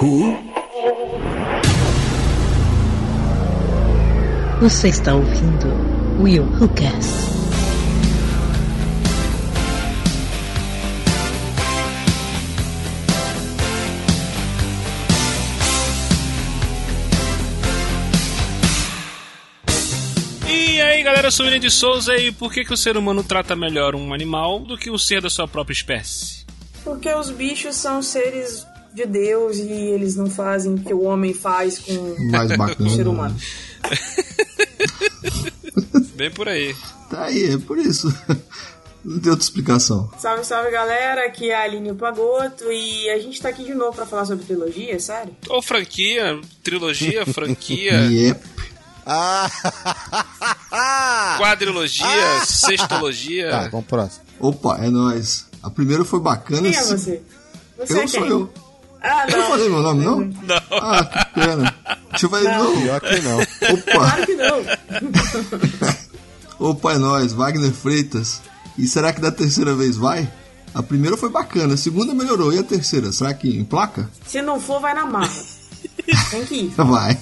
Who? Você está ouvindo Will Who Cast. E aí galera, eu sou o William de Souza e por que, que o ser humano trata melhor um animal do que um ser da sua própria espécie? Porque os bichos são seres de Deus e eles não fazem o que o homem faz com Mais o bacana. ser humano. Bem por aí. Tá aí, é por isso. Não tem outra explicação. Salve, salve galera, aqui é a Aline Pagoto e a gente tá aqui de novo pra falar sobre trilogia, sério? Ou franquia, trilogia, franquia, Yep. Ah! quadrilogia, sextologia. Tá, vamos pro próximo. Opa, é nóis. A primeira foi bacana. Quem é você? Você Eu é sou quem? eu. Ah, Eu não não. falei meu nome, não? Não. Ah, que pena. Deixa eu ver de novo. Pior que não. Opa, Claro que não. opa, é nóis. Wagner Freitas. E será que da terceira vez vai? A primeira foi bacana, a segunda melhorou. E a terceira? Será que em placa? Se não for, vai na marra. Tem que ir. Vai.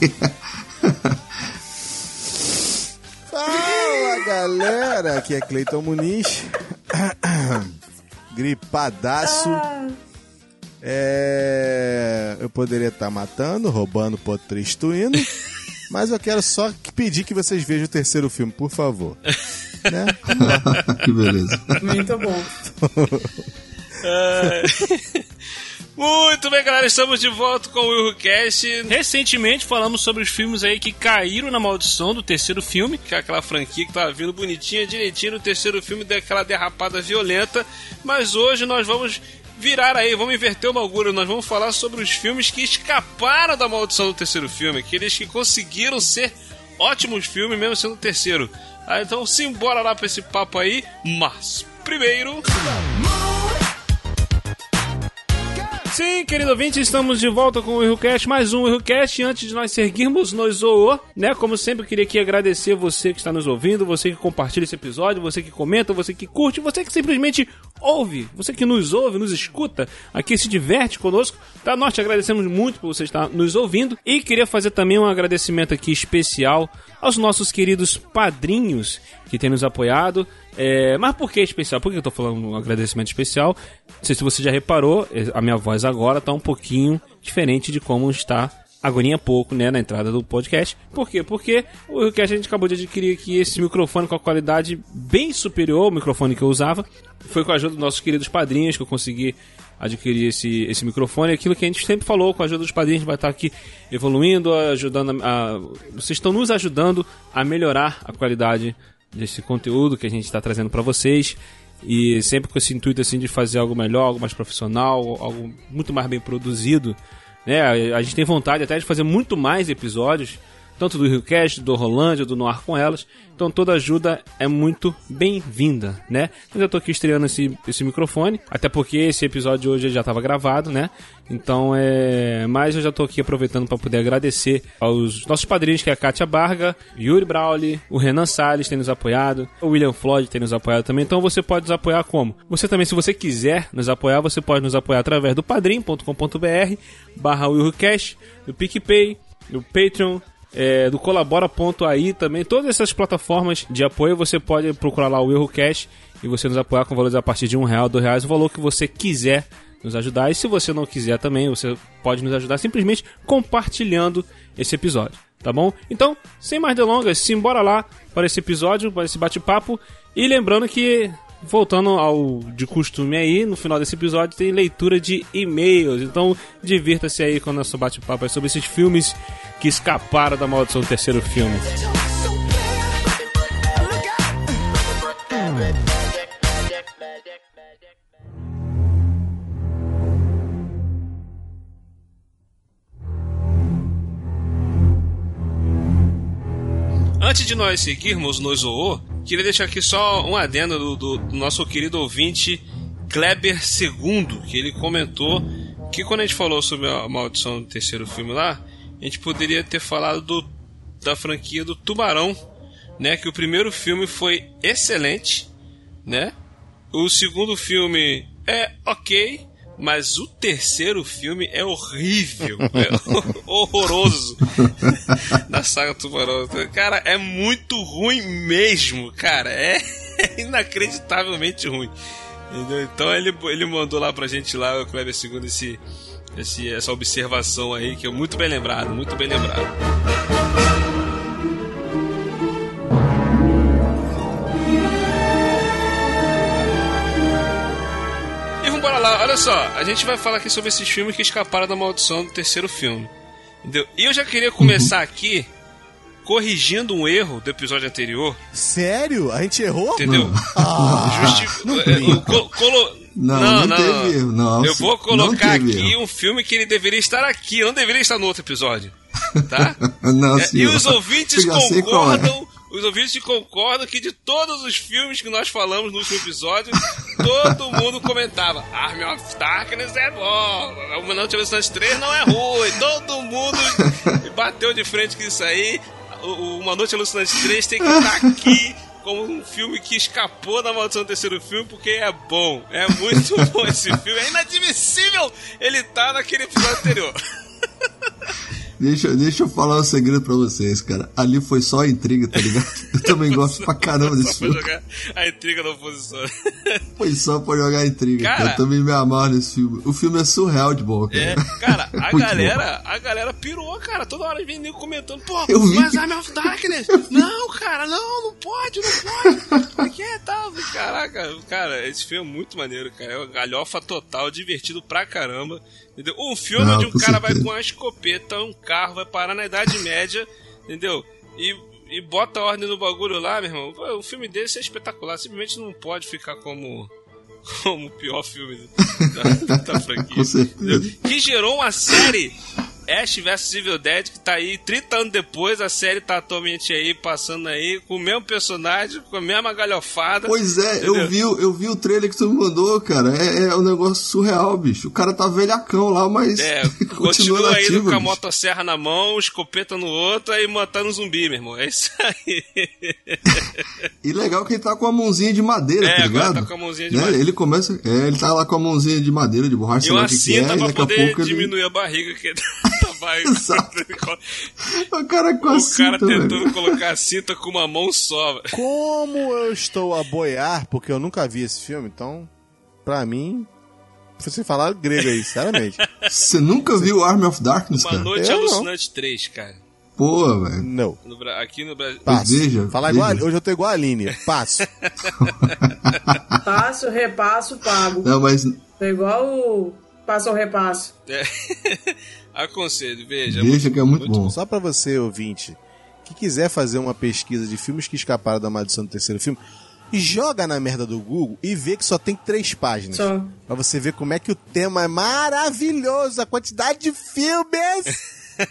Fala galera, aqui é Cleiton Muniz. Gripadaço. É... Eu poderia estar matando, roubando, potrestuindo. Mas eu quero só que- pedir que vocês vejam o terceiro filme, por favor. Né? que beleza. Muito bom. Muito bem, galera, estamos de volta com o WilhoCast. Recentemente falamos sobre os filmes aí que caíram na maldição do terceiro filme, que é aquela franquia que tava vindo bonitinha, direitinho no terceiro filme, daquela derrapada violenta. Mas hoje nós vamos virar aí, vamos inverter o bagulho, nós vamos falar sobre os filmes que escaparam da maldição do terceiro filme, aqueles que conseguiram ser ótimos filmes, mesmo sendo o terceiro. Ah, então simbora lá pra esse papo aí, mas primeiro. Sim, querido ouvinte, estamos de volta com o ErroCast, mais um ErroCast. Antes de nós seguirmos nos zoou, né? Como sempre, queria aqui agradecer você que está nos ouvindo, você que compartilha esse episódio, você que comenta, você que curte, você que simplesmente ouve, você que nos ouve, nos escuta, aqui se diverte conosco. Tá? Nós te agradecemos muito por você estar nos ouvindo. E queria fazer também um agradecimento aqui especial aos nossos queridos padrinhos que têm nos apoiado. É, mas por que especial? Por que eu tô falando um agradecimento especial? Não sei se você já reparou, é, a minha voz agora tá um pouquinho diferente de como está agorinha há pouco, né, na entrada do podcast. Por quê? Porque o que a gente acabou de adquirir aqui, esse microfone com a qualidade bem superior ao microfone que eu usava. Foi com a ajuda dos nossos queridos padrinhos que eu consegui adquirir esse, esse microfone. Aquilo que a gente sempre falou, com a ajuda dos padrinhos, a gente vai estar aqui evoluindo, ajudando a, a- vocês estão nos ajudando a melhorar a qualidade desse conteúdo que a gente está trazendo para vocês e sempre com esse intuito assim de fazer algo melhor, algo mais profissional, algo muito mais bem produzido, né? A, gente tem vontade até de fazer muito mais episódios, tanto do RioCast, do Rolândia, do Noir com elas. Então toda ajuda é muito bem-vinda, né? Eu tô aqui estreando esse, esse microfone, até porque esse episódio de hoje já estava gravado, né? Então é. Mas eu já tô aqui aproveitando para poder agradecer aos nossos padrinhos, que é a Kátia Barga, Yuri Brawley, o Renan Salles tem nos apoiado, o William Floyd tem nos apoiado também. Então você pode nos apoiar como? Você também, se você quiser nos apoiar, você pode nos apoiar através do padrim.com.br barra do PicPay, do Patreon, é, do colabora.ai também. Todas essas plataformas de apoio você pode procurar lá o ErroCast e você nos apoiar com valores a partir de um real, dois reais, o valor que você quiser nos ajudar. E se você não quiser também, você pode nos ajudar simplesmente compartilhando esse episódio, tá bom? Então, sem mais delongas, simbora lá para esse episódio, para esse bate-papo. E lembrando que, voltando ao de costume aí, no final desse episódio tem leitura de e-mails. Então, divirta-se aí com o nosso bate-papo sobre esses filmes que escaparam da maldição do terceiro filme. Antes de nós seguirmos no Zoô, queria deixar aqui só um adendo do, do- do nosso querido ouvinte Kleber II, que ele comentou que quando a gente falou sobre a maldição do terceiro filme lá, a gente poderia ter falado do, da franquia do Tubarão, né? Que o primeiro filme foi excelente, né? O segundo filme é ok, Mas o terceiro filme é horrível, é horroroso. da saga Tubarão. Cara, é muito ruim mesmo, cara. É inacreditavelmente ruim. Entendeu? Então ele, ele mandou lá pra gente lá, o Kleber segundo esse, esse, essa observação aí, que é muito bem lembrado, muito bem lembrado. Lá, olha só, a gente vai falar aqui sobre esses filmes que escaparam da maldição do terceiro filme. Entendeu? E eu já queria começar uhum. aqui corrigindo um erro do episódio anterior. Sério? A gente errou? Entendeu? Ah, Justi não, é, colo... não, não, não, teve erro. Não, eu vou colocar aqui erro. um filme que ele deveria estar aqui, não deveria estar no outro episódio. Tá? não, é, e os ouvintes é. concordam os ouvintes concordam que de todos os filmes que nós falamos no último episódio, todo mundo comentava: Army of Darkness é bom, o Noite Alucinante 3 não é ruim, todo mundo bateu de frente com isso aí. O Uma Noite Alucinante 3 tem que estar aqui como um filme que escapou da maldição do terceiro filme porque é bom. É muito bom esse filme. É inadmissível ele estar tá naquele episódio anterior. Deixa, deixa eu falar um segredo pra vocês, cara. Ali foi só intriga, tá ligado? Eu também gosto pra caramba desse filme. jogar a intriga da oposição. Foi só pra jogar a intriga, cara. cara. Eu também me amarro nesse filme. O filme é surreal de bom, cara. É, cara, a galera, bom. a galera pirou, cara. Toda hora vem nego comentando, pô, eu vi mas. Army of Darkness. não, cara, não, não pode, não pode. Por que tal? Caraca, cara, esse filme é muito maneiro, cara. É uma galhofa total, divertido pra caramba. Entendeu? Um filme não, onde um cara certeza. vai com uma escopeta, um carro, vai parar na Idade Média, entendeu? E, e bota ordem no bagulho lá, meu irmão. O filme desse é espetacular. Simplesmente não pode ficar como como o pior filme da, da franquia. Que gerou uma série Ash vs Evil Dead, que tá aí 30 anos depois, a série tá atualmente aí, passando aí, com o mesmo personagem, com a mesma galhofada. Pois é, eu vi, eu vi o trailer que tu me mandou, cara. É, é um negócio surreal, bicho. O cara tá velhacão lá, mas. É, continua, aí com a motosserra na mão, escopeta no outro, aí matando um zumbi, meu irmão. É isso aí. e legal que ele tá com a mãozinha de madeira, é, tá ligado? Tá com a mãozinha de né? madeira. Ele começa. É, ele tá lá com a mãozinha de madeira, de borracha, e uma cinta que é, pra poder diminuir ele... a barriga que vai. Exato. o cara com a o cinta. O cara tentando velho. colocar a cinta com uma mão só. Como eu estou a boiar, porque eu nunca vi esse filme, então, pra mim, você falar grego aí, sinceramente. Você nunca viu Army of Darkness, Uma cara? Noite eu Alucinante não. 3, cara. Pô, velho. Não. No, aqui no Brasil. Passo. Veja, Fala veja. igual, hoje eu tô igual a Aline. Passo. Passo, repasso, pago. Não, mas. Tô igual o passo ou repasso. É. Aconselho, veja. Veja que é muito, muito bom. Só para você, ouvinte, que quiser fazer uma pesquisa de filmes que escaparam da maldição do terceiro filme, joga na merda do Google e vê que só tem três páginas. Só. Pra você ver como é que o tema é maravilhoso, a quantidade de filmes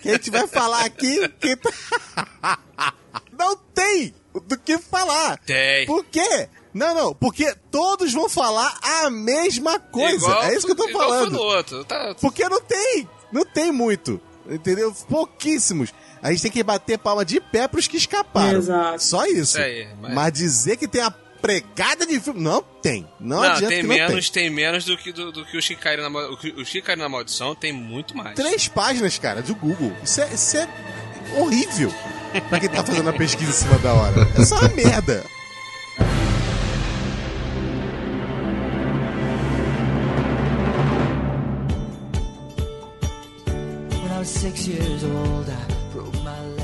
que a gente vai falar aqui. Que... Tá- Não tem do que falar. Tem. Por quê? Não, não, porque todos vão falar a mesma coisa. Igual, é isso que eu tô falando. Outro. Tá... Porque não tem, não tem muito. Entendeu? Pouquíssimos. A gente tem que bater palma de pé pros que escaparam. Exato. Só isso. Aí, mas... mas... dizer que tem a pregada de filme. Não tem. Não, não adianta tem que menos, tem. tem menos do que, do, do que os que caíram na Os que caíram na maldição tem muito mais. Três páginas, cara, do Google. Isso é, isso é horrível pra quem tá fazendo a pesquisa em cima da hora. É só uma merda.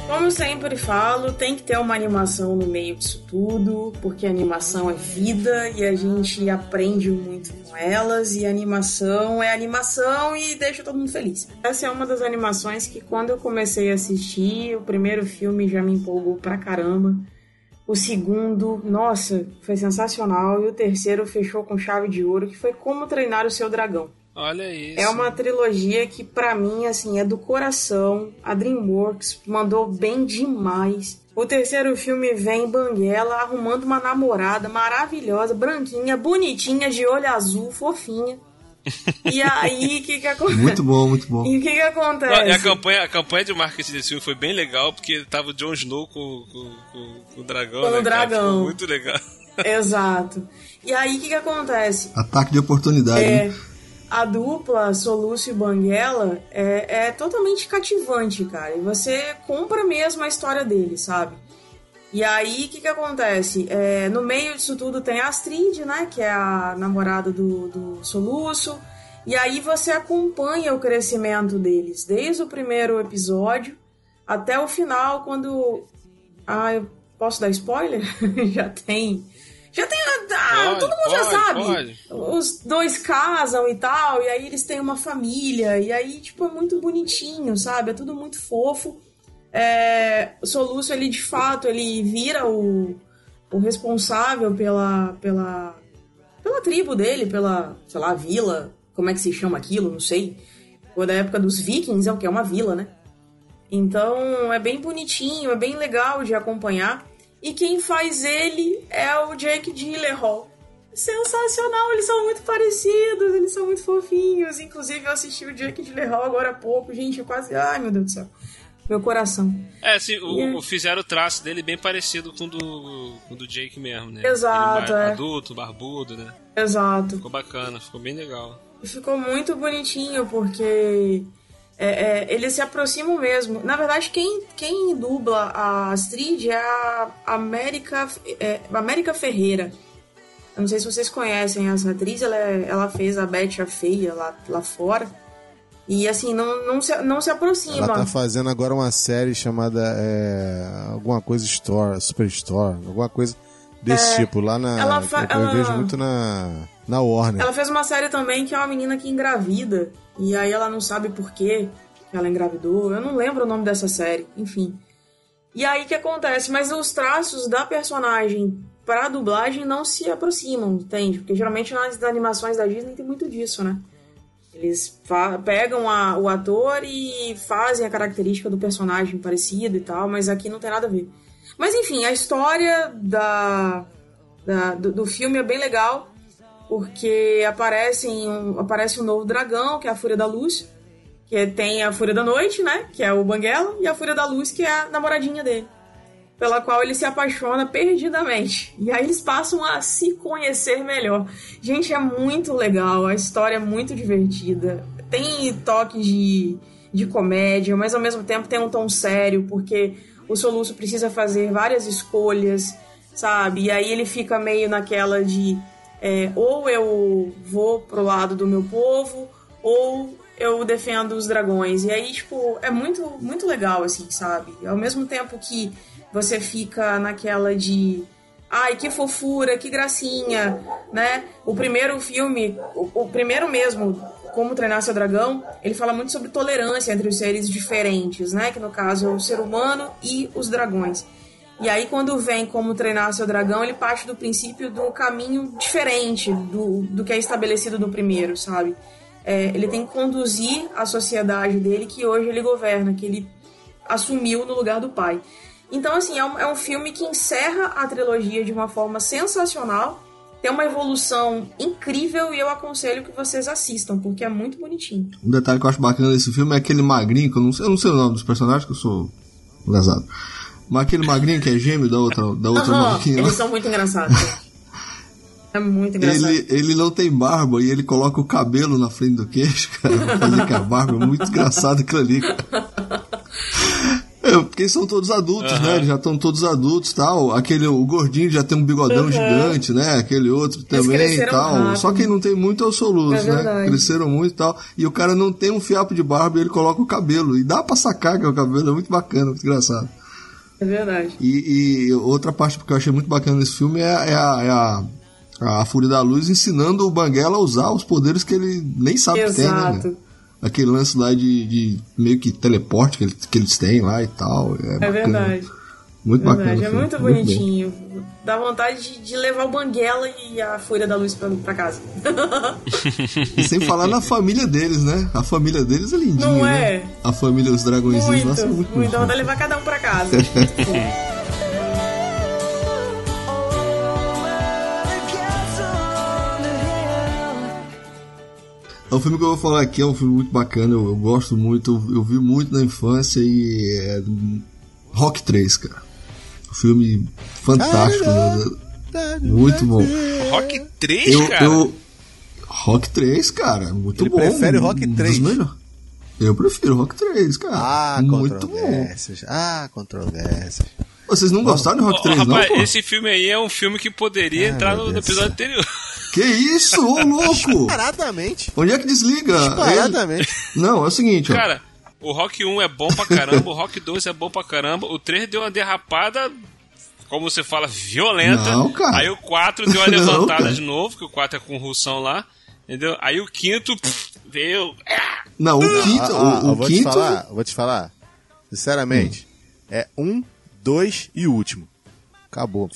Como sempre falo, tem que ter uma animação no meio disso tudo, porque animação é vida e a gente aprende muito com elas, e animação é animação e deixa todo mundo feliz. Essa é uma das animações que quando eu comecei a assistir, o primeiro filme já me empolgou pra caramba. O segundo, nossa, foi sensacional. E o terceiro fechou com chave de ouro, que foi Como Treinar o Seu Dragão. Olha isso. É uma trilogia que para mim assim é do coração. A DreamWorks mandou bem demais. O terceiro filme vem Banguela arrumando uma namorada maravilhosa, branquinha, bonitinha, de olho azul, fofinha. E aí, o que que acontece? Muito bom, muito bom. E o que que acontece? a, campanha, a campanha de marketing desse filme foi bem legal, porque tava o Jon Snow com, com, com, com o dragão, com né, o dragão. muito legal. Exato. E aí, o que que acontece? Ataque de oportunidade. É... Né? A dupla Soluço e Banguela é, é totalmente cativante, cara. E você compra mesmo a história deles, sabe? E aí, o que que acontece? É, no meio disso tudo tem a Astrid, né? Que é a namorada do, do Soluço. E aí você acompanha o crescimento deles, desde o primeiro episódio até o final, quando... Ah, eu posso dar spoiler? já tem... Já tem. Ah, pode, todo mundo pode, já sabe. Pode. Os dois casam e tal, e aí eles têm uma família, e aí, tipo, é muito bonitinho, sabe? É tudo muito fofo. É, o Soluço, ele de fato, ele vira o, o responsável pela, pela, pela tribo dele, pela, sei lá, vila, como é que se chama aquilo, não sei. Ou da época dos vikings, é o que? É uma vila, né? Então, é bem bonitinho, é bem legal de acompanhar. E quem faz ele é o Jake Gyllenhaal. Sensacional, eles são muito parecidos, eles são muito fofinhos. Inclusive, eu assisti o Jake Gyllenhaal agora há pouco, gente, eu quase... Ai, meu Deus do céu meu coração. É, sim, o, o, fizeram o traço dele bem parecido com o do, com do Jake mesmo, né? Exato, é. Adulto, barbudo, né? Exato. Ficou bacana, ficou bem legal. Ficou muito bonitinho, porque é, é, eles se aproximam mesmo. Na verdade, quem, quem dubla a Astrid é a América, é, América Ferreira. Eu não sei se vocês conhecem essa atriz, ela, é, ela fez a Betty a Feia lá, lá fora. E assim, não, não, se, não se aproxima. Ela tá fazendo agora uma série chamada é, alguma coisa Store, Superstore, alguma coisa desse é, tipo, lá na. Ela eu, eu ela, vejo muito na, na Warner. Ela fez uma série também que é uma menina que engravida. E aí ela não sabe por quê que ela engravidou. Eu não lembro o nome dessa série, enfim. E aí que acontece? Mas os traços da personagem para dublagem não se aproximam, entende? Porque geralmente nas animações da Disney tem muito disso, né? Eles pegam a, o ator e fazem a característica do personagem parecido e tal, mas aqui não tem nada a ver. Mas enfim, a história da, da do, do, filme é bem legal, porque aparece, um, aparece um novo dragão, que é a Fúria da Luz, que tem a Fúria da Noite, né? Que é o Banguela, e a Fúria da Luz, que é a namoradinha dele pela qual ele se apaixona perdidamente. E aí eles passam a se conhecer melhor. Gente, é muito legal, a história é muito divertida. Tem toques de, de comédia, mas ao mesmo tempo tem um tom sério, porque o Soluço precisa fazer várias escolhas, sabe? E aí ele fica meio naquela de é, ou eu vou pro lado do meu povo, ou eu defendo os dragões. E aí, tipo, é muito, muito legal, assim, sabe? Ao mesmo tempo que você fica naquela de ai, que fofura, que gracinha, né? O primeiro filme, o, o, primeiro mesmo, Como Treinar Seu Dragão, ele fala muito sobre tolerância entre os seres diferentes, né? Que no caso é o ser humano e os dragões. E aí, quando vem Como Treinar Seu Dragão, ele parte do princípio do caminho diferente do, do que é estabelecido no primeiro, sabe? É, ele tem que conduzir a sociedade dele que hoje ele governa, que ele assumiu no lugar do pai. Então, assim, é um, é um filme que encerra a trilogia de uma forma sensacional. Tem uma evolução incrível e eu aconselho que vocês assistam, porque é muito bonitinho. Um detalhe que eu acho bacana desse filme é aquele magrinho, que eu não sei, eu não sei o nome dos personagens, que eu sou lesado. Mas aquele magrinho que é gêmeo da outra, da outra uhum, Eles são muito engraçados. É muito engraçado. Ele, ele não tem barba e ele coloca o cabelo na frente do queixo, cara, fazer que a barba é muito engraçado aquilo ali, cara. É, porque são todos adultos, uhum. né? Eles já estão todos adultos tal. Aquele, o gordinho já tem um bigodão uhum. gigante, né? Aquele outro também e tal. Rápido. Só quem não tem muito é o Soluço, é né? Cresceram muito e tal. E o cara não tem um fiapo de barba e ele coloca o cabelo. E dá pra sacar que é o cabelo, é muito bacana, muito engraçado. É verdade. E, e outra parte que eu achei muito bacana nesse filme é, é, a, é a, a Fúria da Luz ensinando o Banguela a usar os poderes que ele nem sabe Exato. que tem, né? aquele lance lá de, de meio que teleporte que, que, eles têm lá e tal. É, é verdade. Muito é bacana. É muito bonitinho. Muito Dá vontade de, de, levar o Banguela e a Fúria da Luz pra, pra casa. e sem falar na família deles, né? A família deles é lindinha, Não é? Né? A família dos dragõezinhos. Muito, nossa, muito, muito. Dá vontade de levar cada um pra casa. É um filme que eu vou falar aqui, é um filme muito bacana, eu, eu gosto muito, eu, eu, vi muito na infância e é Rock 3, cara. Um filme fantástico, né? muito bom. Rock 3, eu, cara? Eu, Rock 3, cara, muito Ele bom. prefere Rock 3? Eu prefiro Rock 3, cara. Ah, muito bom. Ah, controvérsias. Vocês não gostaram de Rock Ô, 3, rapaz, não, pô? esse filme aí é um filme que poderia entrar no, no episódio anterior. Que isso, ô louco! Paradamente. Onde é que desliga? Paradamente. Ele- Não, é o seguinte, ó. Cara, o Rock 1 é bom pra caramba, o Rock 2 é bom pra caramba, o 3 deu uma derrapada, como você fala, violenta. Não, cara. Aí o 4 deu uma Não, levantada cara. de novo, que o 4 é com Russão lá. Entendeu? Aí o quinto pff, veio. Não, o quinto. Ah, ah, o, eu o vou quinto. te falar, eu vou te falar. Sinceramente, é um, dois e o último. Acabou.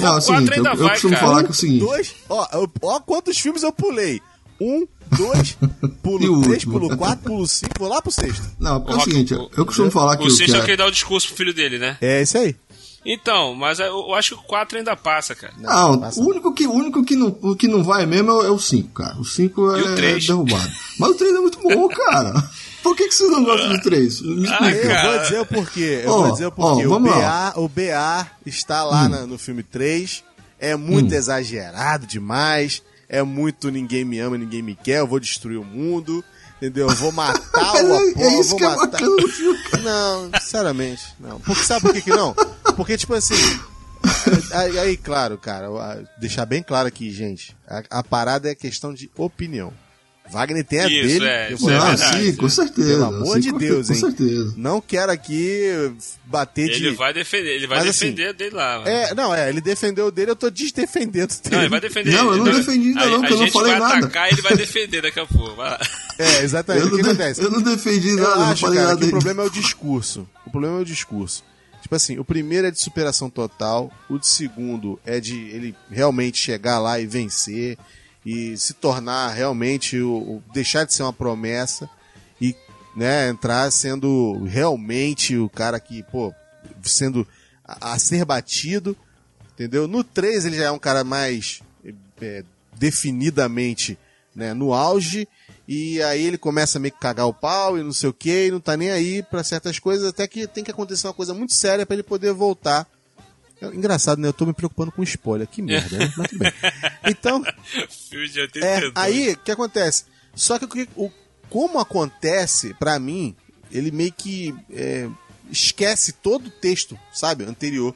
Não, é o o 4 seguinte, eu, ainda eu vai, costumo cara. falar que é o seguinte. Dois, ó, eu- ó quantos filmes eu pulei. Um, dois, E pulo o três, último? pulo quatro, pulo cinco, vou lá pro sexto. Não, é o, Rock- seguinte, o- eu costumo falar que o o que sexto é o que é... ele dá o discurso pro filho dele, né? É isso aí. Então, mas eu, eu acho que o 4 ainda passa, cara. Não, passa o único que, o único que, não, o que não vai mesmo é o- é o 5, cara. O 5 E o é três? derrubado. Mas o 3 é muito bom, cara. Por que, que vocês não gostam do 3? Me Ah, explica. Eu cara. vou dizer o porquê. Eu Ó, vou dizer o porquê. o, vamos BA, lá. o BA está lá na- no filme 3. É muito exagerado demais. É muito ninguém me ama, ninguém me quer. Eu vou destruir o mundo. Entendeu? Eu vou matar o É, Apolo. é vou é matar. cara. Não, sinceramente, não. Porque sabe por que, que não? Porque, tipo assim. Aí, aí, claro, cara, a- deixar bem claro aqui, gente. A, a parada é questão de opinião. Wagner tem a Isso, dele. é, eu é ah, sim, com certeza. Pelo amor sim, de com- Deus, com hein? certeza. Não quero aqui bater de. Ele vai defender, ele vai Mas, assim, defender dele lá. mano. É, não, é, ele defendeu o dele, eu tô desdefendendo o Não, dele. ele vai defender. Não, eu não Ele- defendi ainda a- não, porque eu não gente falei vai nada. atacar e ele vai defender daqui a pouco. Vai lá. É, exatamente. Eu o que não, acontece? eu não defendi Eu nada, eu não acho, falei cara, nada que o problema é o discurso. O problema é o discurso. Tipo assim, o primeiro é de superação total, o de segundo é de ele realmente chegar lá e vencer e se tornar realmente o, o- deixar de ser uma promessa e né, entrar sendo realmente o cara que, pô, sendo a, a ser batido, entendeu? No 3 ele já é um cara mais é, definidamente né, no auge e aí ele começa a meio que cagar o pau e não sei o que, e não tá nem aí pra certas coisas, até que tem que acontecer uma coisa muito séria pra ele poder voltar. É Engraçado, né? Eu tô me preocupando com spoiler. Que merda, né? Mas tudo bem. Então, é, 82. aí, o que acontece? Só que o como acontece, pra mim, ele meio que é, esquece todo o texto, sabe? Anterior.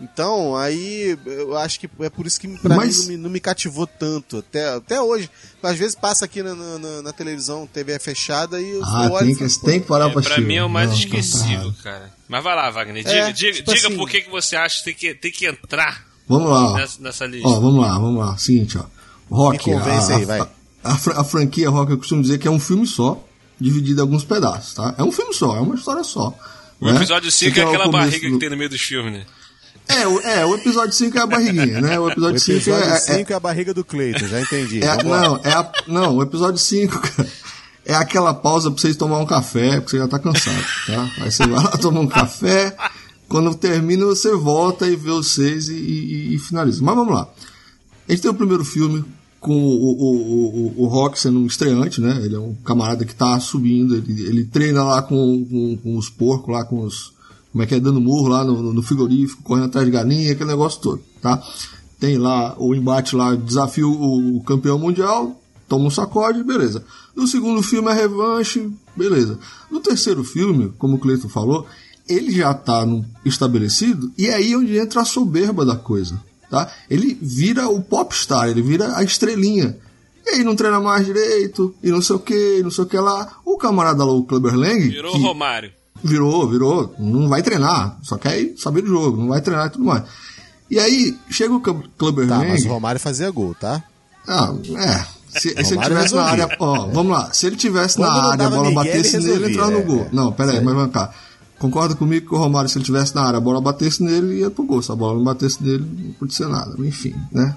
Então, aí, eu acho que é por isso que pra Mas- mim não me, não me cativou tanto, até, até hoje. Às vezes passa aqui na, na- na- na televisão, TV é fechada e eu Ah, olho tem que, tem que parar É, pra pra mim é o mais Não, tá esquecível, errado. cara. Mas vai lá, Wagner. Diga, É, diga, tipo diga assim- por que, que você acha que tem que, tem que entrar Vamos lá, nessa, nessa lista. Ó, vamos lá, vamos lá. Seguinte, ó. Rock, Me convence a, aí, vai. A, a a franquia Rock, eu costumo dizer que é um filme só, dividido em alguns pedaços, tá? É um filme só, é uma história só. o né? episódio 5 Esse é aquela barriga do- que tem no meio dos filmes, né? É, o, é, o episódio 5 é a barriguinha, né? O episódio 5 episódio é, 5 é, a barriga do Cleiton, já entendi. é, é, lá. não, é a, não, o episódio 5, cara, é aquela pausa pra vocês tomar um café, porque você já tá cansado, tá? Aí você vai lá tomar um café, quando termina você volta e vê seis e, e- e finaliza. Mas vamos lá. A gente tem o primeiro filme com o, o, o, o, Rock sendo um estreante, né? Ele é um camarada que tá subindo, ele, ele treina lá com, com, com os porcos, lá com os. Como é que é? Dando murro lá no, no frigorífico, correndo atrás de galinha, aquele negócio todo, tá? Tem lá o embate lá, desafio o campeão mundial, toma um sacode, beleza. No segundo filme é revanche, beleza. No terceiro filme, como o Cleiton falou, ele já tá no estabelecido e é aí onde entra a soberba da coisa, tá? Ele vira o popstar, ele vira a estrelinha. E aí não treina mais direito, e não sei o que, não sei o que lá. O camarada lá, o Clubber Lang, Virou que- o Romário. Virou, virou. Não vai treinar. Só quer ir saber do jogo. Não vai treinar e tudo mais. E aí, chega o Club- Clubber Tá, Lang. mas o Romário fazia gol, tá? Ah, é. Se, se ele tivesse na resolvia. área. Ó, vamos lá. Se ele tivesse Quando na área, a bola Miguel, batesse ele nele, ele entrava no resolvia, gol. é. Não, pera aí, mas vem cá. Concorda comigo que o Romário, se ele tivesse na área, a bola batesse nele, ia pro gol. Se a bola não batesse nele, não podia ser nada. Enfim, né?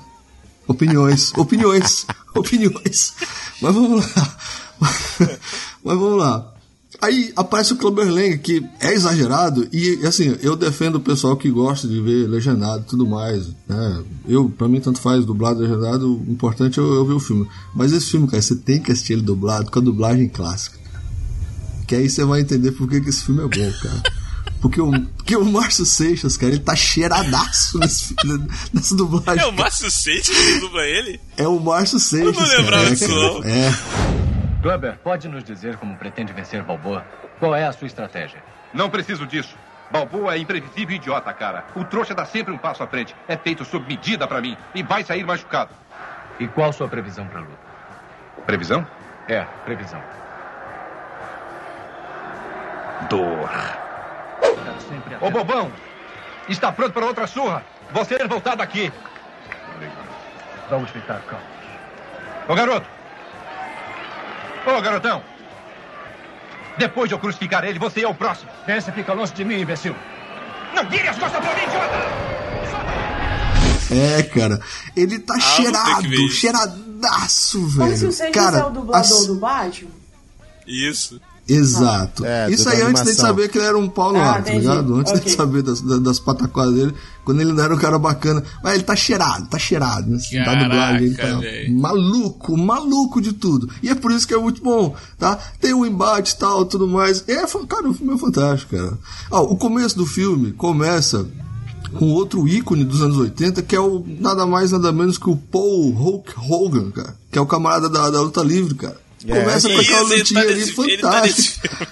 Opiniões, opiniões, opiniões. Mas vamos lá. Mas vamos lá. Aí aparece o Clubber Lang, que é exagerado, e assim, eu defendo o pessoal que gosta de ver legendado e tudo mais. Né? Eu, pra mim, tanto faz dublado legendado, o importante é eu, eu ver o filme. Mas esse filme, cara, você tem que assistir ele dublado com a dublagem clássica. Que aí você vai entender por que, que esse filme é bom, cara. Porque o, porque o Márcio Seixas, cara, ele tá cheiradaço nesse, nessa dublagem. É o Márcio Seixas que dubla ele? É o Márcio Seixas. Eu não lembrava disso, não. É. Kleber, pode nos dizer como pretende vencer Balboa? Qual é a sua estratégia? Não preciso disso. Balboa é imprevisível e idiota, cara. O trouxa dá sempre um passo à frente. É feito sob medida para mim e vai sair machucado. E qual sua previsão para luta? Previsão? É, previsão. Dor. Ô, bobão! Está pronto para outra surra? Você é voltar daqui. Vamos ficar calmos. Ô, garoto! Ô, garotão! Depois de eu crucificar ele, você é o próximo. Essa fica longe de mim, imbecil. Não vire as costas pra mim, idiota! É, cara. Ele tá Ah, cheirado, cheiradaço, Mas se velho. você Cara, é o dublador as- do Batman? Isso. Exato. É, Isso aí antes de saber que ele era um pau no Ah, ar, tá ligado? Antes de Ok. saber das, das, pataquadas dele, quando ele não era um cara bacana. Mas ele tá cheirado, tá cheirado. Né? da Caraca, dublagem, ele tá maluco, maluco de tudo. E é por isso que é muito bom, tá? Tem um embate e tal, tudo mais. É, cara, o filme é fantástico, cara. Ah, o começo do filme começa com outro ícone dos anos 80, que é o nada mais, nada menos que o Paul Hulk Hogan, cara. Que é o camarada da, da luta livre, cara. É. Começa com aquela Isso, ele lutinha tá ali nesse- ele tá nesse fantástica.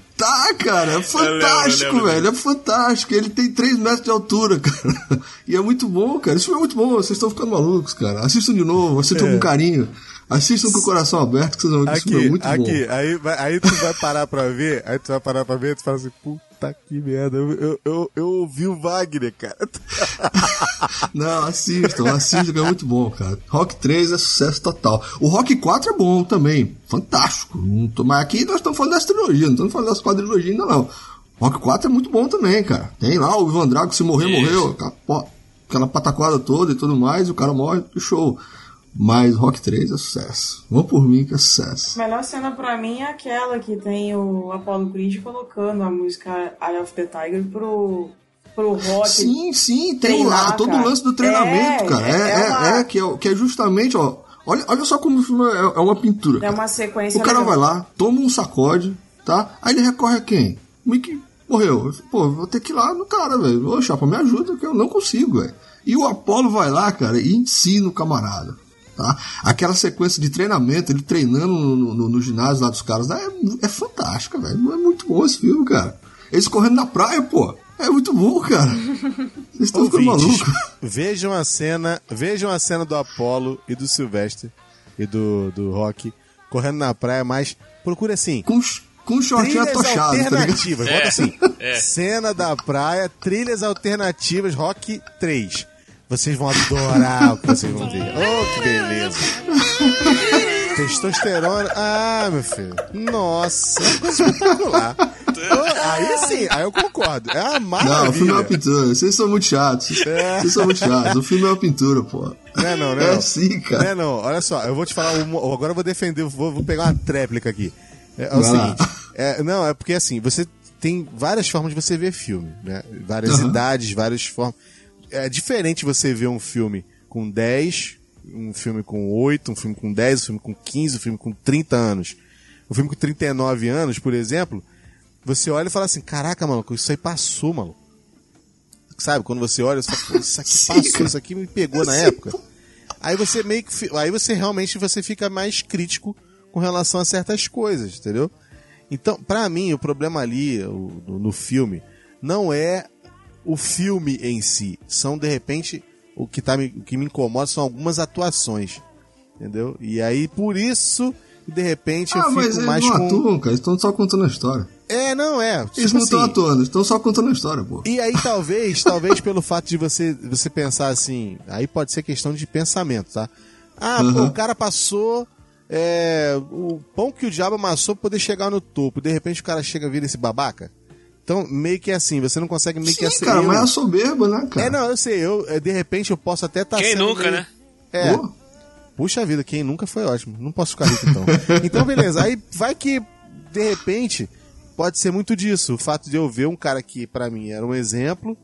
Tá, cara, é fantástico, lembro, eu lembro velho. É fantástico. Ele tem 3 metros de altura, cara. E é muito bom, cara. Isso é muito bom. Vocês estão ficando malucos, cara. Assistam de novo, assistam É. com carinho. Assistam com o coração aberto, que vocês vão ver que esse filme é Aqui, muito aqui, bom. aí, vai- aí tu vai parar pra ver, aí tu vai parar pra ver e tu fala assim, puta que merda, eu, eu, eu, eu ouvi o Wagner, cara. Não, assistam, assistam, que é muito bom, cara. Rock 3 é sucesso total. O Rock 4 é bom também. Fantástico. Mas aqui nós estamos falando dessa trilogia, não estamos falando das quadrilogias ainda não. Rock 4 é muito bom também, cara. Tem lá o Ivan Drago, se morrer, Isso. morreu. Aquela, pataquada toda e tudo mais, o cara morre, show. Mas Rock 3 é sucesso. Vão por mim que é sucesso. A melhor cena pra mim é aquela que tem o Apollo Creed colocando a música Eye of the Tiger pro, pro rock. Sim, sim, tem lá todo o lance do treinamento, É, cara. É, é é, uma- é, que, é, que é justamente, ó. Olha, olha só como o filme é, é uma pintura. É cara. uma sequência O cara legal. vai lá, toma um sacode, tá? Aí ele recorre a quem? O Mickey morreu. Pô, vou ter que ir lá no cara, velho. Ô, chapa, me ajuda, que eu não consigo, velho. E o Apollo vai lá, cara, e ensina o camarada. Tá? Aquela sequência de treinamento, ele treinando no, no- no ginásio lá dos caras, é, é fantástica, velho. É muito bom esse filme, cara. Eles correndo na praia, pô. É muito bom, cara. Vocês estão ficando malucos. vejam a cena, vejam a cena do Apollo e do Sylvester e do, do Rock correndo na praia, mas procure assim, Com, com um shortinho atochado, tá ligado? alternativas. Bota É, assim, é. cena da praia, trilhas alternativas, Rock 3. Vocês vão adorar o que vocês vão ver. Oh, que beleza. Testosterona. Ah, meu filho. Nossa, é uma coisa espetacular. Aí sim, aí eu concordo. É uma Não, o filme é uma maravilha. pintura. Vocês são muito chatos. É. Vocês são muito chatos. O filme é uma pintura, pô. Não é não, não é É não. sim, cara. Não é não. Olha só, eu vou te falar, uma- agora eu vou defender, vou, vou pegar uma tréplica aqui. É, é o Vai seguinte, é, não, é porque assim, você tem várias formas de você ver filme, né? Várias Aham. idades, várias formas. É diferente você ver um filme com 10, um filme com 8, um filme com 10, um filme com 15, um filme com 30 anos. Um filme com 39 anos, por exemplo, você olha e fala assim, caraca, maluco, isso aí passou, maluco. Sabe, quando você olha, você fala, "Pô, isso aqui passou, isso aqui me pegou na época. Aí você meio que. Aí você realmente você fica mais crítico com relação a certas coisas, entendeu? Então, pra mim, o problema ali no, no filme não é o filme em si. São, de repente, o que, tá me, o que me incomoda são algumas atuações. Entendeu? E aí, por isso, de repente, eu Ah, mas fico eles mais não com. atuam, cara. Eles estão só contando a história. É, não, é. Eles tipo não estão assim, atuando, eles estão só contando a história, pô. e aí talvez, talvez pelo fato de você, você pensar assim, aí pode ser questão de pensamento, tá? Ah, pô, Uhum. o cara passou é, o pão que o diabo amassou pra poder chegar no topo. De repente o cara chega e vira esse babaca. Então, meio que assim, você não consegue meio que Sim, assim. cara, eu- mas é a soberba, né, cara? É, não, eu sei, eu, é, de repente eu posso até estar Quem nunca, né? É. Pô, Puxa vida, quem nunca foi ótimo. Não posso ficar rico então. então, beleza. Aí vai que, de repente, pode ser muito disso. O fato de eu ver um cara que, pra mim, era um exemplo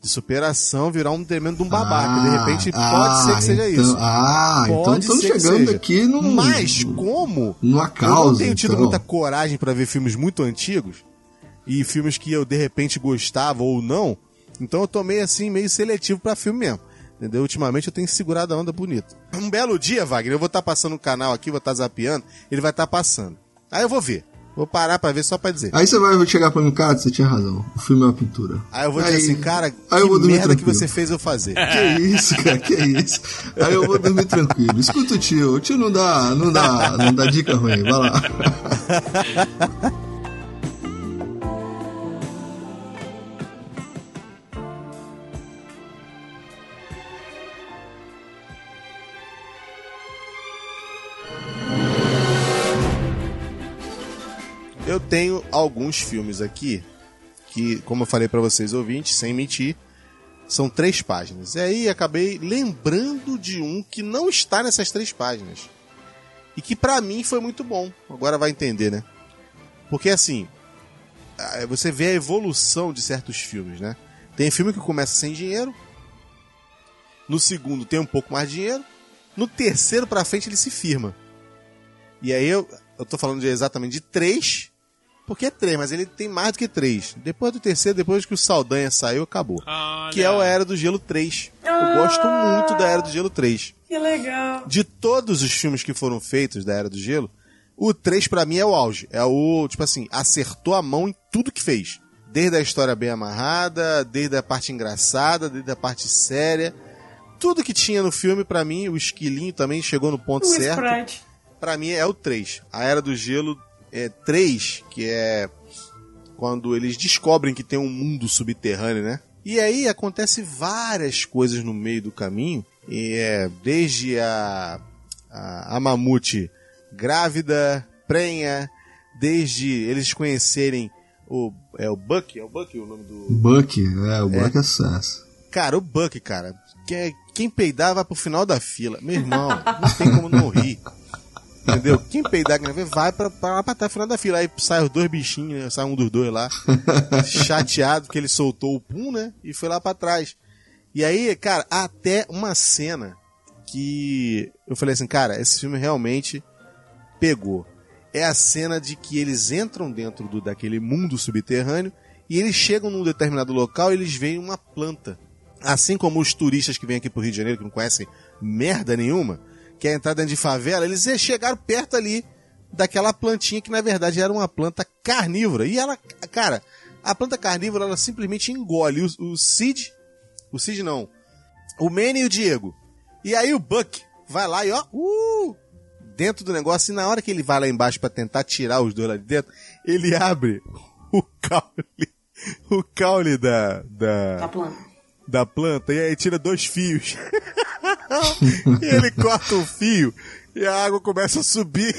de superação, virar um tremendo de um babaca. de repente, pode ah, ser que seja então- isso. Ah, então Pode estamos ser que chegando aqui num, Mas como numa eu não causa. tenho tido então. muita coragem pra ver filmes muito antigos, e filmes que eu de repente gostava ou não. Então eu tomei assim meio seletivo para filme mesmo. Entendeu? Ultimamente eu tenho segurado a onda bonita. Um belo dia, Wagner, eu vou estar tá passando o canal aqui, vou estar tá zapeando, ele vai estar tá passando. Aí eu vou ver. Vou parar pra ver só pra dizer. Aí você vai chegar pra mim, cara, você tinha razão. O filme é uma pintura. Aí eu vou aí, dizer assim, cara, aí eu vou merda tranquilo. que você fez eu fazer. Que isso, cara, que isso. Aí eu vou dormir tranquilo. Escuta o tio, o tio não dá, não dá, não dá dica ruim, vai lá. Eu tenho alguns filmes aqui que, como eu falei para vocês ouvintes, sem mentir, são três páginas. E aí acabei lembrando de um que não está nessas três páginas. E que para mim foi muito bom. Agora vai entender, né? Porque assim, você vê a evolução de certos filmes, né? Tem filme que começa sem dinheiro, no segundo tem um pouco mais de dinheiro, no terceiro para frente ele se firma. E aí eu, eu tô falando de, exatamente de três porque é três, mas ele tem mais do que três. Depois do terceiro, depois que o Saldanha saiu, acabou. Olha. Que é o Era do Gelo 3. Ah, Eu gosto muito da Era do Gelo 3. Que legal. De todos os filmes que foram feitos da Era do Gelo, o 3 para mim é o auge. É o, tipo assim, acertou a mão em tudo que fez. Desde a história bem amarrada, desde a parte engraçada, desde a parte séria. Tudo que tinha no filme, para mim, o esquilinho também chegou no ponto o certo. Sprite. Pra mim é o 3. A Era do Gelo é, 3, que é quando eles descobrem que tem um mundo subterrâneo, né? E aí acontece várias coisas no meio do caminho, e é desde a, a, a mamute grávida, prenha, desde eles conhecerem o é o Buck, é o Buck o nome do Buck, é, o Buck é, é sucesso. Cara, o Buck, cara, que é, quem peidar vai pro final da fila. Meu irmão, não tem como não rir. Entendeu? Quem peidar que vai pra, pra, pra até final da fila. Aí sai os dois bichinhos, né? sai um dos dois lá, chateado porque ele soltou o pum, né? E foi lá pra trás. E aí, cara, até uma cena que eu falei assim, cara, esse filme realmente pegou. É a cena de que eles entram dentro do, daquele mundo subterrâneo e eles chegam num determinado local e eles veem uma planta. Assim como os turistas que vêm aqui pro Rio de Janeiro, que não conhecem merda nenhuma, que é entrar dentro de favela, eles chegaram perto ali daquela plantinha que na verdade era uma planta carnívora. E ela, cara, a planta carnívora ela simplesmente engole o, o Cid, o Cid não, o Manny e o Diego. E aí o Buck vai lá e ó, uh, dentro do negócio, e na hora que ele vai lá embaixo para tentar tirar os dois lá de dentro, ele abre o caule, o caule da, da, da planta. Da planta, e aí tira dois fios. e ele corta o fio e a água começa a subir.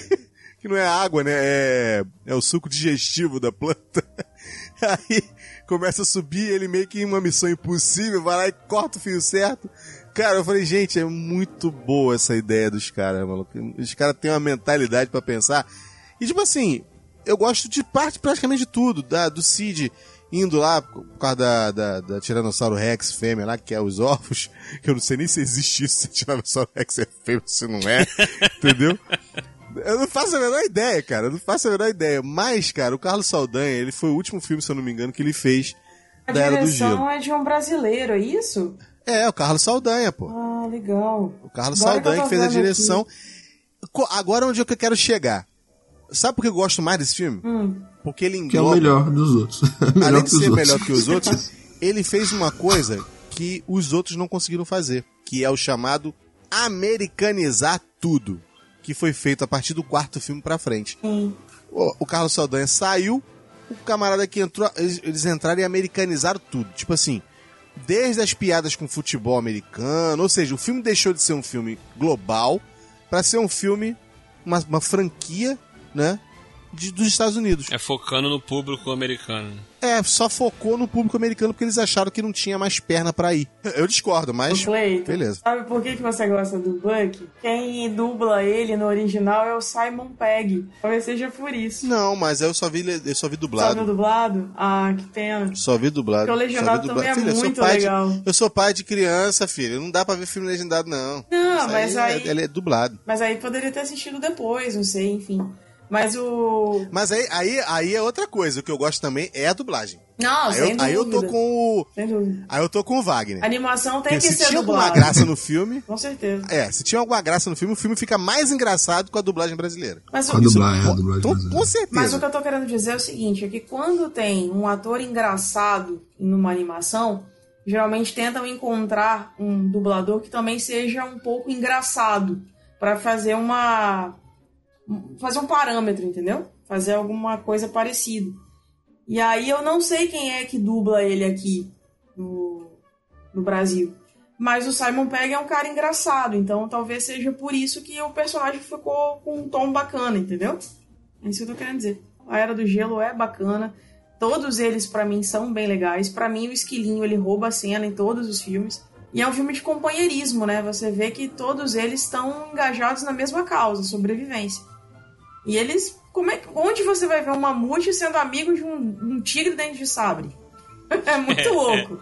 Que não é água, né? É, é o suco digestivo da planta. Aí começa a subir, ele meio que em uma missão impossível, vai lá e corta o fio certo. Cara, eu falei, gente, é muito boa essa ideia dos caras, maluco. Os caras têm uma mentalidade para pensar. E tipo assim, eu gosto de parte praticamente de tudo, da, do Cid indo lá por causa da, da, da Tiranossauro Rex fêmea lá, que é os ovos, que eu não sei nem se existe isso, se Tiranossauro Rex é fêmea, se não é, entendeu? Eu não faço a menor ideia, cara, eu não faço a menor ideia. Mas, cara, o Carlos Saldanha, ele foi o último filme, se eu não me engano, que ele fez a da Era do Gelo. A direção é de um brasileiro, é isso? É, o Carlos Saldanha, pô. Ah, legal. O Carlos Agora Saldanha que, que fez a direção. Aqui. Agora onde é que eu quero chegar? Sabe por que eu gosto mais desse filme? Hum. Porque ele engloba... Que é o melhor dos outros. Além de ser melhor que os outros, ele fez uma coisa que os outros não conseguiram fazer, que é o chamado americanizar tudo, que foi feito a partir do quarto filme pra frente. Hum. O, o, Carlos Saldanha saiu, o camarada que entrou, eles, eles entraram e americanizaram tudo. Tipo assim, desde as piadas com futebol americano, ou seja, o filme deixou de ser um filme global para ser um filme, uma, uma franquia né? De, dos Estados Unidos. É focando no público americano. É, só focou no público americano porque eles acharam que não tinha mais perna para ir. Eu discordo, mas. Clayton, beleza. Sabe por que, que você gosta do Buck? Quem dubla ele no original é o Simon Pegg. Talvez seja por isso. Não, mas eu só vi, eu só vi dublado. Só vi dublado? Ah, que pena. Só vi dublado. Porque o legendado também é filho, muito legal. De, eu sou pai de criança, filho. Não dá pra ver filme legendado, não. Não, Isso mas aí. aí... É, ele é dublado. Mas aí poderia ter assistido depois, não sei, enfim. Mas o. Mas aí, aí, aí é outra coisa. O que eu gosto também é a dublagem. Não, aí, sem eu, dúvida. aí eu tô com o. Aí eu tô com o Wagner. A animação tem Porque que se ser tinha dublada. alguma graça no filme. Com certeza. É, se tinha alguma graça no filme, o filme fica mais engraçado com a dublagem brasileira. Mas A o, dublagem, a dublagem Então, brasileira. com certeza. mas o que eu tô querendo dizer é o seguinte: é que quando tem um ator engraçado numa animação, geralmente tentam encontrar um dublador que também seja um pouco engraçado pra fazer uma fazer um parâmetro, entendeu? Fazer alguma coisa parecida. E aí eu não sei quem é que dubla ele aqui no, no Brasil. Mas o Simon Pegg é um cara engraçado, então talvez seja por isso que o personagem ficou com um tom bacana, entendeu? É isso que eu tô querendo dizer. A Era do Gelo é bacana. Todos eles, pra mim, são bem legais. Pra mim, o Esquilinho, ele rouba a cena em todos os filmes. E é um filme de companheirismo, né? Você vê que todos eles estão engajados na mesma causa, sobrevivência. E eles... Como é, que- onde você vai ver um mamute sendo amigo de um, um tigre dente de sabre? É muito louco,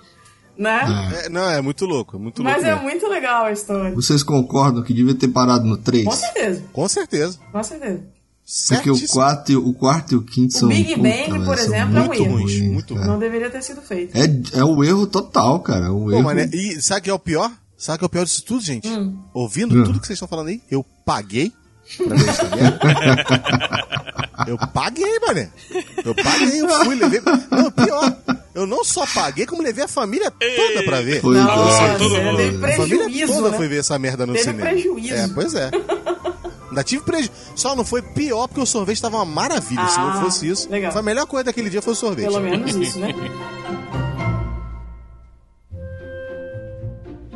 né? É, não, é muito louco, é muito Mas louco. é mesmo. muito legal a história. Vocês concordam que devia ter parado no 3? Com certeza, Com certeza. com certeza. Porque o Certíssimo. quarto, e- o quarto e o quinto O são. Big puta, Bang, por exemplo, é um muito erro. ruins, Muito cara. Não deveria ter sido feito. É, é o erro total, cara. O Pô, erro. mas, né, e sabe o que é o pior? Sabe o que é o pior disso tudo, gente? Hum. Ouvindo Hum. tudo que vocês estão falando aí, eu paguei pra ver essa merda. eu paguei, mané. Eu paguei, eu fui, levei. Não, pior. Eu não só paguei, como levei a família toda pra ver. Pois Nossa, todo mundo. A família toda né? foi ver essa merda no Teve cinema. prejuízo. É, pois é. Ainda tive prejuízo. Só não foi pior porque o sorvete tava uma maravilha. Se Ah, não fosse isso, legal. foi a melhor coisa daquele dia foi o sorvete. Pelo menos isso, né?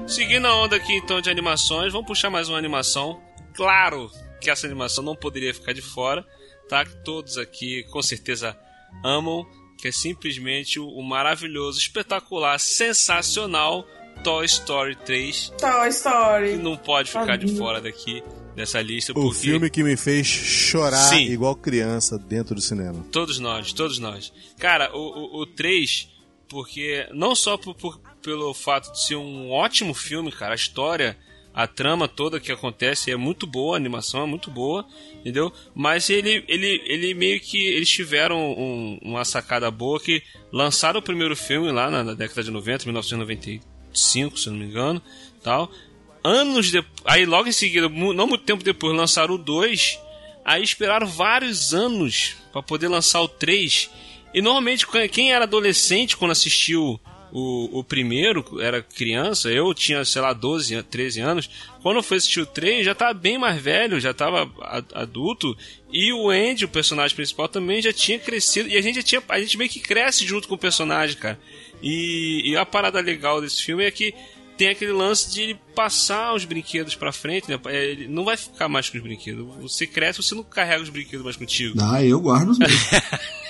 Seguindo a onda aqui então de animações, vamos puxar mais uma animação. Claro que essa animação não poderia ficar de fora, tá? Que todos aqui com certeza amam, que é simplesmente o, o maravilhoso, espetacular, sensacional Toy Story 3, Toy que Story. não pode ficar de fora daqui dessa lista, O porque filme que me fez chorar Sim. igual criança dentro do cinema. Todos nós, todos nós. Cara, o, o, o 3, porque não só por, por- pelo fato de ser um ótimo filme, cara, a história, a trama toda que acontece é muito boa, a animação é muito boa, entendeu? Mas ele, ele, ele meio que eles tiveram um- uma sacada boa que lançaram o primeiro filme lá na, na década de 90, 1995, se não me engano, tal. Anos depois, aí logo em seguida, não muito tempo depois, lançaram o 2. Aí esperaram vários anos pra poder lançar o 3. E normalmente quem era adolescente quando assistiu o, o primeiro, era criança, eu tinha, sei lá, 12, an- 13 anos. Quando eu fui assistir o 3, já tava bem mais velho, já tava adulto. E o Andy, o personagem principal, também já tinha crescido. E a gente já tinha. A gente meio que cresce junto com o personagem, cara. E, e a parada legal desse filme é que tem aquele lance de ele passar os brinquedos pra frente, né? É, Ele não vai ficar mais com os brinquedos. Você cresce, você não carrega os brinquedos mais contigo. Ah, eu guardo os meus.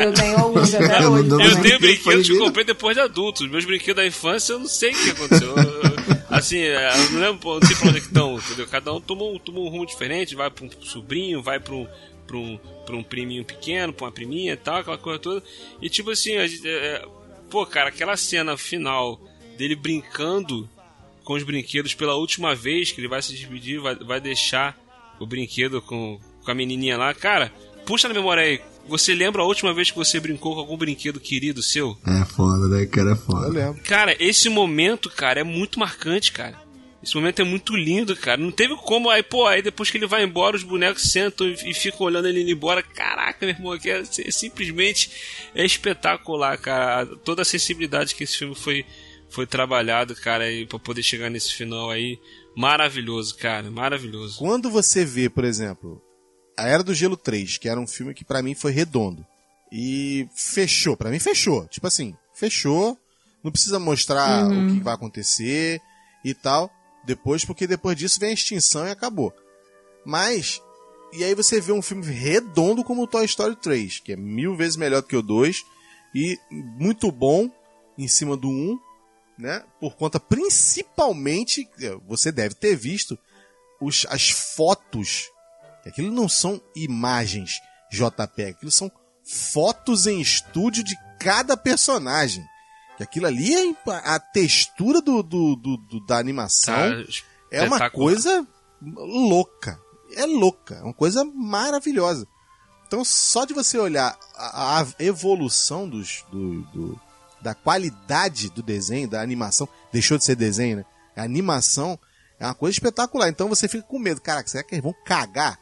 Eu tenho alguns até Eu hoje. Eu tenho brinquedo brinquedos que eu comprei depois de adultos. Meus brinquedos da infância, eu não sei o que aconteceu. Eu- eu- assim, é, eu não lembro, não sei pra onde é que estão, entendeu? Cada um tomou, um- tomou um rumo diferente, vai pra um sobrinho, vai pra um, pra um, pra um priminho pequeno, pra uma priminha e tal, aquela coisa toda. E tipo assim, a gente, é, é, pô, cara, aquela cena final dele brincando com os brinquedos pela última vez, que ele vai se despedir, vai, vai deixar o brinquedo com, com a menininha lá. Cara, puxa na memória aí. Você lembra a última vez que você brincou com algum brinquedo querido seu? É foda, né, cara? É Eu foda. lembro. Cara, esse momento, cara, é muito marcante, cara. Esse momento é muito lindo, cara. Não teve como. Aí, pô, aí depois que ele vai embora, os bonecos sentam e, e ficam olhando ele indo embora. Caraca, meu irmão, que é, é simplesmente é espetacular, cara. Toda a sensibilidade que esse filme foi, foi trabalhado, cara, pra poder chegar nesse final aí. Maravilhoso, cara. Maravilhoso. Quando você vê, por exemplo, A Era do Gelo 3, que era um filme que pra mim foi redondo. E fechou, pra mim fechou. Tipo assim, fechou. Não precisa mostrar o que vai acontecer e tal. Depois, porque depois disso vem a extinção e acabou. Mas, e aí você vê um filme redondo como o Toy Story 3, que é mil vezes melhor do que o 2 e muito bom em cima do 1, né? Por conta principalmente, você deve ter visto os, as fotos. Aquilo não são imagens JPEG, aquilo são fotos em estúdio de cada personagem. Que aquilo ali é a textura do, do- do- do- da animação Cara, é uma coisa louca. É louca, é uma coisa maravilhosa. Então, só de você olhar a, a evolução dos, do, do, da qualidade do desenho, da animação, deixou de ser desenho, né? A animação é uma coisa espetacular. Então você fica com medo. Caraca, será que eles vão cagar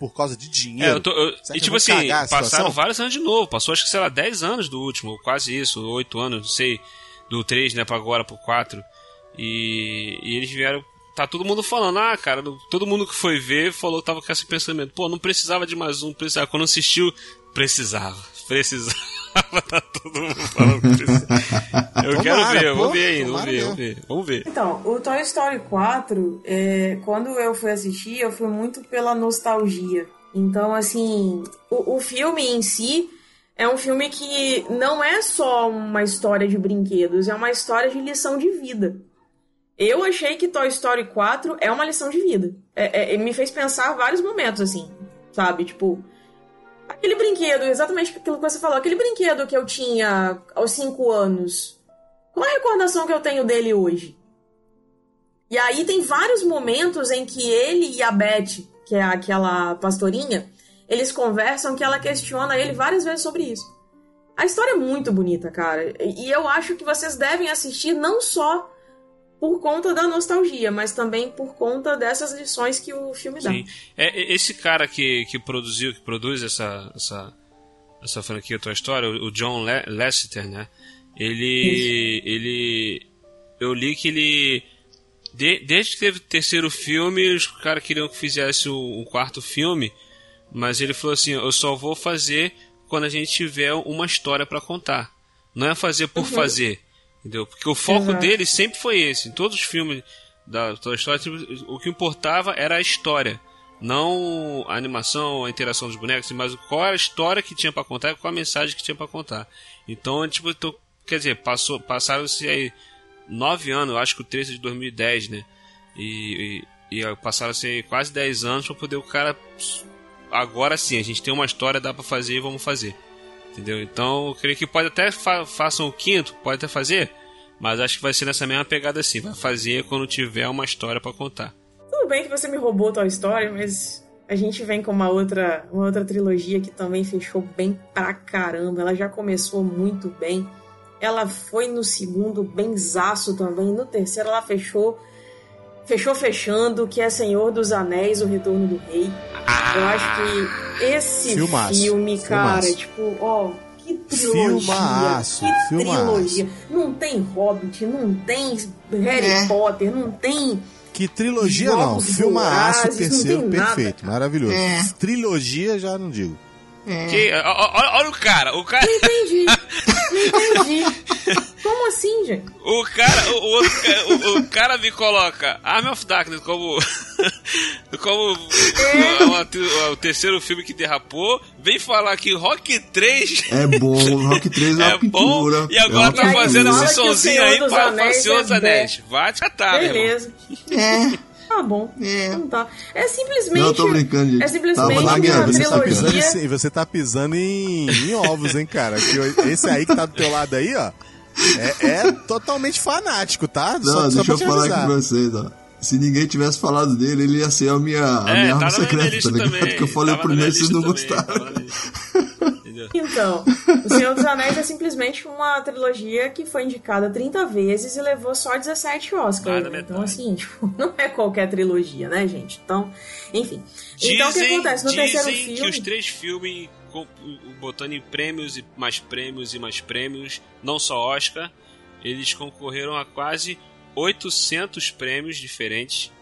por causa de dinheiro? É, eu tô, eu, e tipo assim, passaram vários anos de novo. Passou acho que, sei lá, 10 anos do último, quase isso, 8 anos, não sei, do 3, né, pra agora, pro 4. E, e eles vieram tá todo mundo falando, ah, cara, todo mundo que foi ver falou tava com esse pensamento, pô, não precisava de mais um, precisava. Quando assistiu, precisava, precisava, tá todo mundo falando precisava. Eu tomara, quero ver, eu vou ver ainda, vamos ver, vamos ver, vamos ver. Então, o Toy Story 4, é, quando eu fui assistir, eu fui muito pela nostalgia. Então, assim, o, o filme em si é um filme que não é só uma história de brinquedos, é uma história de lição de vida. Eu achei que Toy Story 4 é uma lição de vida. É, é, me fez pensar vários momentos, assim, sabe? Tipo, aquele brinquedo, exatamente aquilo que você falou, aquele brinquedo que eu tinha aos 5 anos. Qual a recordação que eu tenho dele hoje? E aí tem vários momentos em que ele e a Beth, que é aquela pastorinha, eles conversam que ela questiona ele várias vezes sobre isso. A história é muito bonita, cara. E eu acho que vocês devem assistir não só por conta da nostalgia, mas também por conta dessas lições que o filme dá. Sim. É, esse cara que, que produziu, que produz essa, essa, essa franquia Toy Story, o John Lasseter, né? Ele, Isso. ele, eu li que ele, de, desde que teve o terceiro filme, os caras queriam que fizesse o, o quarto filme, mas ele falou assim, eu só vou fazer quando a gente tiver uma história para contar. Não é fazer por uhum. fazer. Entendeu? Porque o foco Exato. dele sempre foi esse. Em todos os filmes da Toy Story, o que importava era a história. Não a animação, a interação dos bonecos, mas qual era a história que tinha para contar e qual a mensagem que tinha para contar. Então, tipo, tô, quer dizer, passou, passaram-se aí nove anos, acho que o 13 de 2010, né? E, e, e passaram-se quase 10 anos para poder o cara. Agora sim, a gente tem uma história, dá para fazer e vamos fazer. Entendeu? Então, eu creio que pode até fa façam o quinto, pode até fazer, mas acho que vai ser nessa mesma pegada assim, vai fazer quando tiver uma história para contar. Tudo bem que você me roubou tua história, mas a gente vem com uma outra, uma outra trilogia que também fechou bem pra caramba. Ela já começou muito bem. Ela foi no segundo benzaço também. No terceiro ela fechou fechou fechando, que é Senhor dos Anéis, O Retorno do Rei. Ah, Eu acho que esse filmaço, filme, cara, filmaço. tipo, ó, que trilogia. Filmaço, que filmaço. trilogia. Não tem Hobbit, não tem Harry é. Potter, não tem. Que trilogia não, filmaço terceiro perfeito, nada. maravilhoso. É. Trilogia já não digo. É. Que, olha, olha, o cara, o cara. Não entendi. Não entendi. Como assim, gente? O cara, o, o, o, o cara me coloca Arm of Darkness como. como é. o, o, terceiro filme que derrapou. Vem falar que Rock 3. É bom, Rock 3 é, é bom. Pintura, e agora é tá fazendo esse sonzinho aí para Senhor dos Anéis. Vai te catar, Beleza. É. Tá bom. É. Não tá. É simplesmente. Não, eu tô brincando, gente. É simplesmente uma guerra, você trilogia. Tá pisando em, você tá pisando em, em ovos, hein, cara? Que esse aí que tá do teu lado aí, ó. É, é totalmente fanático, tá? Não, só, deixa só eu falar aqui pra vocês, ó. Se ninguém tivesse falado dele, ele ia ser a minha, a é, minha arma secreta, tá ligado? Também. Porque eu falei tava primeiro, vocês não gostaram. Então, O Senhor dos Anéis é simplesmente uma trilogia que foi indicada 30 vezes e levou só 17 Oscars. Ah, então, assim, tipo, não é qualquer trilogia, né, gente? Então, enfim. Dizem, então, o que acontece? No terceiro filme. que os três filmes, botando em prêmios e mais prêmios e mais prêmios, não só Oscar, eles concorreram a quase 800 prêmios diferentes.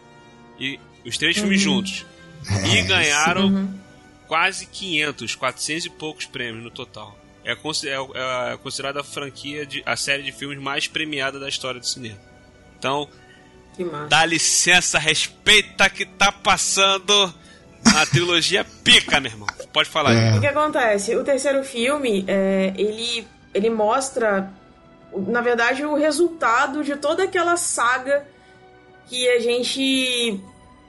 E os três uhum. filmes juntos. E ganharam. Uhum quase 500, 400 e poucos prêmios no total. É, é, é considerada a franquia, de, a série de filmes mais premiada da história do cinema. Então, dá licença, respeita que tá passando a trilogia pica, meu irmão. Pode falar. É. O que acontece? O terceiro filme, é, ele, ele mostra, na verdade, o resultado de toda aquela saga que a gente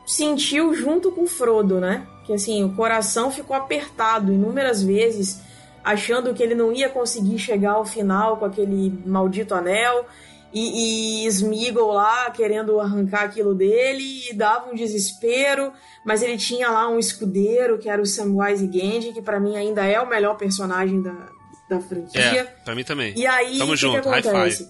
sentiu junto com o Frodo, né? que assim, o coração ficou apertado inúmeras vezes, achando que ele não ia conseguir chegar ao final com aquele maldito anel. e, e Smeagol lá querendo arrancar aquilo dele e dava um desespero, mas ele tinha lá um escudeiro que era o Samwise Gamgee, que para mim ainda é o melhor personagem da, da franquia. É, pra mim também. E aí, Tamo o que, junto, que acontece?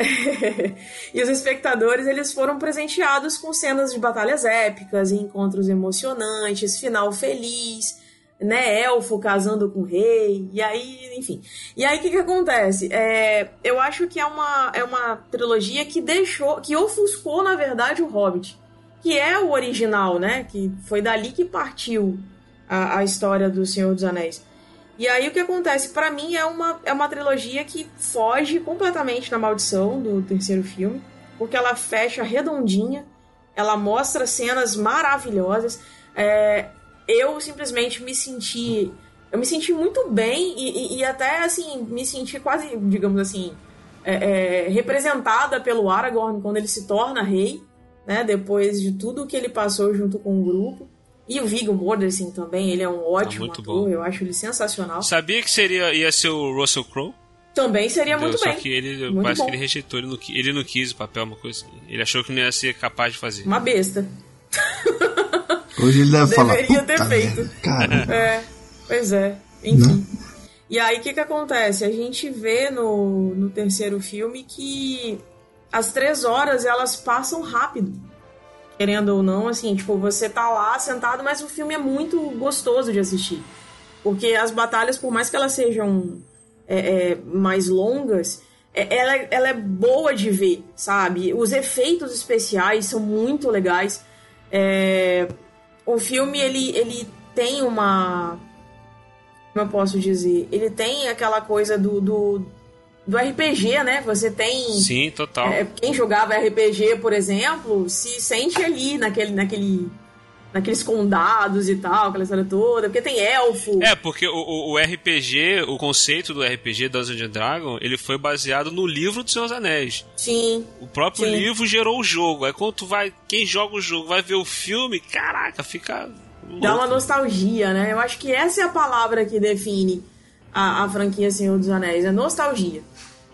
e os espectadores eles foram presenteados com cenas de batalhas épicas, encontros emocionantes, final feliz, né, elfo casando com rei, e aí, enfim. E aí o que, que acontece? É, eu acho que é uma, é uma trilogia que deixou, que ofuscou, na verdade, o Hobbit, que é o original, né, que foi dali que partiu a, a história do Senhor dos Anéis. E aí o que acontece? para mim é uma, é uma trilogia que foge completamente da maldição do terceiro filme, porque ela fecha redondinha, ela mostra cenas maravilhosas. É, eu simplesmente me senti. Eu me senti muito bem e, e, e até assim, me senti quase, digamos assim, é, é, representada pelo Aragorn quando ele se torna rei, né? Depois de tudo que ele passou junto com o grupo. E o Viggo Mortensen também, ele é um ótimo tá ator, bom. eu acho ele sensacional. Sabia que seria, ia ser o Russell Crowe? Também seria Entendeu? muito Só bem. que ele Muito parece bom. que ele rejeitou, ele não, ele não quis o papel, uma coisa assim. Ele achou que não ia ser capaz de fazer. Uma besta. Hoje ele deve falar. Deveria ter "Puta feito." Cara, É, pois é. Enfim. E aí o que, que acontece? A gente vê no, no terceiro filme que as três horas elas passam rápido. Querendo ou não, assim, tipo, você tá lá sentado, mas o filme é muito gostoso de assistir. Porque as batalhas, por mais que elas sejam é, é, mais longas, é- ela, ela é boa de ver, sabe? Os efeitos especiais são muito legais. É, o filme, ele, ele tem uma... Como eu posso dizer? Ele tem aquela coisa do, do, do RPG, né? Você tem... Sim, total. É, quem jogava RPG, por exemplo, se sente ali naquele, naquele, naqueles condados e tal, aquela história toda, porque tem elfo. É, porque o, o- o RPG, o conceito do RPG Dungeons and Dragons, ele foi baseado no livro dos Seus Anéis. Sim. O próprio Sim. livro gerou o jogo. Aí quando tu vai, quem joga o jogo vai ver o filme, caraca, fica Dá uma louco. nostalgia, né? Eu acho que essa é a palavra que define a, a franquia Senhor dos Anéis, é nostalgia.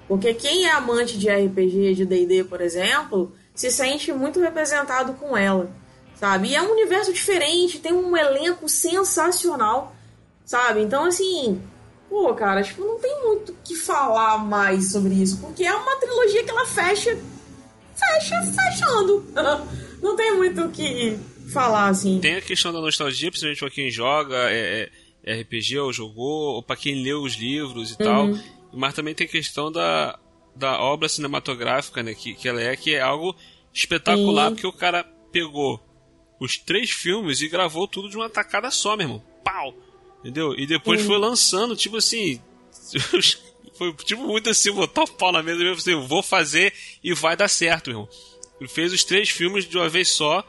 Porque quem é amante de RPG, de D&D, por exemplo, se sente muito representado com ela, sabe? E é um universo diferente, tem um elenco sensacional, sabe? Então, assim, pô, cara, tipo, não tem muito que falar mais sobre isso, porque é uma trilogia que ela fecha, fecha, fechando. não tem muito o que falar, assim. Tem a questão da nostalgia, principalmente pra quem joga é, é RPG ou jogou, ou pra quem leu os livros e tal. Mas também tem a questão da, da obra cinematográfica, né? Que, que ela é, que é algo espetacular, Sim. porque o cara pegou os três filmes e gravou tudo de uma tacada só, meu irmão. Pau! Entendeu? E depois foi lançando, tipo assim. foi tipo muito assim, botar o pau na mesa mesmo assim, vou fazer e vai dar certo, meu irmão. Ele fez os três filmes de uma vez só,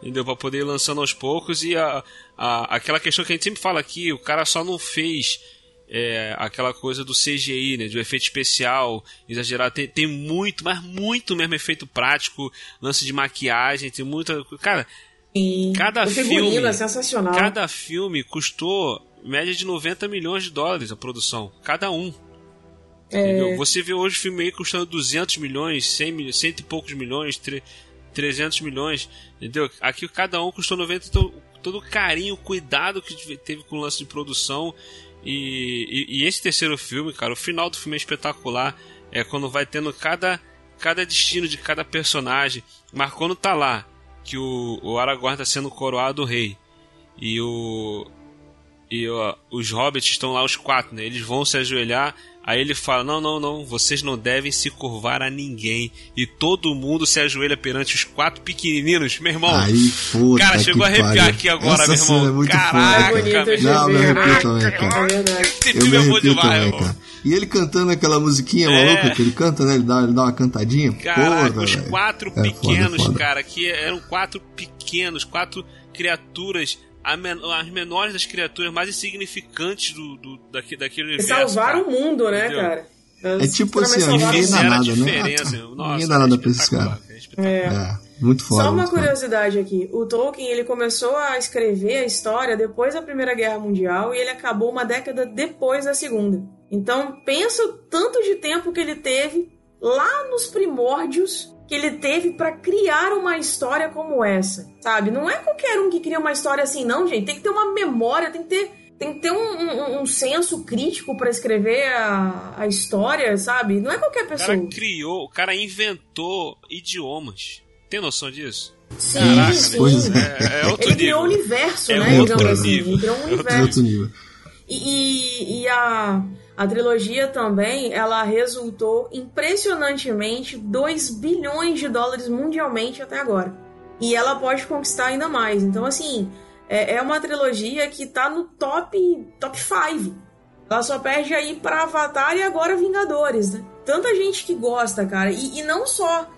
entendeu? Pra poder ir lançando aos poucos e a, a, aquela questão que a gente sempre fala aqui, o cara só não fez é, aquela coisa do CGI, né? Do efeito especial exagerado. Tem, tem muito, mas muito mesmo efeito prático, lance de maquiagem, tem muita. Cara, Sim. Cada o filme- é sensacional. cada filme custou média de 90 milhões de dólares a produção. Cada um. É. Entendeu? Você vê hoje filme aí custando 200 milhões, 100, mil- cento e poucos milhões, tre- 300 milhões, entendeu? Aqui cada um custou 90, então todo o carinho, cuidado que teve com o lance de produção. E, e- e esse terceiro filme, cara, o final do filme é espetacular. É quando vai tendo cada, cada destino de cada personagem. Mas quando tá lá, que o, o Aragorn tá sendo coroado rei, e o, e ó, os hobbits estão lá, os quatro, né? Eles vão se ajoelhar. Aí ele fala: Não, não, não, vocês não devem se curvar a ninguém. E todo mundo se ajoelha perante os quatro pequenininhos. Meu irmão, Aí, puta cara, chegou a arrepiar pariu. aqui agora, Essa meu irmão. é muito Caraca, foda, cara. Não, me arrepio também, cara. É esse Eu me filme é bom demais, cara. E ele cantando aquela musiquinha É. maluca que ele canta, né? Ele dá, ele dá uma cantadinha. Caraca, Porra, os velho. quatro É foda, pequenos, foda. cara, que eram quatro pequenos, quatro criaturas, men- as menores das criaturas mais insignificantes do, do, daque- daquele E universo. salvaram cara. o mundo, né, Entendeu? cara? É tipo assim, ninguém o dá nada, né? Ah. Nossa, Ninguém dá nada pra esses caras. é espetacular. É. Muito foda. Só uma muito foda. curiosidade aqui. O Tolkien ele começou a escrever a história depois da Primeira Guerra Mundial e ele acabou uma década depois da Segunda. Então pensa o tanto de tempo que ele teve lá nos primórdios que ele teve para criar uma história como essa, sabe? Não é qualquer um que cria uma história assim, não, gente. Tem que ter uma memória, tem que ter, tem que ter um, um, um senso crítico para escrever a, a história, sabe? Não é qualquer pessoa. O cara criou, o cara inventou idiomas. Tem noção disso? Sim, Caraca, sim. É, é outro ele nível. criou o universo, é né? Outro assim. nível. Ele criou um universo. É outro nível. E, e, e a a trilogia também, ela resultou impressionantemente 2 bilhões de dólares mundialmente até agora. E ela pode conquistar ainda mais. Então, assim, é, é uma trilogia que tá no top top 5. Ela só perde aí para Avatar e agora Vingadores, né? Tanta gente que gosta, cara. E, e não só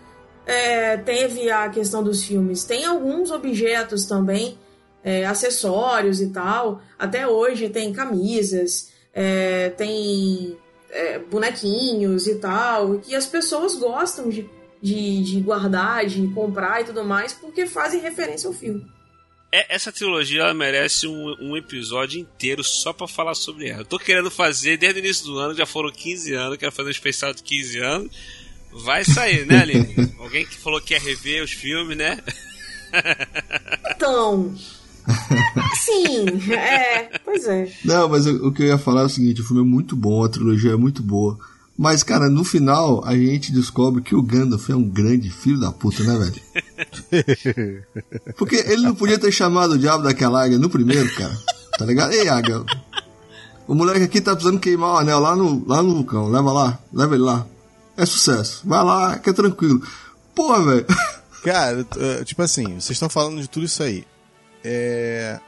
é, teve a questão dos filmes, tem alguns objetos também, é, acessórios e tal. Até hoje tem camisas, é, tem é, bonequinhos e tal, que as pessoas gostam de, de, de, guardar, de comprar e tudo mais, porque fazem referência ao filme. É, essa trilogia merece um, um episódio inteiro só para falar sobre ela. Eu tô querendo fazer desde o início do ano, já foram 15 anos, quero fazer um especial de 15 anos. Vai sair, né, Aline? Alguém que falou que ia rever os filmes, né? Então, Sim, é, pois é. Não, mas o, o, que eu ia falar é o seguinte: o filme é muito bom, a trilogia é muito boa. Mas, cara, no final a gente descobre que o Gandalf é um grande filho da puta, né, velho? Porque ele não podia ter chamado o diabo daquela águia no primeiro, cara. Tá ligado? Ei, águia. O moleque aqui tá precisando queimar o anel lá no, lá no vulcão. Leva lá, leva ele lá. É sucesso. Vai lá, que é tranquilo. Porra, velho. Cara, tipo assim, vocês estão falando de tudo isso aí. É...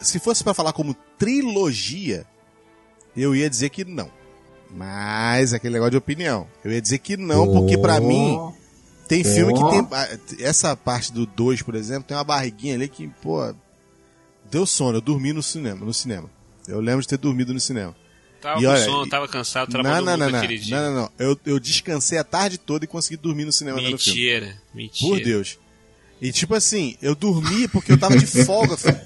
Se fosse para falar como trilogia, eu ia dizer que não. Mas aquele negócio de opinião. Eu ia dizer que não, oh, porque para mim tem oh. filme que tem. Essa parte do 2, por exemplo, tem uma barriguinha ali que, pô, deu sono. Eu dormi no cinema. No cinema. Eu lembro de ter dormido no cinema. Tava e, com olha, sono, tava cansado, trabalhou não, não, muito não, aquele não, dia. Não, não, não. Eu, eu descansei a tarde toda e consegui dormir no cinema mentira, no filme. Mentira, mentira. Por Deus. E tipo assim, eu dormi porque eu tava de folga, filho.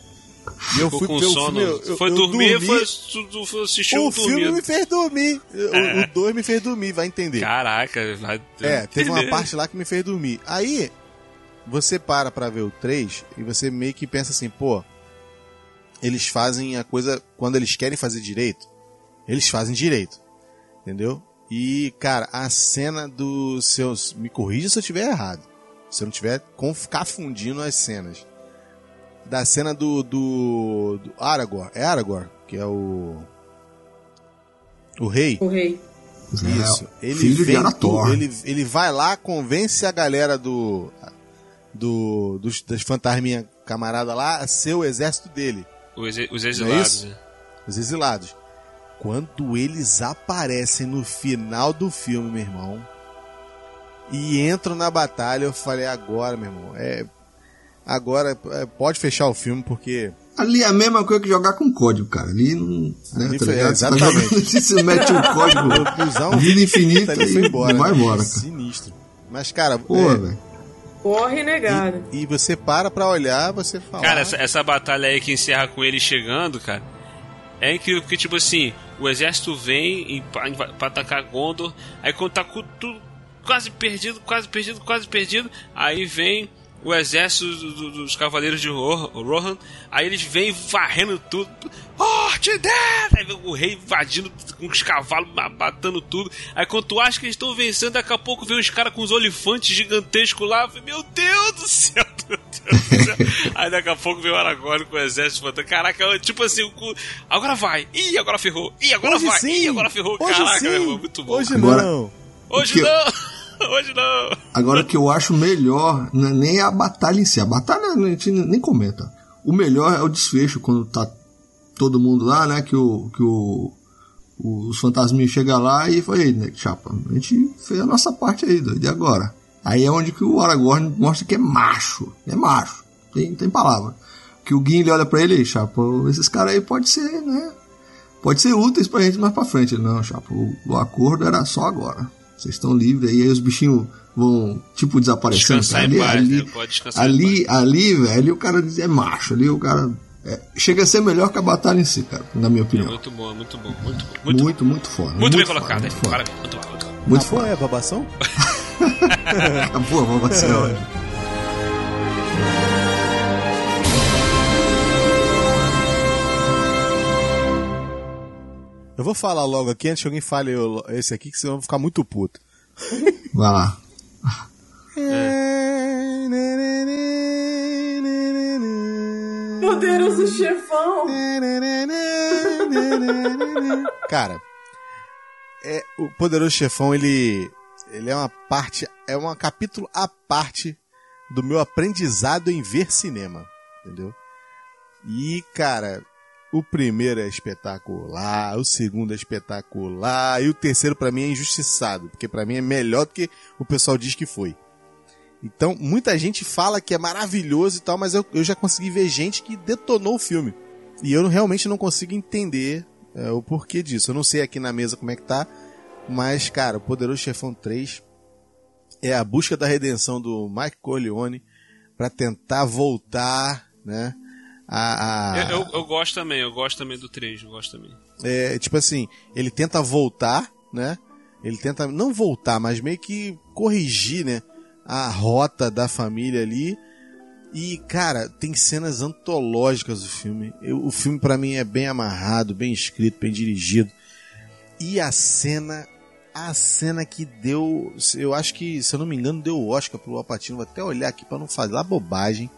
E eu fui com sono. Filme, eu, foi eu dormir, dormi, foi, foi assistir o um filme dormido. me fez dormir. É. O 2 me fez dormir, vai entender. Caraca, vai É, teve uma parte lá que me fez dormir. Aí, você para pra ver o 3 e você meio que pensa assim, pô, eles fazem a coisa quando eles querem fazer direito, eles fazem direito. Entendeu? E, cara, a cena dos seus. Me corrija se eu estiver errado se eu não tiver confundindo as cenas. Da cena do, do, do Aragorn. É Aragorn, que é o. O rei. O rei. Isso. É, ele, filho vem, de ele, ele vai lá, convence a galera do. do dos, das fantasminhas camarada lá a ser o exército dele. Os, os exilados. É os exilados. Quando eles aparecem no final do filme, meu irmão, e entram na batalha. Eu falei, agora, meu irmão, é. Agora é, pode fechar o filme porque. Ali é a mesma coisa que jogar com código, cara. Ali não. Né, ali tá foi, é, exatamente. Você mete um código usar um vida infinita e foi embora, vai embora. Cara. Sinistro. Mas, cara. Porra, é, velho. Corre negado. E, e, você para pra olhar, você fala. Cara, essa, essa batalha aí que encerra com ele chegando, cara. É incrível porque, tipo assim, o exército vem pra, atacar Gondor. Aí quando tá com tudo quase perdido, quase perdido, quase perdido. Aí vem o exército do, do, dos cavaleiros de Rohan. Aí eles vêm varrendo tudo. Oh, vem o rei invadindo com os cavalos, matando tudo. Aí quando tu acha que eles estão vencendo, daqui a pouco vem os caras com os olifantes gigantescos lá. Meu Deus do céu! Meu Deus do céu. Aí daqui a pouco vem o Aragorn com o exército fantasma. Caraca, tipo assim, agora vai. Ih, agora ferrou. Ih, agora Hoje vai. Sim. Ih, agora ferrou. Hoje Caraca, sim. meu irmão, muito bom. Hoje agora... Hoje não! Hoje não! Agora o que eu acho melhor não é nem a batalha em si. A batalha a gente nem comenta. O melhor é o desfecho, quando tá todo mundo lá, né? Que o. Que o os fantasminhos chegam lá e fala, né, chapa, a gente fez a nossa parte aí, doido, e agora? Aí é onde que o Aragorn mostra que é macho, é macho, tem, tem palavra. Que o Gimli olha pra ele, chapa, esses caras aí pode ser, né, pode ser úteis pra gente mais pra frente. Ele, não, chapa, o, o acordo era só agora. Vocês estão livres aí, aí os bichinhos vão, tipo, desaparecendo. Descansar ali, paz, ali, né? Pode descansar ali, ali, velho, o cara é macho. Ali o cara é, chega a ser melhor que a batalha em si, cara, na minha opinião. É muito bom, muito bom, muito bom. Muito, muito, muito foda. Muito, muito bem foda, colocado, muito hein? foda. Parabéns, muito bom, muito bom. Muito Acabou, foda. é babação? Acabou, vamos ser Eu vou falar logo aqui antes que alguém fale eu- esse aqui, que senão eu vou ficar muito puto. Vai lá. Poderoso chefão. Cara, é, o Poderoso Chefão, ele, ele é uma parte, é um capítulo à parte do meu aprendizado em ver cinema, entendeu? E, cara, o primeiro é espetacular, o segundo é espetacular, e o terceiro pra mim é injustiçado, porque pra mim é melhor do que o pessoal diz que foi. Então, muita gente fala que é maravilhoso e tal, mas eu, eu já consegui ver gente que detonou o filme. E eu realmente não consigo entender é, o porquê disso. Eu não sei aqui na mesa como é que tá, mas, cara, o Poderoso Chefão 3 é a busca da redenção do Mike Corleone pra tentar voltar, né? A, a- Eu, eu, eu gosto também, eu gosto também do 3, eu gosto também. é, tipo assim, ele tenta voltar, né? Ele tenta não voltar, mas meio que corrigir, né? A rota da família ali. E, cara, tem cenas antológicas do filme. Eu- o filme, pra mim, é bem amarrado, bem escrito, bem dirigido. E a cena. A cena que deu. Eu acho que, se eu não me engano, deu o Oscar pro Alpatino. Vou até olhar aqui pra não falar bobagem.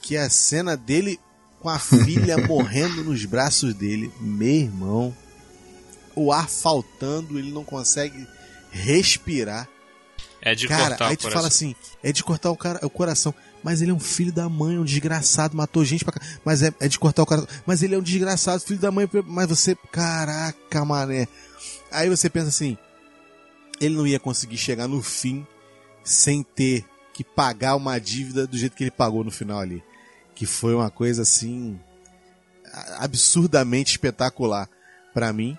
Que é a cena dele com a filha morrendo nos braços dele. Meu irmão. O ar faltando, ele não consegue respirar. É de cara, cortar aí o tu coração. fala assim, é de cortar o, cara, o coração. Mas ele é um filho da mãe, um desgraçado, matou gente pra. Mas é, é de cortar o coração. Mas ele é um desgraçado, filho da mãe. Mas você, caraca, mané. Aí você pensa assim, ele não ia conseguir chegar no fim sem ter que pagar uma dívida do jeito que ele pagou no final ali. Que foi uma coisa assim absurdamente espetacular pra mim,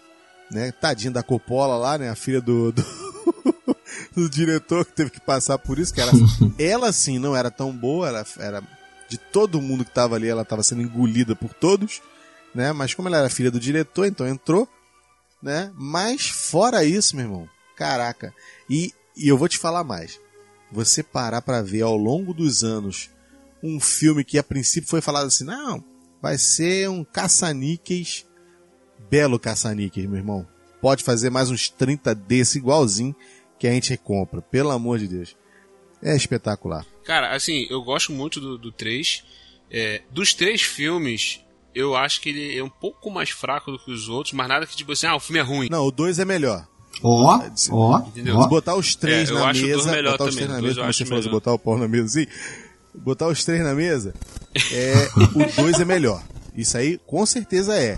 né? Tadinha da Coppola lá, né? A filha do, do, do diretor que teve que passar por isso, que era, ela sim não era tão boa, era, era de todo mundo que tava ali, ela tava sendo engolida por todos, né? Mas como ela era filha do diretor, então entrou, né? Mas fora isso, meu irmão, caraca. E, e eu vou te falar mais. Você parar pra ver ao longo dos anos um filme que a princípio foi falado assim, não, vai ser um caça-níqueis, belo caça-níqueis, meu irmão. Pode fazer mais uns 30 desse igualzinho que a gente compra, pelo amor de Deus. É espetacular. Cara, assim, eu gosto muito do, do 3. É, dos três filmes, eu acho que ele é um pouco mais fraco do que os outros, mas nada que tipo assim, ah, o filme é ruim. Não, o 2 é melhor. Ó, ó, ó. Botar os três É, na mesa, melhor botar os também, três na o mesa, como você falou botar o pau na mesa assim, botar os três na mesa, é, o 2 é melhor. Isso aí com certeza é.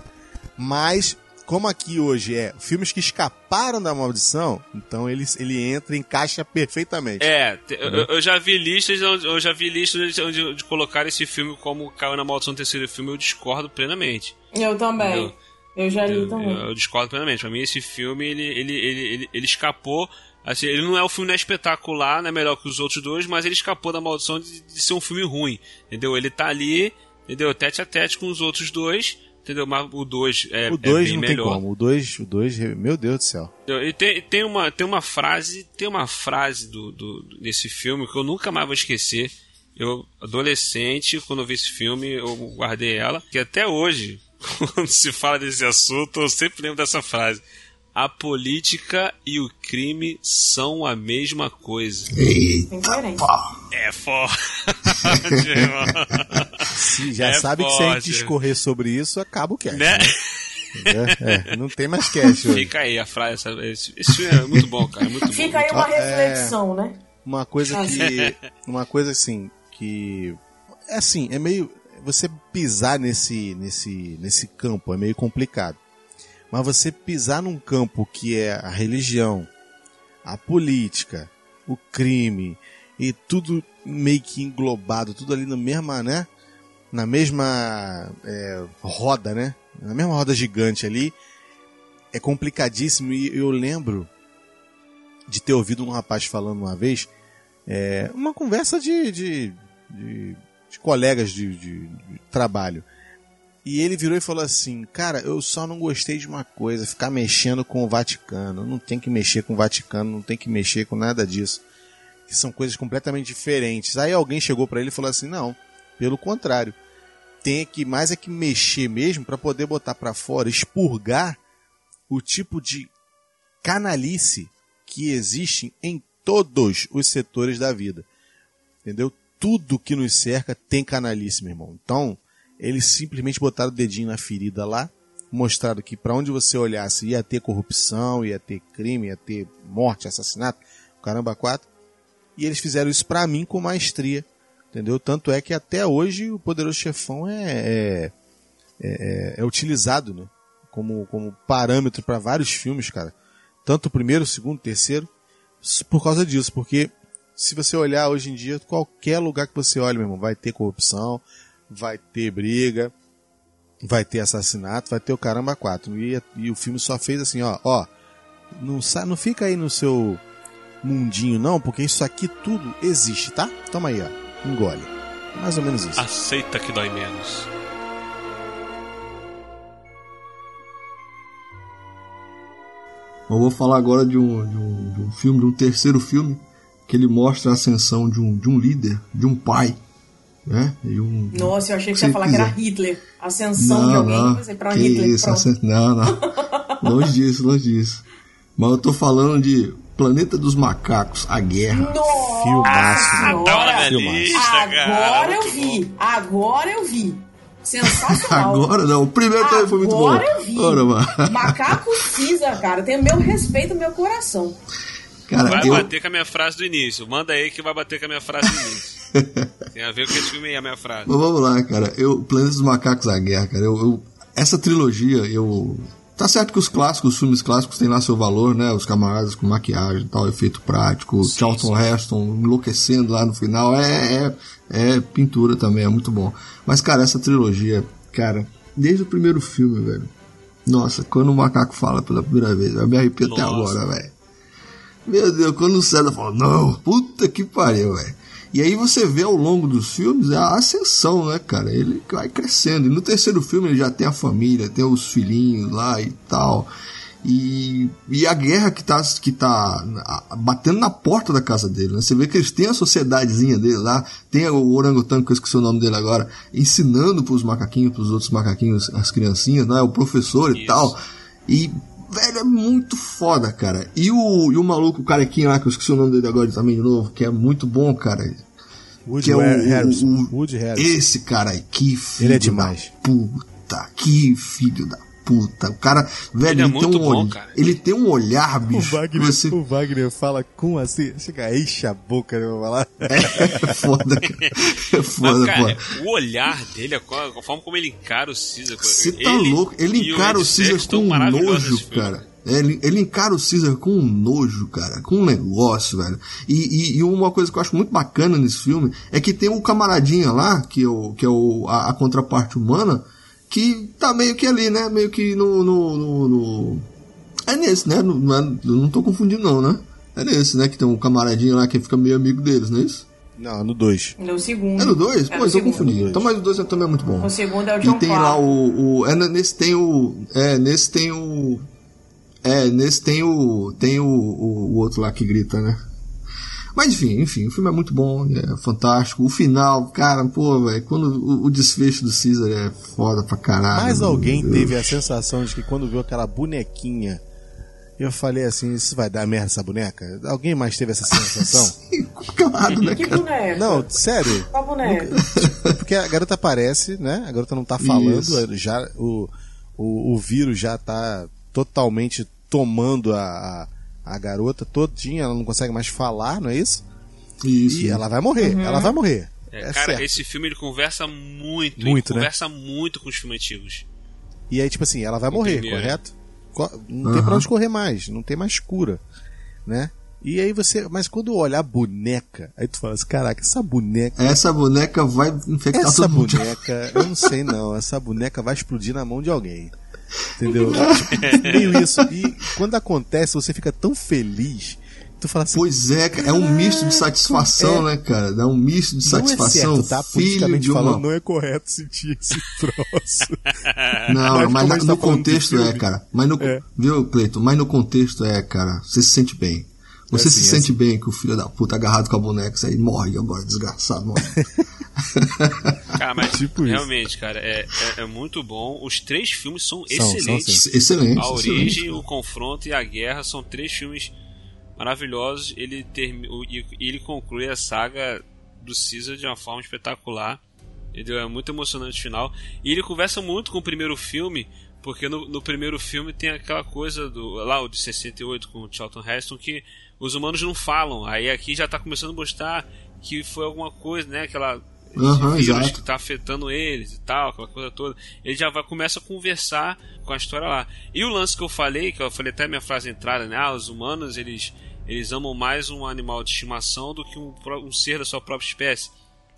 Mas, como aqui hoje é filmes que escaparam da maldição, então ele, ele entra e encaixa perfeitamente. É, te- eu, eu já vi listas, onde- eu já vi listas onde, onde, de colocar esse filme como caiu na maldição do terceiro filme, eu discordo plenamente. Eu também. Eu- Eu já li Eu, também. eu- eu discordo plenamente. Pra mim, esse filme, ele, ele, ele, ele, ele escapou. Assim, ele não é o filme não é espetacular, não é melhor que os outros dois, mas ele escapou da maldição de, de ser um filme ruim. Entendeu? Ele tá ali, entendeu? Tete a tete com os outros dois. Entendeu? Mas o 2 é, o é 2 bem não melhor. tem como. O 2, o dois, meu Deus do céu. E tem, tem, uma, tem uma frase, tem uma frase do, do, do- desse filme que eu nunca mais vou esquecer. Eu, adolescente, quando eu vi esse filme, eu guardei ela, que até hoje, quando se fala desse assunto, eu sempre lembro dessa frase. A política e o crime são a mesma coisa. Tem coerência. É forte, irmão. Se já É sabe que se a gente forte. discorrer sobre isso, acaba o cast. né? É, é, não tem mais cast hoje. Fica aí a frase. Esse, esse filme é muito bom, cara. é Muito Fica bom, aí uma Ah, é. reflexão, né? Uma coisa que. Uma coisa assim, que. É assim, é meio. Você pisar nesse, nesse, nesse campo é meio complicado. Mas você pisar num campo que é a religião, a política, o crime e tudo meio que englobado, tudo ali na mesma, né? Na mesma é, roda, né? Na mesma roda gigante ali. É complicadíssimo e eu lembro de ter ouvido um rapaz falando uma vez é, uma conversa de, de, de de colegas de, de, de trabalho. E ele virou e falou assim: Cara, eu só não gostei de uma coisa, ficar mexendo com o Vaticano. Não tem que mexer com o Vaticano, não tem que mexer com nada disso. Que são coisas completamente diferentes. Aí alguém chegou para ele e falou assim: Não, pelo contrário. Tem que mais é que mexer mesmo para poder botar para fora, expurgar o tipo de canalice que existe em todos os setores da vida. Entendeu? Tudo que nos cerca tem canalice, meu irmão. Então, eles simplesmente botaram o dedinho na ferida lá, mostraram que para onde você olhasse ia ter corrupção, ia ter crime, ia ter morte, assassinato, caramba, quatro. E eles fizeram isso para mim com maestria, entendeu? Tanto é que até hoje o Poderoso Chefão é, é, é, é utilizado, né? Como, como parâmetro para vários filmes, cara. Tanto o primeiro, o segundo, o terceiro, por causa disso, porque se você olhar hoje em dia, qualquer lugar que você olha, meu irmão, vai ter corrupção, vai ter briga, vai ter assassinato, vai ter o caramba quatro. E, e o filme só fez assim, ó, ó, não, não fica aí no seu mundinho não, porque isso aqui tudo existe, tá? Toma aí, ó, engole. Mais ou menos isso. Aceita que dói menos. Eu vou falar agora de um, de um, de um filme, de um terceiro filme, que ele mostra a ascensão de um, de um líder, de um pai, né? E um, Nossa, eu achei que você ia falar quiser. que era Hitler. Ascensão não, de alguém, não. você Hitler. Isso, ascens... Não, não. longe disso, longe disso. Mas eu tô falando de Planeta dos Macacos, A Guerra. Nossa! Filmaço. Agora, agora eu vi. Agora eu vi. Sensacional. Agora não, o primeiro também foi muito bom. Agora eu vi. Ora, Macaco Cisa, cara. Tem meu respeito, meu coração. Cara, vai eu... bater com a minha frase do início. Manda aí que vai bater com a minha frase do início. Tem a ver com esse filme aí, a minha frase. Mas vamos lá, cara. Eu, Planeta dos Macacos a Guerra, cara. Eu, eu, essa trilogia, eu. Tá certo que os clássicos, os filmes clássicos têm lá seu valor, né? Os camaradas com maquiagem e tal, efeito prático, sim, Charlton sim. Heston enlouquecendo lá no final. É, é, é pintura também, é muito bom. Mas, cara, essa trilogia, cara, desde o primeiro filme, velho. Nossa, quando o macaco fala pela primeira vez, eu me arrepio até agora, velho. Meu Deus, quando o César fala, não, puta que pariu, velho. E aí você vê ao longo dos filmes a ascensão, né, cara? Ele vai crescendo. E no terceiro filme ele já tem a família, tem os filhinhos lá e tal. E, e a guerra que tá, que tá batendo na porta da casa dele, né? Você vê que eles têm a sociedadezinha dele lá, tem o orangotango, que eu esqueci o nome dele agora, ensinando pros macaquinhos, pros outros macaquinhos, as criancinhas, né? O professor Isso. e tal. E, velho, é muito foda, cara. E o, e o maluco, o carequinho lá, que eu esqueci o nome dele agora também de novo, que é muito bom, cara. Woody que é o, Harrison. O, Woody Harrison. Esse cara aí, que filho Ele é demais. puta, que filho da puta. O cara, velho, ele, é ele tem um bom, cara. ele tem um olhar, bicho. O Wagner, você... o Wagner fala com assim, chega, enche a boca, né, falar. É, é foda, cara. É foda, Mas, cara, o olhar dele, a forma como ele encara o Caesar. Você tá louco? Ele encara o Caesar com nojo, cara. Ele, ele encara o Caesar com um nojo, cara, com um negócio, velho. E, e, e, uma coisa que eu acho muito bacana nesse filme é que tem um camaradinha lá, que é, o, que é o, a, a contraparte humana, que tá meio que ali, né? Meio que no. no, no, no... É nesse, né? Não, não, é, não tô confundindo, não, né? É nesse, né? Que tem um camaradinho lá que fica meio amigo deles, não é isso? Não, no 2. No segundo. É no 2? É Pô, eu confundi. Então, mas o 2 também é muito bom. O segundo é o John E tem lá o, o. É, nesse tem o. É, nesse tem o. É, nesse tem o. Tem o, o, o outro lá que grita, né? Mas enfim, enfim, o filme é muito bom, é fantástico. O final, cara, pô, velho, quando o, o, desfecho do Caesar é foda pra caralho. Mas alguém teve a sensação de que quando viu aquela bonequinha, eu falei assim, isso vai dar merda essa boneca? Alguém mais teve essa sensação? Sim, claro, né, Que boneca? Não, sério. Qual boneca? Porque a garota aparece, né? A garota não tá falando, já o, o, o vírus já tá totalmente tomando a, a, a, garota todinha, ela não consegue mais falar, não é isso? Isso. E ela vai morrer, uhum. ela vai morrer. É, é cara, certo. esse filme ele conversa muito, muito né? conversa muito com os filmes antigos. E aí, tipo assim, ela vai morrer, primeiro. correto? Não uhum. tem pra onde correr mais, não tem mais cura, né? E aí você. Mas quando olhar a boneca, aí tu fala assim, caraca, essa boneca. Essa boneca vai infectar essa todo mundo. Essa boneca, eu não sei não. Essa boneca vai explodir na mão de alguém. Entendeu? meio isso. E quando acontece, você fica tão feliz. tu fala assim. Pois é, é um misto de satisfação, é. né, cara? Dá um misto de satisfação. É certo, tá? Politicamente uma... falando, não é correto sentir esse troço. Não, mas, mas no tá contexto é, cara. Mas no, é. Viu, Cleiton? Mas no contexto é, cara. Você se sente bem. Você é assim, se sente assim. bem que o filho da puta agarrado com a boneca aí morre agora, desgraçado, morre. cara, mas tipo realmente, isso. cara, é, é, é, muito bom. Os três filmes são, são excelentes. São, excelentes. A origem, excelente, o confronto e a guerra são três filmes maravilhosos. Ele, term... ele conclui a saga do Caesar de uma forma espetacular. Ele é muito emocionante no final. E ele conversa muito com o primeiro filme, porque no, no primeiro filme tem aquela coisa do. lá, o de 68 com o Charlton Heston, que os humanos não falam. Aí aqui já está começando a mostrar que foi alguma coisa, né? Aquela uhum, vírus exato. que está afetando eles e tal, aquela coisa toda. Ele já vai começa a conversar com a história lá. E o lance que eu falei, que eu falei até minha frase entrada, né? Ah, os humanos eles eles amam mais um animal de estimação do que um, um ser da sua própria espécie.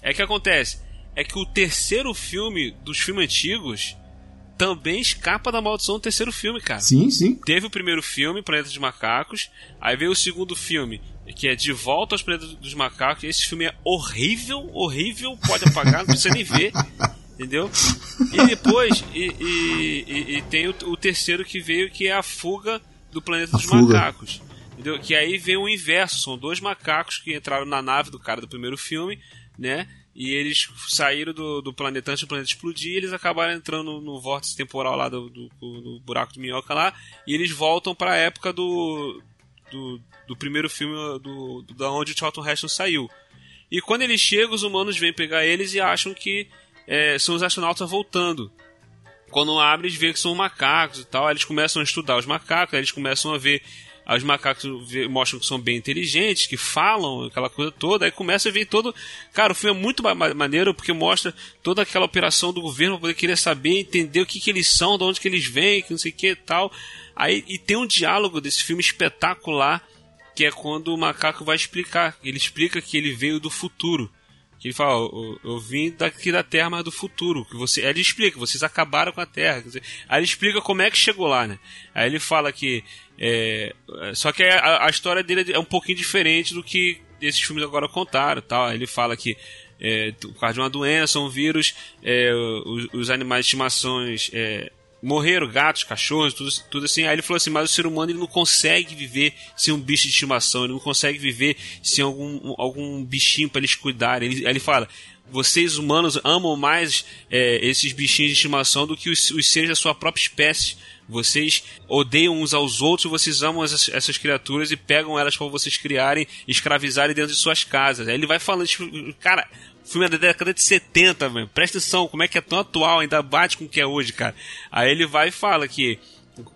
É que acontece, é que o terceiro filme dos filmes antigos também escapa da maldição do terceiro filme, cara. Sim, sim. Teve o primeiro filme, Planeta dos Macacos, aí veio o segundo filme, que é De Volta aos Planetas dos Macacos. Esse filme é horrível, horrível, pode apagar, não precisa nem ver. Entendeu? E depois, e, e, e, e tem o, o, terceiro que veio, que é a fuga do Planeta a dos fuga. Macacos. Entendeu? Que aí vem o inverso, são dois macacos que entraram na nave do cara do primeiro filme, né? E eles saíram do, do planeta antes do planeta explodir e eles acabaram entrando no, vórtice temporal lá do, do, do, buraco de minhoca lá. E eles voltam para a época do, do, do, primeiro filme do, do, da onde o Charlton Heston saiu. E quando eles chegam, os humanos vêm pegar eles e acham que é, são os astronautas voltando. Quando abrem, eles veem que são macacos e tal. Eles começam a estudar os macacos, eles começam a ver os macacos mostram que são bem inteligentes, que falam, aquela coisa toda. Aí começa a ver todo. Cara, o filme é muito maneiro porque mostra toda aquela operação do governo poder querer saber, entender o que, que eles são, de onde que eles vêm, que não sei o que e tal. Aí, e tem um diálogo desse filme espetacular que é quando o macaco vai explicar. Ele explica que ele veio do futuro. Que ele fala, eu, eu, vim daqui da Terra, mas do futuro. Que você, aí ele explica, vocês acabaram com a Terra. Aí ele explica como é que chegou lá, né? Aí ele fala que é, só que a, a, história dele é um pouquinho diferente do que esses filmes agora contaram. Tal. Ele fala que é, por causa de uma doença, um vírus, é, os, os, animais de estimações é, morreram, gatos, cachorros, tudo, tudo assim. Aí ele falou assim: mas o ser humano ele não consegue viver sem um bicho de estimação, ele não consegue viver sem algum, algum bichinho para eles cuidarem. Ele, aí ele fala: vocês humanos amam mais é, esses bichinhos de estimação do que os, os seres da sua própria espécie vocês odeiam uns aos outros, vocês amam essas, essas criaturas e pegam elas para vocês criarem, escravizarem dentro de suas casas. Aí ele vai falando, tipo, cara, filme é da década de 70, velho. Presta atenção, como é que é tão atual, ainda bate com o que é hoje, cara. Aí ele vai e fala que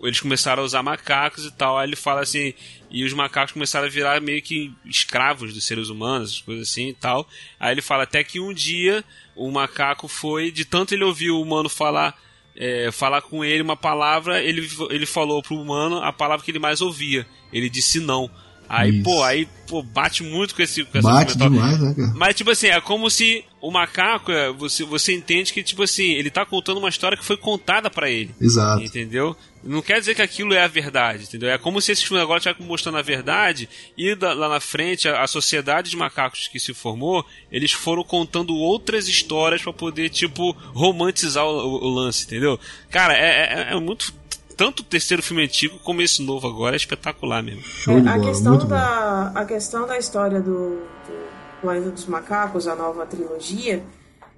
eles começaram a usar macacos e tal. Aí ele fala assim, e os macacos começaram a virar meio que escravos dos seres humanos, coisas assim e tal. Aí ele fala até que um dia o macaco foi, de tanto ele ouvir o humano falar é, falar com ele uma palavra, ele, ele falou pro humano a palavra que ele mais ouvia. Ele disse não. Aí, Isso. pô, aí, pô, bate muito com esse com essa Bate demais, né, cara? Mas, tipo assim, é como se o macaco, é, você, você entende que, tipo assim, ele tá contando uma história que foi contada para ele. Exato. Entendeu? Não quer dizer que aquilo é a verdade, entendeu? É como se esse filme agora estivesse mostrando a verdade e da, lá na frente a, a, sociedade de macacos que se formou, eles foram contando outras histórias para poder, tipo, romantizar o, o, o, lance, entendeu? Cara, é, é, é muito tanto o terceiro filme antigo como esse novo agora é espetacular mesmo. É, a, questão da, a questão da história do, do Planeta dos Macacos, a nova trilogia,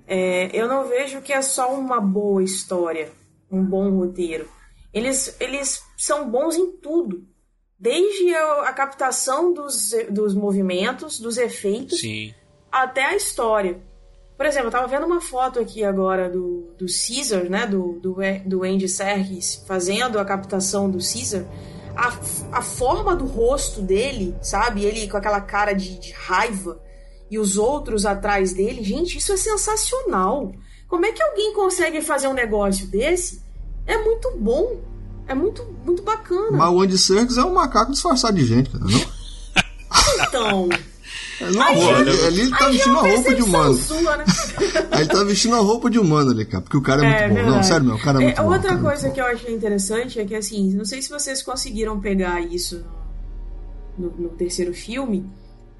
é, eu não vejo que é só uma boa história, um bom roteiro. Eles, eles são bons em tudo. Desde a, a captação dos, dos movimentos, dos efeitos, Sim. até a história. Por exemplo, eu tava vendo uma foto aqui agora do, do Caesar, né? Do, do, do Andy Serkis fazendo a captação do Caesar. A, a forma do rosto dele, sabe? Ele com aquela cara de, de raiva e os outros atrás dele. Gente, isso é sensacional. Como é que alguém consegue fazer um negócio desse? É muito bom. É muito, muito bacana. Mas o Andy Serkis é um macaco disfarçado de gente, cara, não? então. Não, aí, ele, ele, ele tá vestindo a roupa de humano. Sua, né? ele tá vestindo a roupa de humano ali, cara, porque o cara é, é muito bom. Verdade. Não, sério, meu, o cara é muito é, bom. Outra coisa que eu achei interessante é que, assim, não sei se vocês conseguiram pegar isso no, no terceiro filme,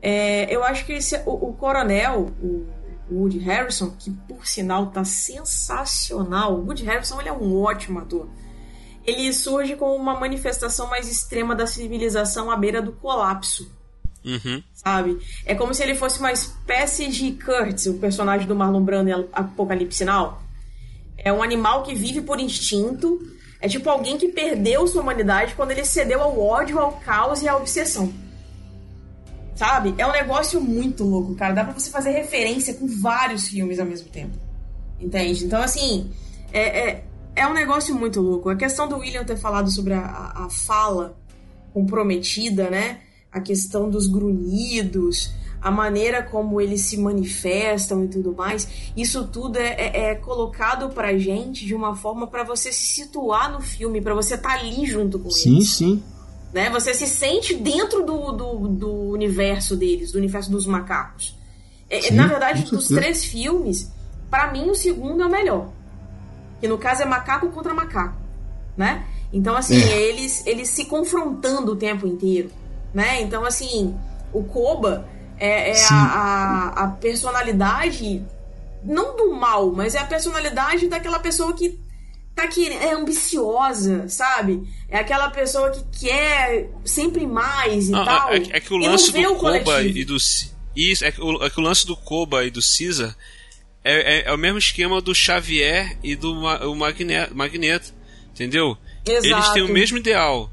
é, eu acho que esse, o, o coronel, o Woody Harrison, que por sinal tá sensacional. O Woody Harrison ele é um ótimo ator. Ele surge como uma manifestação mais extrema da civilização à beira do colapso. Uhum. Sabe? É como se ele fosse uma espécie de Kurtz, o personagem do Marlon Brando em Apocalipse Now. É um animal que vive por instinto. É tipo alguém que perdeu sua humanidade quando ele cedeu ao ódio, ao caos e à obsessão. Sabe? É um negócio muito louco, cara. Dá pra você fazer referência com vários filmes ao mesmo tempo. Entende? Então, assim, é, é, é um negócio muito louco. A questão do William ter falado sobre a, a fala comprometida, né? A questão dos grunhidos, a maneira como eles se manifestam e tudo mais, isso tudo é, é, é colocado pra gente de uma forma para você se situar no filme, para você estar tá ali junto com sim, eles. Sim, sim. Né? Você se sente dentro do, do, do universo deles, do universo dos macacos. É, Sim, Na verdade, dos três filmes, para mim o segundo é o melhor. Que no caso é macaco contra macaco, né? Então, assim, é. eles, eles se confrontando o tempo inteiro, né? Então, assim, o Koba é, é a, a, a personalidade, não do mal, mas é a personalidade daquela pessoa que tá que é ambiciosa, sabe? É aquela pessoa que quer sempre mais e não, tal. É, é, que o lance do o Koba e do isso é que, o, é que o lance do Koba e do Caesar é, é, é, o mesmo esquema do Xavier e do o Magneto, Magneto entendeu? Exato. Eles têm o mesmo ideal.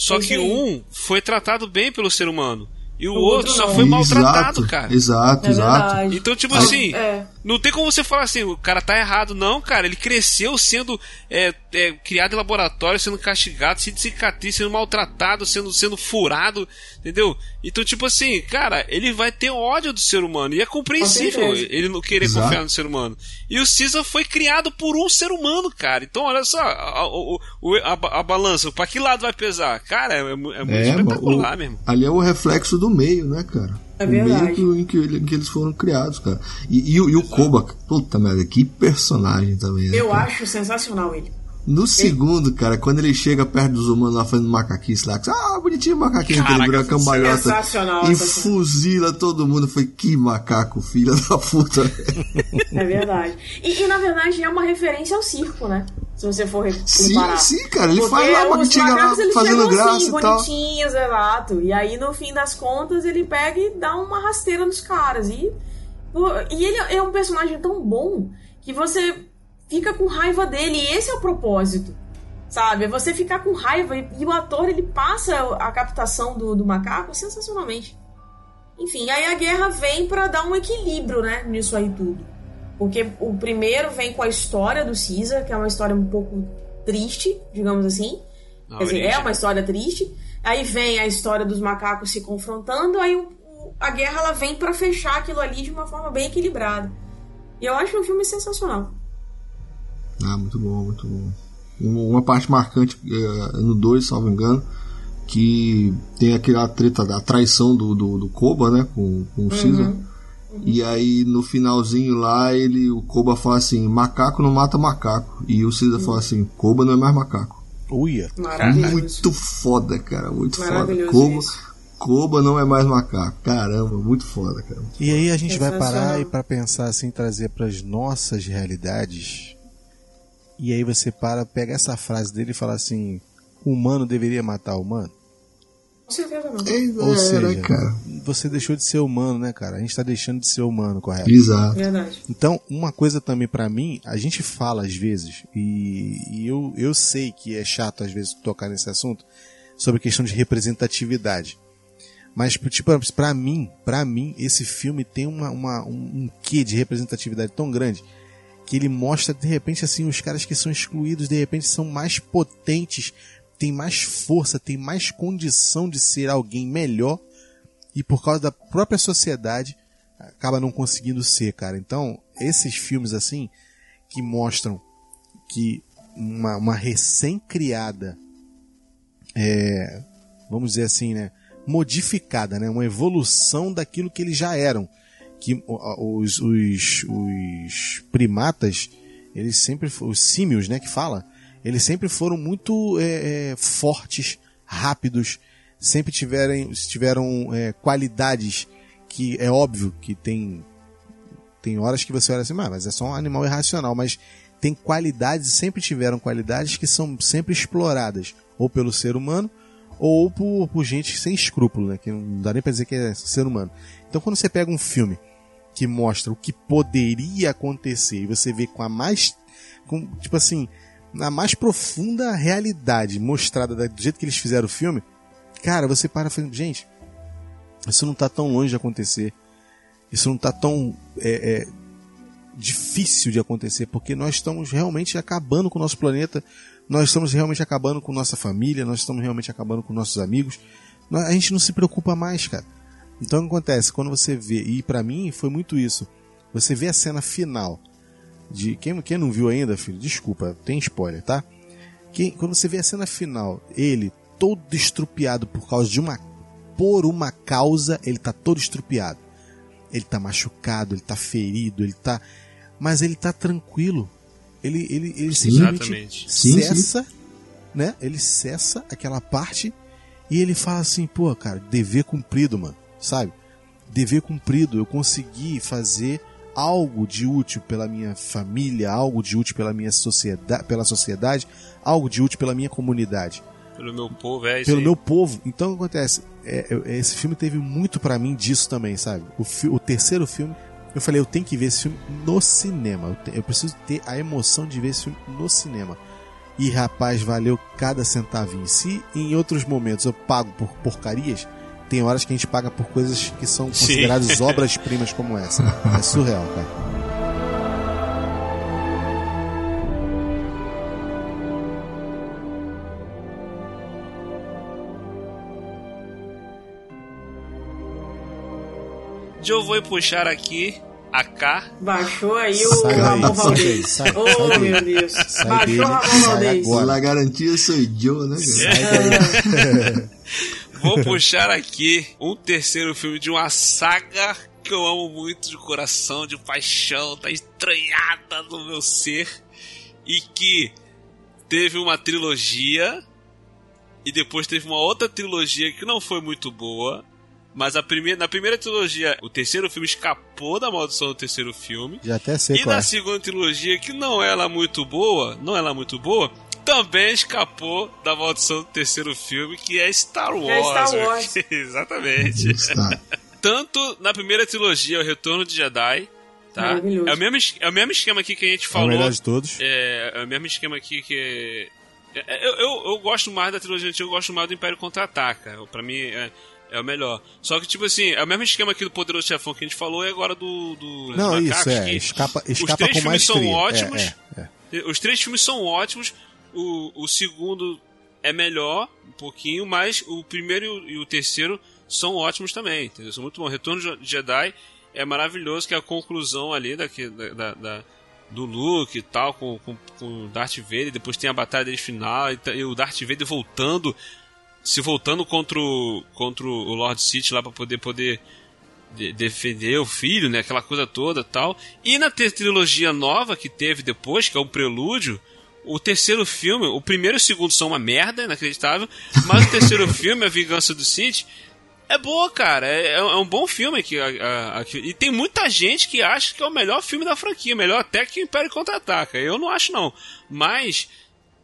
Só que um foi tratado bem pelo ser humano. E o, o outro, outro só foi maltratado, exato, cara. Exato, é exato. Então, tipo assim, é. Não tem como você falar assim, o cara tá errado, não, cara. Ele cresceu sendo é, é, criado em laboratório, sendo castigado, sendo cicatriz, sendo maltratado, sendo, sendo furado, entendeu? Então, tipo assim, cara, ele vai ter ódio do ser humano. E é compreensível ele não querer exato. confiar no ser humano. E o Caesar foi criado por um ser humano, cara. Então, olha só, a, a, a, a balança, pra que lado vai pesar? Cara, é, é muito é, espetacular o, mesmo. Ali é o reflexo do meio, né, cara? É. O meio em que, em que, eles foram criados, cara. E, e, e o Koba, puta merda, que personagem também. Né, Eu cara? acho sensacional ele. No segundo, cara, quando ele chega perto dos humanos lá fazendo macaquice lá, ah, bonitinho macaquinho, que ele vira cambalhota e fuzila todo mundo. Foi que macaco, filha da puta. É verdade. E, e, na verdade é uma referência ao circo, né? Se você for comparar. Sim, sim, cara, ele Porque faz lá, uma chega lá fazendo graça assim, e tal. bonitinhos, exato. E aí no fim das contas ele pega e dá uma rasteira nos caras. E, e ele é um personagem tão bom que você fica com raiva dele. E esse é o propósito, sabe? É você ficar com raiva e, o ator ele passa a captação do, do macaco sensacionalmente. Enfim, aí a guerra vem para dar um equilíbrio, né, nisso aí tudo. Porque o primeiro vem com a história do Caesar, que é uma história um pouco triste, digamos assim. Na Quer origem. dizer, é uma história triste. Aí vem a história dos macacos se confrontando, aí o, a guerra ela vem para fechar aquilo ali de uma forma bem equilibrada. E eu acho um filme sensacional. Ah, muito bom, muito bom. Uma parte marcante é, no 2, salvo engano, que tem aquela treta da traição do, do, do Koba, né, com, com o Caesar. Uhum. Uhum. E aí no finalzinho lá, ele, o Koba fala assim: macaco não mata macaco. E o Caesar uhum. fala assim: Koba não é mais macaco. Uia. Muito foda, cara, muito foda. Koba, Koba não é mais macaco. Caramba, muito foda, cara. E aí a gente vai parar e para pensar assim, trazer para as nossas realidades e aí você para, pega essa frase dele e fala assim: o humano deveria matar o humano? Com certeza não. É, Ou seja, cara. você deixou de ser humano, né, cara? A gente tá deixando de ser humano, correto? Exato. Verdade. Então, uma coisa também para mim, a gente fala às vezes, e, e, eu, eu sei que é chato às vezes tocar nesse assunto, sobre a questão de representatividade. Mas, tipo, pra mim, para mim, esse filme tem uma, uma, um, um quê de representatividade tão grande que ele mostra de repente assim os caras que são excluídos de repente são mais potentes, têm mais força, têm mais condição de ser alguém melhor e por causa da própria sociedade acaba não conseguindo ser, cara. Então, esses filmes assim que mostram que uma, uma recém-criada é, vamos dizer assim, né, modificada, né, uma evolução daquilo que eles já eram que os, os, os primatas, eles sempre, os símios, né, que fala, eles sempre foram muito é, é, fortes, rápidos, sempre tiverem, tiveram é, qualidades que é óbvio que tem tem horas que você olha assim, ah, mas é só um animal irracional, mas tem qualidades, sempre tiveram qualidades que são sempre exploradas, ou pelo ser humano, ou por, por gente sem escrúpulo, né? Que não dá nem pra dizer que é ser humano. Então quando você pega um filme que mostra o que poderia acontecer e você vê com a mais. Com, tipo assim, na mais profunda realidade mostrada do jeito que eles fizeram o filme, cara, você para e fala, gente, isso não tá tão longe de acontecer. Isso não tá tão é, é, difícil de acontecer, porque nós estamos realmente acabando com o nosso planeta, nós estamos realmente acabando com nossa família, nós estamos realmente acabando com nossos amigos. A gente não se preocupa mais, cara. Então o que acontece? Quando você vê, e para mim foi muito isso, você vê a cena final de. Quem, quem não viu ainda, filho, desculpa, tem spoiler, tá? Quem, quando você vê a cena final, ele todo estrupiado por causa de uma. Por uma causa, ele tá todo estrupiado. Ele tá machucado, ele tá ferido, ele tá. Mas ele tá tranquilo. Ele, ele, ele simplesmente cessa, sim. né? Ele cessa aquela parte e ele fala assim, pô, cara, dever cumprido, mano sabe? Dever cumprido, eu consegui fazer algo de útil pela minha família, algo de útil pela minha sociedade, pela sociedade, algo de útil pela minha comunidade. Pelo meu povo, é isso Pelo aí. meu povo. Então o que acontece? É, é, esse filme teve muito para mim disso também, sabe? O, fi, o, terceiro filme, eu falei, eu tenho que ver esse filme no cinema. Eu, te, eu preciso ter a emoção de ver esse filme no cinema. E rapaz, valeu cada centavinho. Se em outros momentos eu pago por porcarias, tem horas que a gente paga por coisas que são consideradas obras-primas como essa. É surreal, cara. Eu vou puxar aqui a K. Baixou aí o sai Ramon Valdez. oh, meu Deus. Sai Baixou o Ramon Valdez. La garantia sou eu, né, cara? Vou puxar aqui um terceiro filme de uma saga que eu amo muito de coração, de paixão, tá estranhada no meu ser e que teve uma trilogia e depois teve uma outra trilogia que não foi muito boa. Mas a primeira, na primeira trilogia, o terceiro filme escapou da maldição do terceiro filme. Já até sei E na é. segunda trilogia, que não é lá muito boa, não é lá muito boa, também escapou da maldição do terceiro filme, que é Star Wars. É Star Wars. Exatamente. Tanto na primeira trilogia, O Retorno de Jedi, tá? É o, mesmo, é o mesmo esquema aqui que a gente falou. É o melhor de todos. É, é o mesmo esquema aqui que... É, eu, eu, eu, gosto mais da trilogia antiga, eu gosto mais do Império Contra-Ataca. Pra mim, é, é o melhor. Só que, tipo assim, é o mesmo esquema aqui do Poderoso Chefão que a gente falou e agora do. do Não, isso, é. Escapa, escapa os três com mais são ótimos. É, é, os três filmes são ótimos. O, o segundo é melhor, um pouquinho, mas o primeiro e o, terceiro são ótimos também. Entendeu? São muito bons. Retorno de Jedi é maravilhoso, que é a conclusão ali da, da, da do Luke e tal, com, com, o Darth Vader. Depois tem a batalha dele final e, e o Darth Vader voltando se voltando contra o, contra o Lord City lá para poder poder de, defender o filho, né? Aquela coisa toda tal. E na trilogia nova que teve depois, que é o Prelúdio, o terceiro filme, o primeiro e o segundo são uma merda, inacreditável, mas o terceiro filme, A Vingança do City, é boa, cara. É, é um bom filme aqui, aqui, E tem muita gente que acha que é o melhor filme da franquia, melhor até que o Império Contra-Ataca. Eu não acho, não. Mas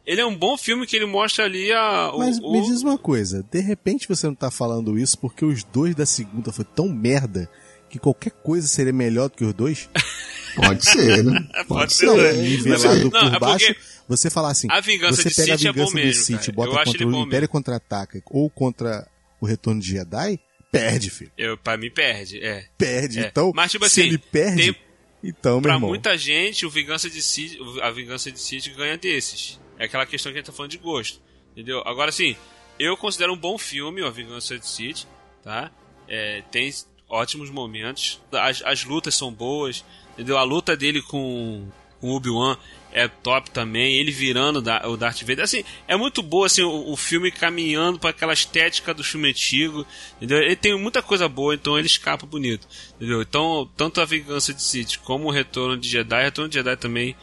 ele é um bom filme que ele mostra ali a. O, Mas me diz uma coisa, de repente você não tá falando isso porque os dois da segunda foi tão merda que qualquer coisa seria melhor do que os dois? Pode ser, né? Pode, Pode ser. Não, é, nivelado por é baixo, você falar assim, a vingança você pega City a vingança é do mesmo, City, cara. bota contra o Império Contra-Ataca ou contra o Retorno de Jedi, perde, filho. Eu, pra mim, perde, é. Perde, é. então, Mas, tipo se assim, ele perde, tem, então, meu pra muita gente, o Vingança de City, a Vingança de City ganha desses. É aquela questão que a gente tá falando de gosto. Entendeu? Agora, assim, eu considero um bom filme, A Vingança de City, tá? É, tem ótimos momentos. As, as lutas são boas, entendeu? A luta dele com, com o Obi-Wan é top também. Ele virando da, o Darth Vader. Assim, é muito boa, assim, o, o filme caminhando para aquela estética do filme antigo, entendeu? Ele tem muita coisa boa, então ele escapa bonito, entendeu? Então, tanto A Vingança de City como o Retorno de Jedi, o Retorno de Jedi também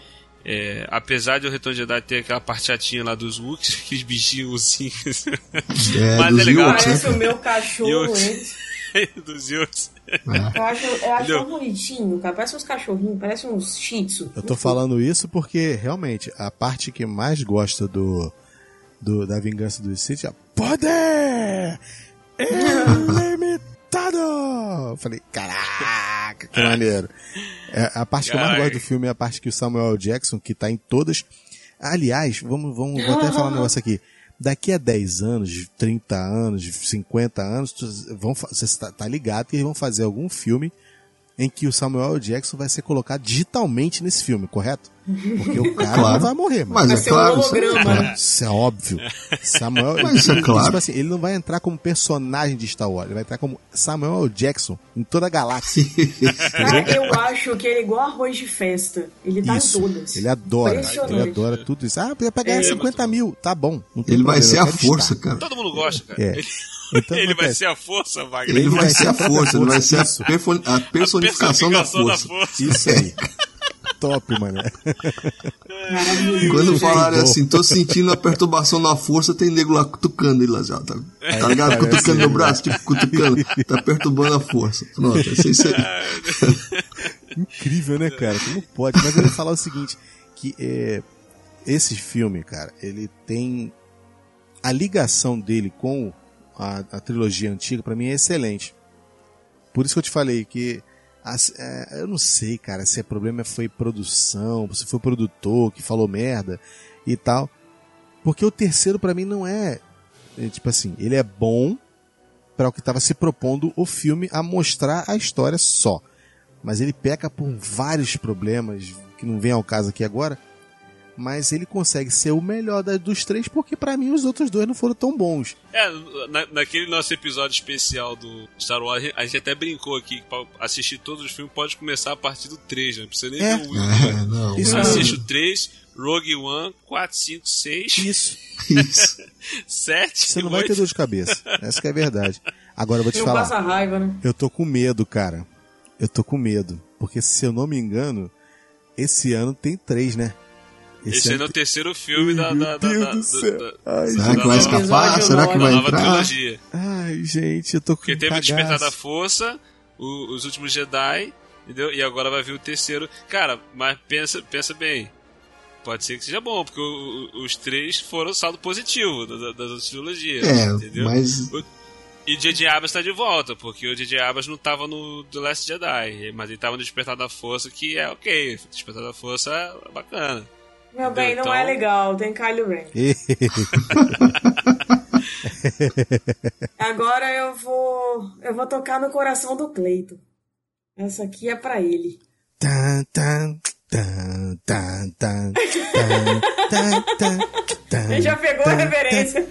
É, apesar de o Retorno de Jedi ter aquela parte chatinha lá dos Wooks, aqueles bichinhos assim. É, Mas é legal. Né? Parece o meu cachorro, hein? dos Ewoks. É. Eu acho, eu acho tão bonitinho, cara. Parece uns cachorrinhos, parece uns shih tzu. Eu tô falando isso porque, realmente, a parte que mais gosta do, do da vingança do Sith é poder ilimitado! Eu falei, caraca, que maneiro. É, a parte que eu mais Ai. gosto do filme é a parte que o Samuel. Jackson, que tá em todas. Aliás, vamos, vamos vou até falar um negócio aqui. Daqui a 10 anos, 30 anos, 50 anos, vão, você tá, tá ligado que eles vão fazer algum filme em que o Samuel L. Jackson vai ser colocado digitalmente nesse filme, correto? Porque o cara Claro. não vai morrer, mano. Mas Vai é ser um claro. isso é holograma, claro. Isso é óbvio. Samuel, Mas isso é ele- claro. tipo assim, ele não vai entrar como personagem de Star Wars, ele vai entrar como Samuel L. Jackson em toda a galáxia. Cara, eu acho que ele é igual arroz de festa. Ele tá isso. em todas. Ele adora, ele adora tudo isso. Ah, pra ganhar É, 50 mil, tá bom. Ele vai problema, ser eu a força, estar. cara. Todo mundo gosta, cara. É. Ele, Então, ele vai ser a força, Wagner. Ele vai ser a força, ele vai ser a, força, a personificação da força. Isso aí. Top, mano. Quando bom. assim, tô sentindo a perturbação na força, tem nego lá cutucando ele lá já, tá, tá ligado? parece Cutucando meu braço, tipo, cutucando, tá perturbando a força. Pronto, é isso aí. Incrível, né, cara? Como pode? Mas eu ia falar o seguinte, que é, esse filme, cara, ele tem a ligação dele com a, a trilogia antiga, pra mim é excelente. Por isso que eu te falei que as- é, eu não sei, cara, se o problema foi produção, se foi o produtor que falou merda e tal. Porque o terceiro pra mim não é, é, tipo assim, ele é bom para o que estava se propondo o filme a mostrar a história só. Mas ele peca por vários problemas que não vem ao caso aqui agora. Mas ele consegue ser o melhor dos três porque pra mim os outros dois não foram tão bons. É, na- naquele nosso episódio especial do Star Wars, a gente até brincou aqui que pra assistir todos os filmes pode começar a partir do 3, né? Não precisa nem É. ver o 1. É, não. Isso Assiste o 3, Rogue One, 4, 5, 6, Isso. isso. 7, Você não vai ter 8. dor de cabeça. Essa que é a verdade. Agora eu vou te Não falar. passa raiva, né? Eu tô com medo, cara. Eu tô com medo. Porque se eu não me engano, esse ano tem três, né? Esse aí é o terceiro filme da, da, da, da, do da- céu. da- Ai, Será que vai escapar? Episódio Será que vai nova entrar? trilogia. Ai, gente, eu tô com Porque teve o. Despertar da Força, o- os últimos Jedi, entendeu? E agora vai vir o terceiro. Cara, mas pensa, pensa bem. Pode ser que seja bom, porque o- o- os três foram saldo positivo da- da- das outras trilogias. É, entendeu? mas O- E J.J. Abrams tá de volta, porque o J.J. Abrams não tava no The Last Jedi, mas ele tava no Despertar da Força, que é ok. Despertar da Força é bacana. Meu bem, então... não é legal, tem Kylo Ren. Agora eu vou. Eu vou tocar no coração do Cleito. Essa aqui é pra ele. Tan, tan, Ele já pegou a referência.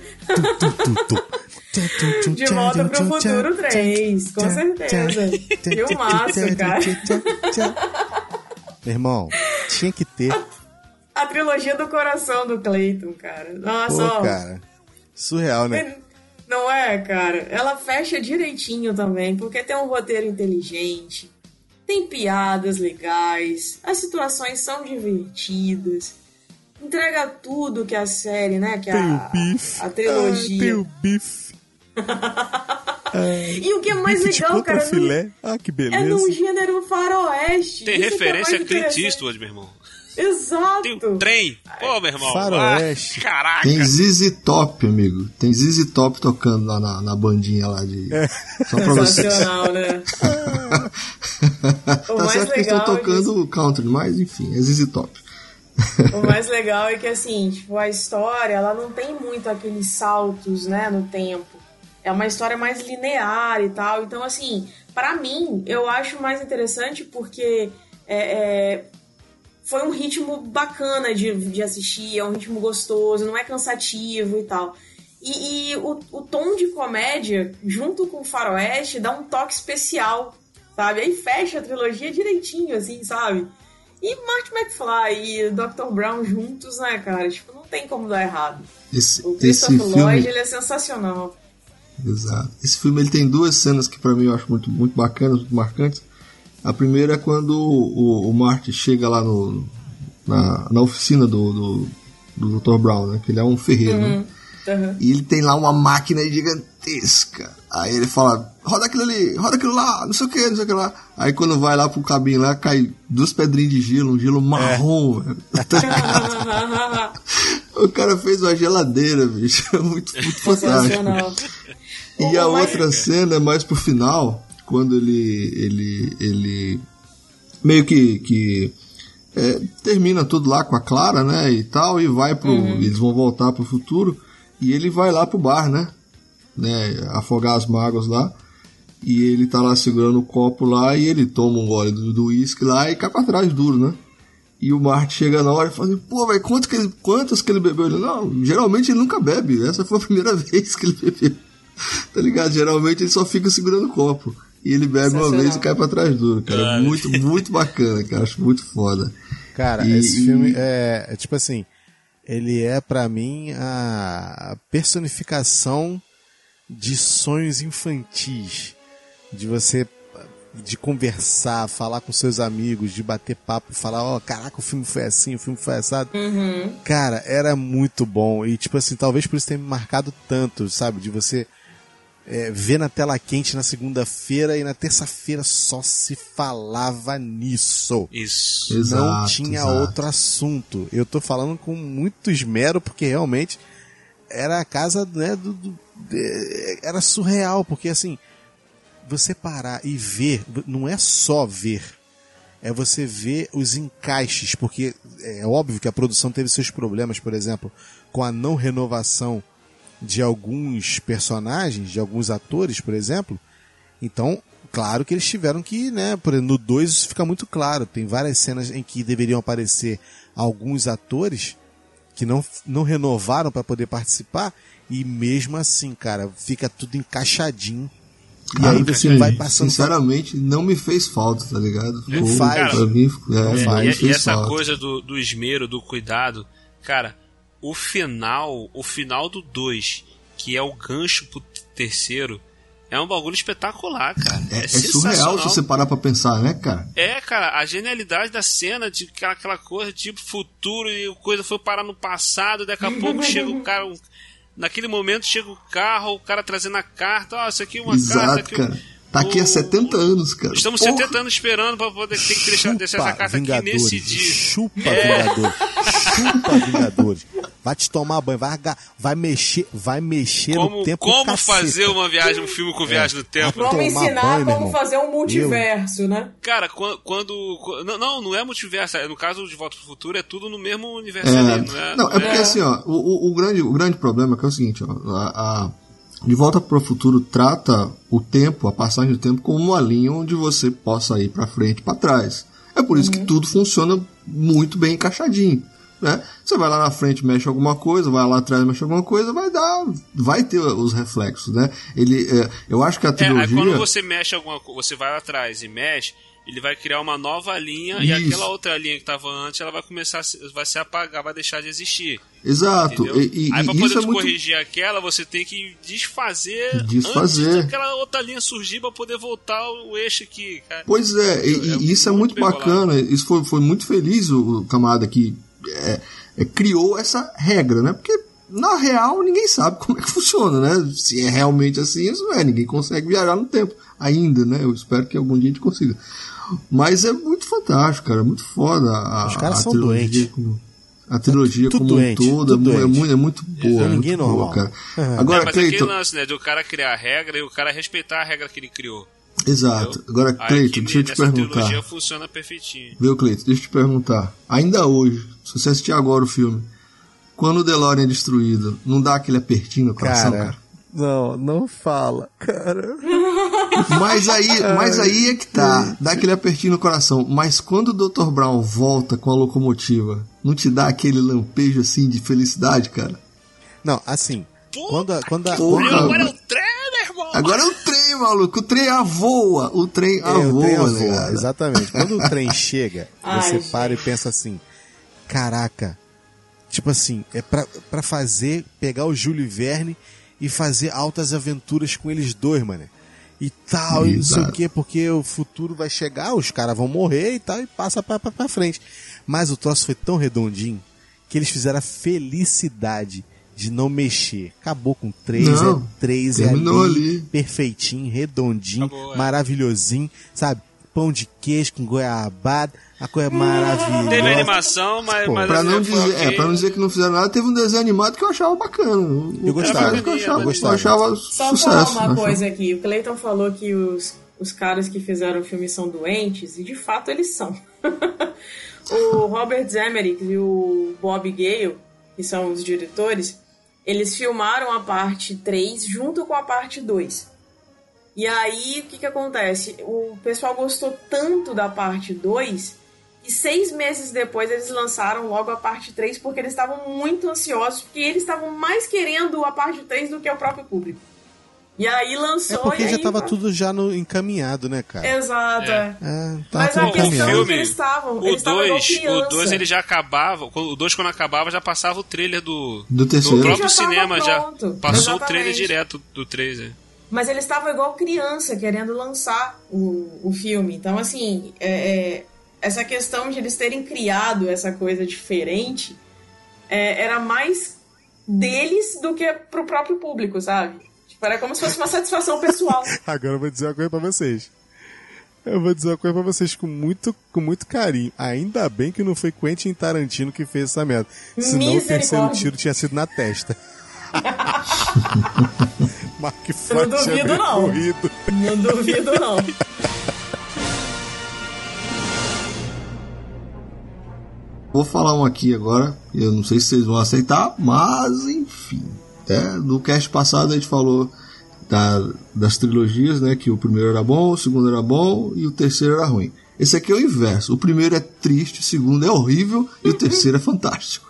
De volta pro futuro 3, com certeza. E o massa, cara. Meu irmão, tinha que ter a trilogia do coração do Clayton, cara. Nossa, Pô, ó. cara. Surreal, né? Não é, cara? Ela fecha direitinho também, porque tem um roteiro inteligente, tem piadas legais, as situações são divertidas, entrega tudo que a série, né? Que Tem o a, bife. a Ah, trilogia. tem o bife. E o que é mais bife legal, cara, contrafilé. Ah, que é beleza. num gênero faroeste. Tem Isso é referência mais a Clint. Eastwood, meu irmão. Exato. Tem um trem. Pô, meu irmão. Faroeste. Ah, caraca. tem ZZ Top, amigo. Tem ZZ Top tocando lá na, na bandinha lá de. Só pra vocês. Sensacional, né? O tá certo que estão é tocando country, mas enfim, é ZZ Top. O mais legal é que, assim, tipo, a história, ela não tem muito aqueles saltos, né, no tempo. É uma história mais linear e tal. Então, assim, pra mim, eu acho mais interessante porque é, é, foi um ritmo bacana de, de assistir, é um ritmo gostoso, não é cansativo e tal. E, e o, o tom de comédia, junto com o faroeste, dá um toque especial, sabe? Aí fecha a trilogia direitinho, assim, sabe? E Marty McFly e Dr. Brown juntos, né, cara? Tipo, não tem como dar errado. Esse, O esse Christopher filme. Lloyd, ele é sensacional. Exato. Esse filme ele tem duas cenas que pra mim eu acho muito, muito bacanas, muito marcantes. A primeira é quando o, o, chega lá no, na, na oficina do, do, do Dr. Brown, né? Que ele é um ferreiro, né? Uhum. Uhum. E ele tem lá uma máquina gigantesca. Aí ele fala, roda aquilo ali, roda aquilo lá, não sei o que, não sei o que lá. Aí quando vai lá pro cabinho lá, cai duas pedrinhas de gelo, um gelo marrom, ligado? o cara fez uma geladeira, bicho. Muito, muito fantástico. Sensacional. E a outra cena é mais pro final, quando ele. ele. ele. meio que. que é, termina tudo lá com a Clara, né? E tal, e vai pro. Eles vão voltar pro futuro. E ele vai lá pro bar, né? né afogar as mágoas lá. E ele tá lá segurando o copo lá e ele toma um gole do uísque lá e cai pra trás duro, né? E o Marty chega na hora e fala assim, pô, velho, quanto que ele- quantas que ele bebeu? Ele, não, geralmente ele nunca bebe. Essa foi a primeira vez que ele bebeu. tá ligado? Geralmente ele só fica segurando o copo. E ele bebe uma vez e cai pra trás duro, cara. Muito, muito bacana, cara. Acho muito foda. Cara, E- esse e- filme é, é tipo assim, ele é pra mim a personificação de sonhos infantis, de você de conversar, falar com seus amigos, de bater papo, falar, ó, caraca, o filme foi assim, o filme foi assado. Cara, era muito bom e tipo assim, talvez por isso tenha me marcado tanto, sabe, de você é, ver na tela quente na segunda-feira e na terça-feira só se falava nisso Isso. não Exato, tinha exato. outro assunto. Eu tô falando com muito esmero, porque realmente era a casa, né, do, do- de- era surreal, porque assim, você parar e ver, não é só ver, é você ver os encaixes, porque é óbvio que a produção teve seus problemas, por exemplo, com a não renovação de alguns personagens, de alguns atores, por exemplo. Então, claro que eles tiveram que, né, por exemplo, no 2 isso fica muito claro. Tem várias cenas em que deveriam aparecer alguns atores que não, não renovaram para poder participar e mesmo assim, cara, fica tudo encaixadinho. E Cara, aí você assim, vai passando Sinceramente, não me fez falta, tá ligado? Não Ficou- faz. Pra mim, é, faz. E, e essa falta. coisa do, do esmero, do cuidado, cara, o final, o final do 2, que é o gancho pro terceiro, é um bagulho espetacular, cara. É, É, é surreal sensacional. se você parar pra pensar, né, cara? É, cara, a genialidade da cena de aquela, aquela coisa tipo futuro e a coisa foi parar no passado, daqui a pouco chega o cara. um- naquele momento chega o carro, o cara trazendo a carta, ó, isso aqui é uma carta. Exato, aqui, cara. Tá aqui há o- 70 anos, cara. Estamos Porra. 70 anos esperando pra poder ter que deixar, deixar essa carta aqui Vingadores. nesse dia. É. Chupa, Vingadores. Chupa, Vingadores. Vai te tomar banho, vai, vai mexer, vai mexer no Como, tempo como caceta. fazer uma viagem, um filme com viagem no tempo? Vai Vamos ensinar banho, como irmão. fazer um multiverso, né? Cara, quan- quando. qu- Não, não, não é multiverso. é- No caso de Volta pro Futuro, é tudo no mesmo universo É, ali, não é? não, é porque assim, ó, o, o, o grande, o grande problema é que é o seguinte, ó, a, a- De Volta para o Futuro trata o tempo, a passagem do tempo, como uma linha onde você possa ir para frente e para trás. É por isso que tudo funciona muito bem encaixadinho. Né? Você vai lá na frente, mexe alguma coisa, vai lá atrás, mexe alguma coisa, vai dar, vai ter os reflexos, né? Ele, é, eu acho que a É, aí trilogia quando você mexe alguma coisa, você vai lá atrás e mexe, ele vai criar uma nova linha e Isso. aquela outra linha que tava antes, ela vai começar vai se apagar, vai deixar de existir. Exato. E, e- aí pra e poder é muito corrigir aquela, você tem que desfazer, Desfazer. antes daquela outra linha surgir pra poder voltar o eixo aqui, cara. Pois é, e, É e isso é muito bacana. Isso foi, foi muito feliz o, o camarada que é, é, criou essa regra, né? Porque na real ninguém sabe como é que funciona, né? Se é realmente assim, isso não é. Ninguém consegue viajar no tempo ainda, né? Eu espero que algum dia a gente consiga. Mas é muito fantástico, cara. É muito foda a, Os caras a são trilogia doentes. como- a trilogia Tudo como doente, um todo é, é, muito, é muito boa. É ninguém muito boa, normal. cara. Uhum. Agora, É, mas lance, né, de o cara criar a regra e o cara respeitar a regra que ele criou. exato. entendeu? Agora, Cleiton, deixa eu te perguntar. trilogia funciona perfeitinho. Viu, Cleiton? Deixa eu te perguntar. Ainda hoje, se você assistir agora o filme, quando o DeLorean é destruído, não dá aquele apertinho no coração, Cara, cara? não, não fala, cara. Mas aí, mas aí é que tá. Dá aquele apertinho no coração. Mas quando o Dr. Brown volta com a locomotiva, não te dá aquele lampejo assim de felicidade, cara? Não, assim, Pô, quando a, quando a, Porra, quando Agora é o trem, meu irmão! Agora é o trem, maluco. O trem avoa. O trem É, o trem avoa, avoa, né? Exatamente. Quando o trem chega, Ai, você gente. para e pensa assim: caraca, tipo assim, é pra, pra fazer, pegar o Júlio Verne e fazer altas aventuras com eles dois, mano. E tal, e não sei o quê, porque o futuro vai chegar, os caras vão morrer e tal, e passa pra, pra, pra frente. Mas o troço foi tão redondinho que eles fizeram a felicidade de não mexer. Acabou com três, Não, é três, é terminou ali, ali. perfeitinho, redondinho, Acabou, é. maravilhosinho, sabe? Pão de queijo com goiabada, a coisa maravilhosa. Teve animação, mas. Pô, mas Pra assim, não, foi dizer, é, pra não dizer que não fizeram nada, teve um desenho animado que eu achava bacana. Eu gostava, que eu achava, eu gostava. eu achava Só sucesso. falar eu uma achava- coisa aqui. O Clayton falou que os, os caras que fizeram o filme são doentes, e de fato eles são. o Robert Zemerick e o Bob Gale, que são os diretores, eles filmaram a parte 3 junto com a parte 2. E aí, o que, que acontece? O pessoal gostou tanto da parte 2 e seis meses depois eles lançaram logo a parte 3 porque eles estavam muito ansiosos, porque eles estavam mais querendo a parte 3 do que o próprio público. E aí É lançou porque e já aí... tava tudo já no, encaminhado, né, cara? Exato, é. É, tá Mas tudo a questão é filme, que eles estavam. O eles estavam igual 2, o criança. 2 ele já acabava. O 2 quando acabava já passava o trailer do. Do terceiro. No próprio Já cinema já. Passou o Exatamente. trailer direto do 3, é. Mas eles estavam igual criança, querendo lançar o, o filme. Então, assim, é, é, essa questão de eles terem criado essa coisa diferente é, era mais deles do que pro próprio público, sabe? Tipo, era como se fosse uma satisfação pessoal. Agora eu vou dizer uma coisa pra vocês. Eu vou dizer uma coisa pra vocês com muito, com muito carinho. Ainda bem que não foi Quentin Tarantino que fez essa merda. Senão o terceiro tiro tinha sido na testa. Mark não duvido, não. corrido. Não duvido, não. Vou falar um aqui agora, eu não sei se vocês vão aceitar, mas enfim. né? No cast passado a gente falou da- das trilogias, né? Que o primeiro era bom, o segundo era bom e o terceiro era ruim. Esse aqui é o inverso. O primeiro é triste, o segundo é horrível e o terceiro é fantástico.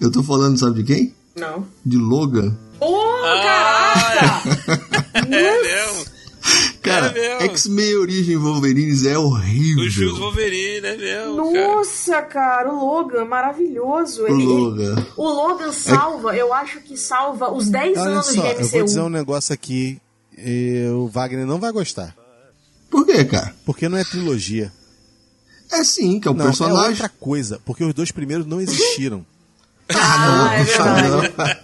Eu tô falando, sabe de quem? Não. De Logan. Ô, Ah, caraca! É mesmo. Cara, mesmo. X-Men Origem Wolverines é horrível. Os filmes Wolverine, é mesmo. cara. Nossa, cara, o Logan, maravilhoso. O Ele, ele- Logan. o Logan salva, eu acho que salva os 10 Olha anos só, de eu vou dizer um MCU. negócio aqui. e o Wagner não vai gostar. Por quê, cara? Porque não é trilogia. É sim, que é o não, é personagem. outra coisa. Porque os dois primeiros não existiram. Ah, Ah, é não, verdade.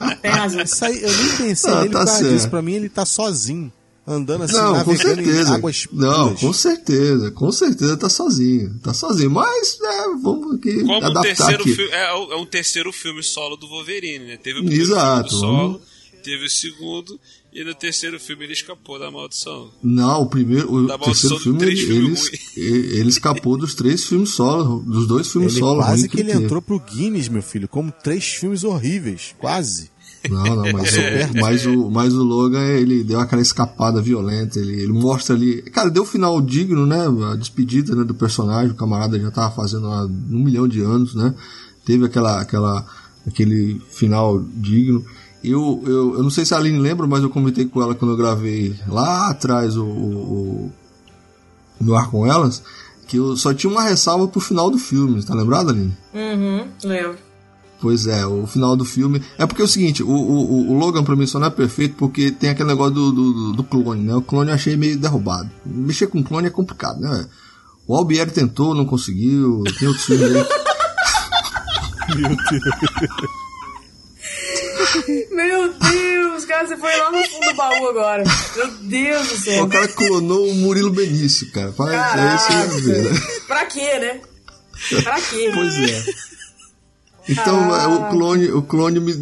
não. Tem razão. Isso aí, eu nem pensei Ah, nele tá certo. disso. Pra mim, ele tá sozinho. Andando assim, Não, com navegando em certeza. águas Não, com certeza, com certeza tá sozinho. Tá sozinho, mas é, vamos aqui Como o adaptar terceiro aqui. filme. É, o- é um terceiro filme solo do Wolverine, né? Teve o primeiro Exato, filme solo, vamos- teve o segundo, e no terceiro filme ele escapou da maldição. Não, o primeiro, o Da terceiro filme, ele, filmes ele, ele escapou dos três filmes solo, dos dois filmes Ele solo. quase que ele teve. entrou pro Guinness, meu filho, como três filmes horríveis. Quase. Não, não, mas, o, mas, o, mas o Logan, ele deu aquela escapada violenta, ele, ele mostra ali. Cara, deu um final digno, né? A despedida né, do personagem, o camarada já tava fazendo há um milhão de anos, né? Teve aquela, aquela, aquele final digno. Eu, eu, eu não sei se a Aline lembra, mas eu comentei com ela quando eu gravei lá atrás o, o, o no ar com elas, que eu só tinha uma ressalva pro final do filme, tá lembrado, Aline? Uhum, lembro. Pois é, o final do filme. É porque é o seguinte, o, o, o Logan pra mim só não é perfeito porque tem aquele negócio do, do, do clone, né? O clone eu achei meio derrubado. Mexer com clone é complicado, né? O Albieri tentou, não conseguiu. Tem outros filmes aí. Meu Deus. Meu Deus, cara, você foi lá no fundo do baú agora. Meu Deus do céu. O cara clonou o Murilo Benício, cara. Faz, é isso eu né? Pra quê, né? Pra quê? Pois é. Então é, o clone, o clone me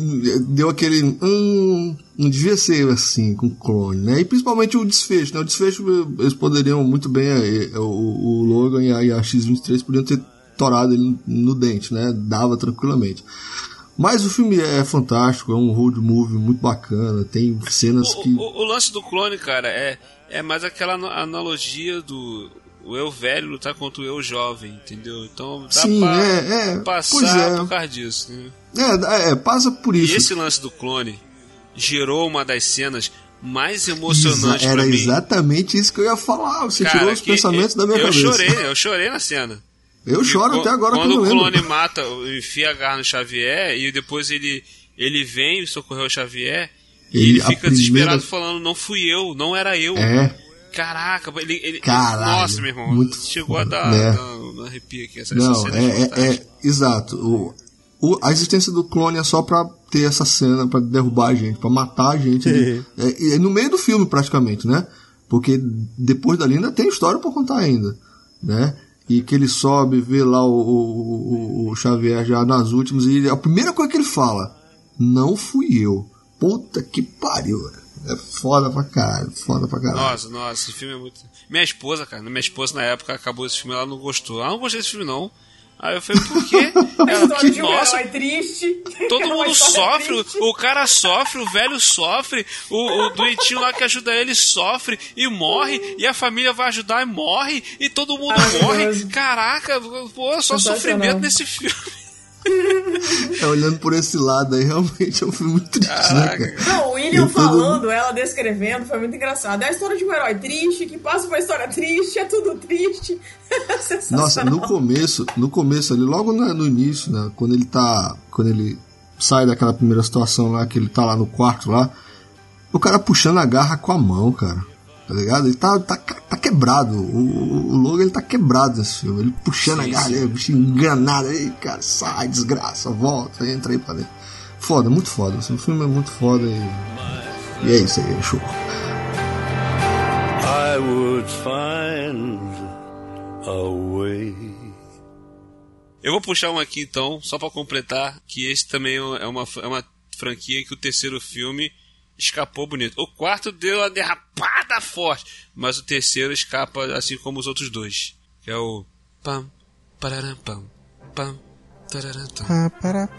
deu aquele. Hum, não devia ser assim com o clone, né? E principalmente o desfecho, né? O desfecho eles poderiam muito bem. eh, O, o Logan e a, e a X23 podiam ter torado ele no dente, né? Dava tranquilamente. Mas o filme é fantástico, é um road movie muito bacana, tem cenas O, que. o- o lance do clone, cara, é, é mais aquela analogia do o eu velho lutar contra o eu jovem, entendeu? Então dá Sim, pra é, é. passar é. por causa disso. Né? É, é, passa por E isso. esse lance do clone gerou uma das cenas mais Exa- emocionantes Era exatamente isso que eu ia falar. Você Cara, tirou os pensamentos eu, da minha eu cabeça. chorei, eu chorei na cena. Eu choro E até agora quando eu o lembro. clone mata, enfia a garra no Xavier e depois ele, ele vem socorrer o Xavier e Ele- ele a fica primeira- desesperado falando, não fui eu, não era eu. É. Caraca, ele. ele Caralho, nossa, meu irmão. muito chegou foda, a dar, né? dar, dar arrepio aqui. Essa, Não, essa cena é, é, fantástica. é- exato. O, o- a existência do clone é só pra ter essa cena, pra derrubar a gente, pra matar a gente. é, é no meio do filme, praticamente, né? Porque depois dali ainda tem história pra contar ainda, né? E que ele sobe, vê lá o, o, o- Xavier já nas últimas, e ele- a primeira coisa que ele fala, não fui eu. Puta que pariu. É foda pra caralho, foda pra caralho. Nossa, nossa, esse filme é muito. Minha esposa, cara, minha esposa na época acabou esse filme, ela não gostou. Ah, não gostei desse filme não. Aí eu falei, por quê? Ela, um nossa, herói triste. Todo mundo sofre, triste. o cara sofre, o velho sofre, o, o doentinho lá que ajuda ele sofre e morre, e a família vai ajudar e morre, e todo mundo Ai, morre. Deus. Caraca, pô, só sofrimento nesse filme. É, olhando por esse lado aí, realmente é um filme muito triste, né, cara? Não, o William E todo- falando, ela descrevendo, foi muito engraçado. É a história de um herói triste, que passa por uma história triste, é tudo triste. Sensacional. Nossa, no começo, no começo ali, logo na- no início, né, quando ele tá, quando ele sai daquela primeira situação lá, que ele tá lá no quarto lá, o cara puxando a garra com a mão, cara. Tá ligado? Ele tá, tá, tá quebrado. O, o, Logan ele tá quebrado nesse filme. Ele puxando Sim, a ele, o bicho enganado. Aí, cara, sai, desgraça, volta, entra aí pra dentro. Foda, muito foda. Assim, o filme é muito foda e. E é isso aí, é show. I would find a way. Eu vou puxar um aqui então, só pra completar, que esse também é uma, é uma franquia que o terceiro filme escapou bonito. O quarto deu uma derrapada forte, mas o terceiro escapa assim como os outros dois. Que é o pam, pararam, pam, pam, tararam, tam. Pá, pará, pá,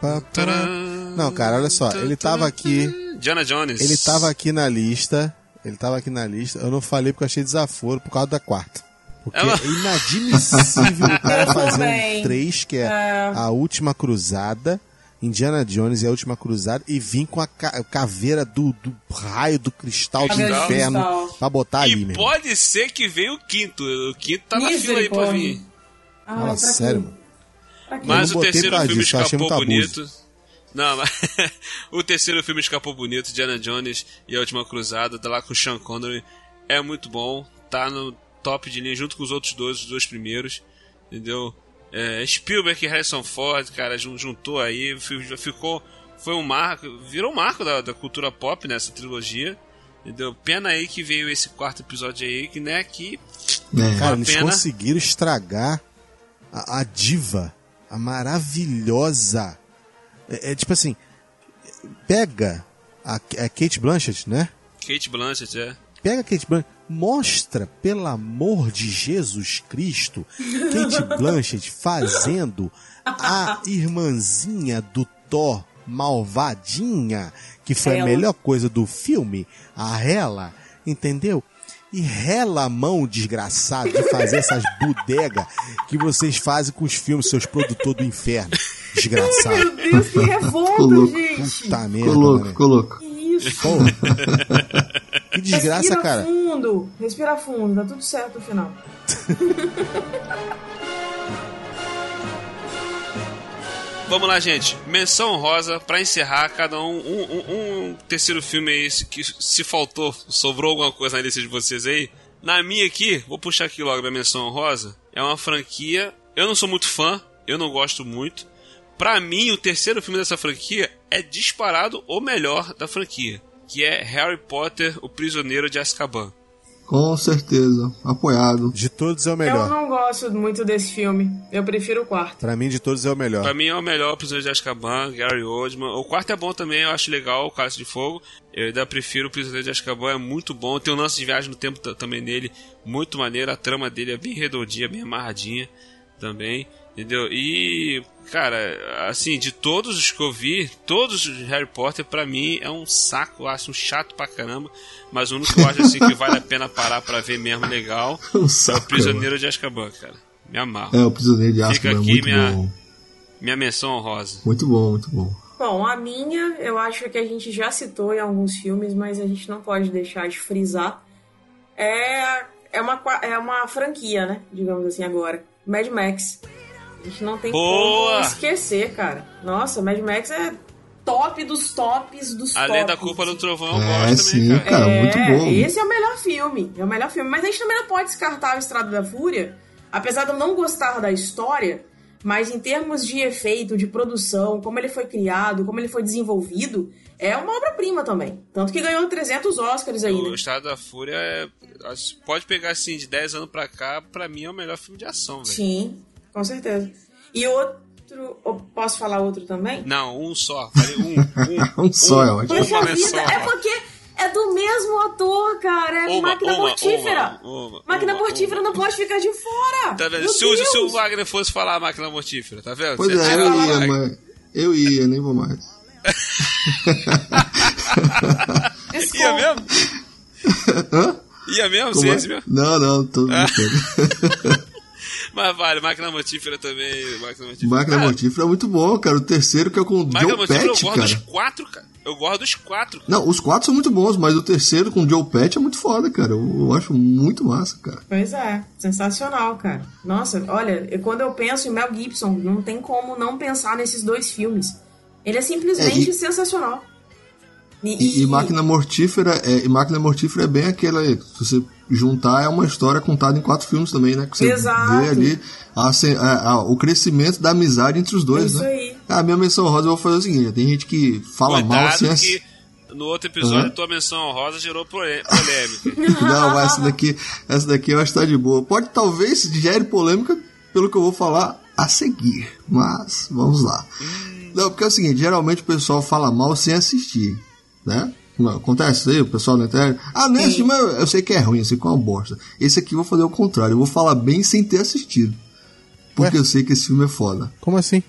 pá, pá. Taran, Não, cara, olha só, ele tava aqui, Diana Jones. ele tava aqui na lista, ele tava aqui na lista, eu não falei porque eu achei desaforo por causa da quarta. Porque Ela- é inadmissível o cara fazer um 3, que é, É. a última cruzada, Indiana Jones e a última cruzada, e vir com a ca- caveira do, do raio do cristal do Caveira do inferno cristal. pra botar ali, E meu irmão. pode ser que venha o quinto. O quinto tá na fila aí pra vir. Ai, Fala pra sério, mano. Mas o terceiro filme disso, escapou abuso. bonito. Não, mas o terceiro filme escapou bonito, Diana Jones e a Última Cruzada, tá lá com o Sean Connery. É muito bom, tá no top de linha junto com os outros dois, os dois primeiros, entendeu? É, Spielberg e Harrison Ford, cara, jun- juntou aí, fi- ficou, foi um marco, virou um marco da, da cultura pop nessa trilogia, entendeu? Pena aí que veio esse quarto episódio aí, que né, que É. Cara, eles pena. conseguiram estragar a, a diva, a maravilhosa. É, é tipo assim, pega a, a Kate Blanchett, né? Kate Blanchett, é. Pega a Kate Blanchett, mostra, pelo amor de Jesus Cristo, Kate Blanchett fazendo a irmãzinha do Thor malvadinha, que foi a Ela. melhor coisa do filme, a Hela, entendeu? E rela a mão, desgraçado, de fazer essas bodegas que vocês fazem com os filmes, seus produtores do inferno. Desgraçado. Meu Deus, que revolta, gente. Puta merda, mané. ficou louco. Que isso? Que desgraça, Respira cara. fundo. Respira fundo. Dá tudo certo no final. Vamos lá, gente. Menção rosa pra encerrar cada um, um, um- um terceiro filme aí se- que se faltou, sobrou alguma coisa na lista de vocês aí. Na minha aqui, vou puxar aqui logo da menção rosa. É uma franquia. Eu não sou muito fã, eu não gosto muito. Pra mim, o terceiro filme dessa franquia é disparado o melhor da franquia, que é Harry Potter, o Prisioneiro de Azkaban. Com certeza. Apoiado. De todos é o Eu melhor. não gosto muito desse filme. Eu prefiro o quarto. Pra mim, de todos é o melhor. Pra mim é o melhor Prisioneiro de Azkaban, Gary Oldman. O quarto é bom também, eu acho legal, o Cálice de Fogo. Eu ainda prefiro o Prisioneiro de Azkaban, é muito bom. Tem um lance de viagem no tempo também nele, muito maneiro. A trama dele é bem redondinha, bem amarradinha também, entendeu? E, cara, assim, de todos os que eu vi, todos os Harry Potter, pra mim, é um saco, acho um chato pra caramba. Mas o único que eu acho assim que vale a pena parar pra ver mesmo legal Um é o saco, Prisioneiro de Azkaban, cara. Me amarro. É, o Prisioneiro de Fica Azkaban é aqui muito minha- bom. Minha menção honrosa. Muito bom, muito bom. Bom, a minha, eu acho que a gente já citou em alguns filmes, mas a gente não pode deixar de frisar. É, é, uma, é uma franquia, né? Digamos assim agora. Mad Max. A gente não tem Boa! como esquecer, cara. Nossa, Mad Max é top dos tops dos Além tops. da culpa do trovão, eu É, gosto sim, também, cara. cara, é, muito bom. Esse é o melhor filme. É o melhor filme. Mas a gente também não pode descartar o Estrada da Fúria, apesar de eu não gostar da história, mas em termos de efeito, de produção, como ele foi criado, como ele foi desenvolvido, é uma obra-prima também. Tanto que ganhou 300 Oscars aí, O né? Estado da Fúria é. Pode pegar assim, de 10 anos pra cá, pra mim é o melhor filme de ação, velho. Sim, com certeza. E outro. eu Posso falar outro também? Não, um só. Falei um. Um, Um só é ótimo. Poxa Uma vida, só. é porque é do mesmo ator, cara. É Uma, máquina uma, mortífera. uma, uma, máquina uma, mortífera uma. não pode ficar de fora. Tá vendo? Se o, se o. Wagner fosse falar a máquina mortífera, tá vendo? Pois Você é, eu ia, mas. Eu ia, nem vou mais. Ia mesmo? Hã? Ia mesmo? Sim, é? esse mesmo? Não, não, tô brincando. Mas vale, máquina mortífera também. Máquina mortífera. Máquina Cara, Mortífera é muito bom, cara. O terceiro que é com o Joe mortífera eu Pet, gosto dos cara. quatro, cara. Eu gosto dos quatro. Não, os quatro são muito bons, mas o terceiro com o Joe Pet é muito foda, cara. Eu, eu acho muito massa, cara. Pois é, sensacional, cara. Nossa, olha, eu- quando eu penso em Mel Gibson, não tem como não pensar nesses dois filmes. Ele é simplesmente É, e- sensacional. E, e Máquina Mortífera é, e Máquina Mortífera é bem aquela. Se você juntar, é uma história contada em quatro filmes também, né? Que você Exato. vê ali a a- a- o crescimento da amizade entre os dois, Isso né? aí. A minha menção rosa eu vou fazer o seguinte: tem gente que fala mal Cuidado sem ass- que no outro episódio Aham. tua menção honrosa gerou polê- polêmica. Não, mas essa daqui, essa daqui eu acho que tá de boa. Pode talvez gere polêmica pelo que eu vou falar a seguir, mas vamos lá. Não, porque é o seguinte, geralmente o pessoal fala mal sem assistir, né? Acontece isso aí, o pessoal na internet. Ah, assisti, mas eu- sei que é ruim, eu sei que é uma bosta. Esse aqui eu vou fazer o contrário, eu vou falar bem sem ter assistido. Porque eu sei que esse filme é foda. Como assim?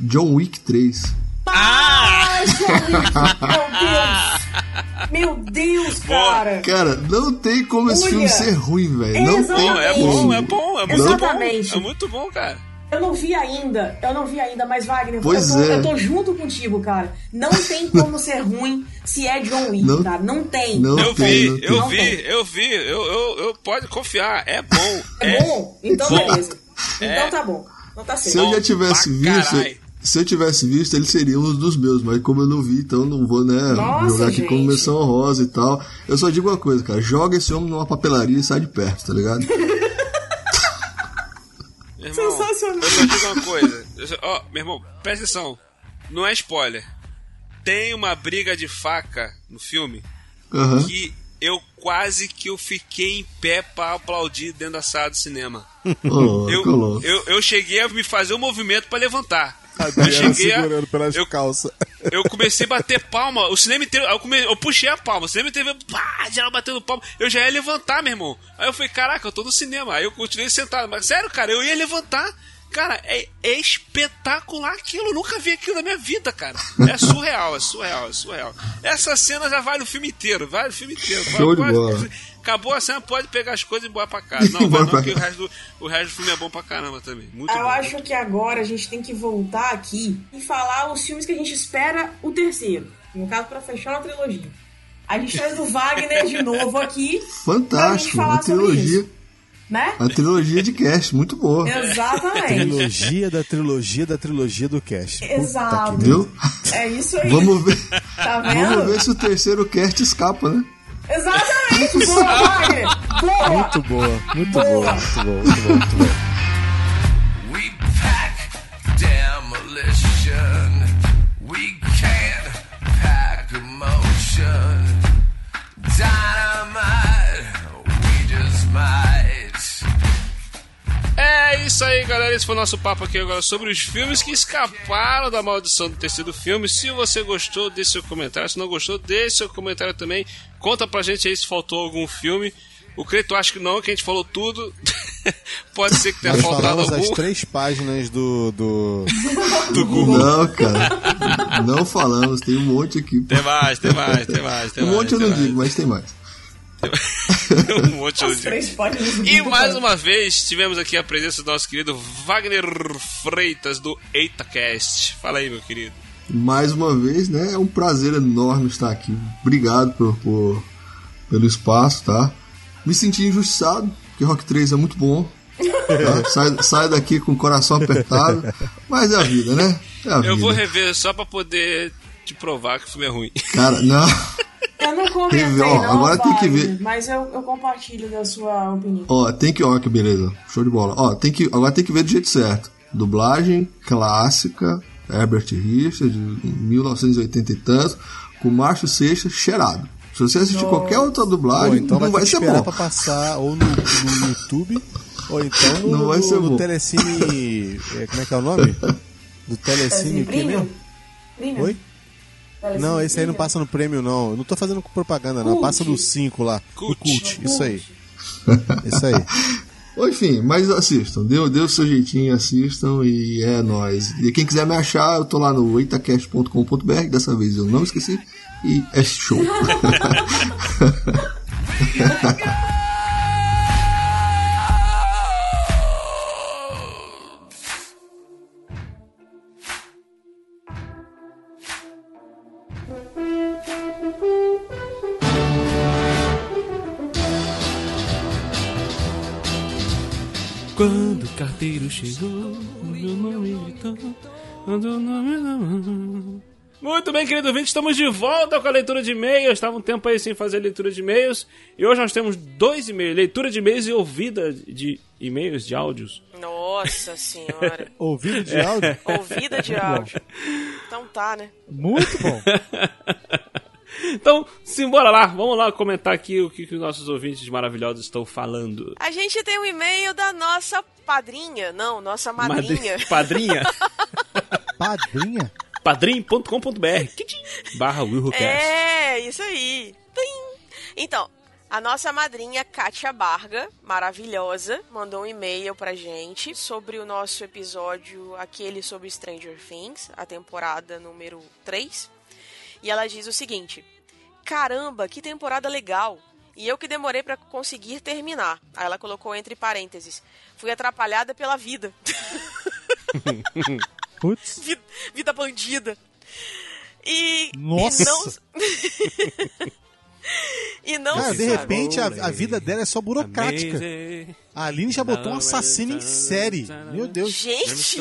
John Wick 3. Ai, Meu Deus! Meu Deus, cara! Cara, não tem como esse Olha. filme ser ruim, velho. Não tem Bom, é bom, é bom, é muito Exatamente. bom. É muito bom, cara. Eu não vi ainda, eu não vi ainda, mas Wagner, Pois eu, tô, é. eu tô junto contigo, cara. Não tem como ser ruim se é John Wick, Não- cara. Não tem. não Eu tem, vi, não tem. eu Não vi, tem. eu vi, eu, eu, eu pode confiar, é bom. É bom? Então bom. beleza. Então É. tá bom. Então tá Se certo. eu já tivesse visto, carai. se eu tivesse visto, ele seria um dos meus, mas como eu não vi, então não vou, né, Nossa, jogar aqui gente. como menção rosa e tal. Eu só digo uma coisa, cara, joga esse homem numa papelaria e sai de perto, tá ligado? Irmão, Sensacional. Eu só digo uma coisa. Ó, meu irmão, presta atenção. Não é spoiler. Tem uma briga de faca no filme Aham. que eu quase que eu fiquei em pé pra aplaudir dentro da sala do cinema. Ô, Eu, eu, eu cheguei a me fazer um movimento pra levantar. Eu cheguei a, segurando pelas eu- calças. eu comecei a bater palma, o cinema inteiro, eu, come, eu puxei a palma, o cinema inteiro, pá, geral batendo palma, eu já ia levantar, meu irmão. Aí eu falei, caraca, eu tô no cinema. Aí eu continuei sentado, mas sério, cara, eu ia levantar. Cara, é, é espetacular aquilo, eu nunca vi aquilo na minha vida, cara. É surreal, é surreal, é surreal. Essa cena já vale o filme inteiro, vale o filme inteiro. Show de Pode- bola. Acabou a cena, pode pegar as coisas e embora pra casa. Não, vai não, o resto, do, o resto do filme é bom pra caramba também. Muito Eu bom. acho que agora a gente tem que voltar aqui e falar os filmes que a gente espera o terceiro. No caso, pra fechar a trilogia. A gente traz o Wagner de novo aqui. pra gente Fantástico, falar a sobre trilogia, isso. Né? a trilogia de cast, muito boa. Exatamente. Trilogia da trilogia da trilogia do cast. Exato. Viu? É isso aí. Vamos ver, Tá vamos ver se o terceiro cast escapa, né? Exatamente. Boa, Wagner. Boa. Muito boa, muito Boa. boa, muito boa, muito boa, muito boa. Isso aí, galera. Esse foi o nosso papo aqui agora sobre os filmes que escaparam da maldição do terceiro filme. Se você gostou, deixe seu comentário. Se não gostou, deixe seu comentário também. Conta pra gente aí se faltou algum filme. O Creto acha que não, que a gente falou tudo. Pode ser que tenha Nós faltado falamos as algum. três páginas do. do... Não, cara. Não falamos, tem um monte aqui. Tem mais, tem mais, tem mais. Tem Um mais, monte eu não mais. digo, mas tem mais. um monte As do E mais uma vez tivemos aqui a presença do nosso querido Wagner Freitas do EitaCast. Fala aí, meu querido. Mais uma vez, né? É um prazer enorme estar aqui. Obrigado por, por- pelo espaço, tá? Me senti injustiçado, porque Rock 3 é muito bom. tá? Sai, sai daqui com o coração apertado. Mas é a vida, né? É a Eu vou vida. rever só pra poder te provar que o filme é ruim. Cara, não. Eu não comentei, ó, não, agora tem que ver. Mas eu, eu compartilho da sua opinião. Ó, tem que. Ó, que beleza. Show de bola. Ó, tem que. Agora tem que ver do jeito certo. Dublagem clássica, Herbert Richard, de 1980 e tanto, com Márcio Seixas cheirado. Se você assistir qualquer outra Pô, dublagem, então não vai, vai ser bom. pra passar ou no, no YouTube, ou então no, Não vai ser no bom. Telecine. é, Como é que é o nome? Do Telecine mesmo? Premium? Oi? Não, esse aí não passa no prêmio, não. Eu não tô fazendo propaganda, não. Cult. Passa no 5 lá. Cult. Cult. Isso aí. Isso aí. Enfim, mas assistam, deu, deu o seu jeitinho, assistam e é nóis. E quem quiser me achar, eu tô lá no eitacast.com.br, dessa vez eu não esqueci, e é show. Quando o carteiro chegou, meu nome gritou, o nome não... Muito bem, querido ouvinte, estamos de volta com a leitura de e-mails. Estava um tempo aí sem fazer leitura de e-mails. E hoje nós temos dois e-mails: leitura de e-mails e ouvida de e-mails, de áudios. Nossa senhora. Ouvido de áudio? Ouvida de áudio. Então tá, né? Muito bom. Então, simbora lá, vamos lá comentar aqui o que, que os nossos ouvintes maravilhosos estão falando. A gente tem um e-mail da nossa padrinha. Não, nossa madrinha. Madri- Padrinha. Padrinha? padrim.com.br barra. É, isso aí. Tim. Então, a nossa madrinha Kátia Barga, maravilhosa, mandou um e-mail pra gente sobre o nosso episódio, aquele sobre Stranger Things, a temporada número 3. E ela diz o seguinte: Caramba, que temporada legal! E eu que demorei pra conseguir terminar. Aí ela colocou entre parênteses: Fui atrapalhada pela vida. Putz. vida, vida bandida. E, Nossa. e não E não Cara, de repente a, a vida dela é só burocrática. A Aline já botou um assassino em série. Meu Deus. Gente,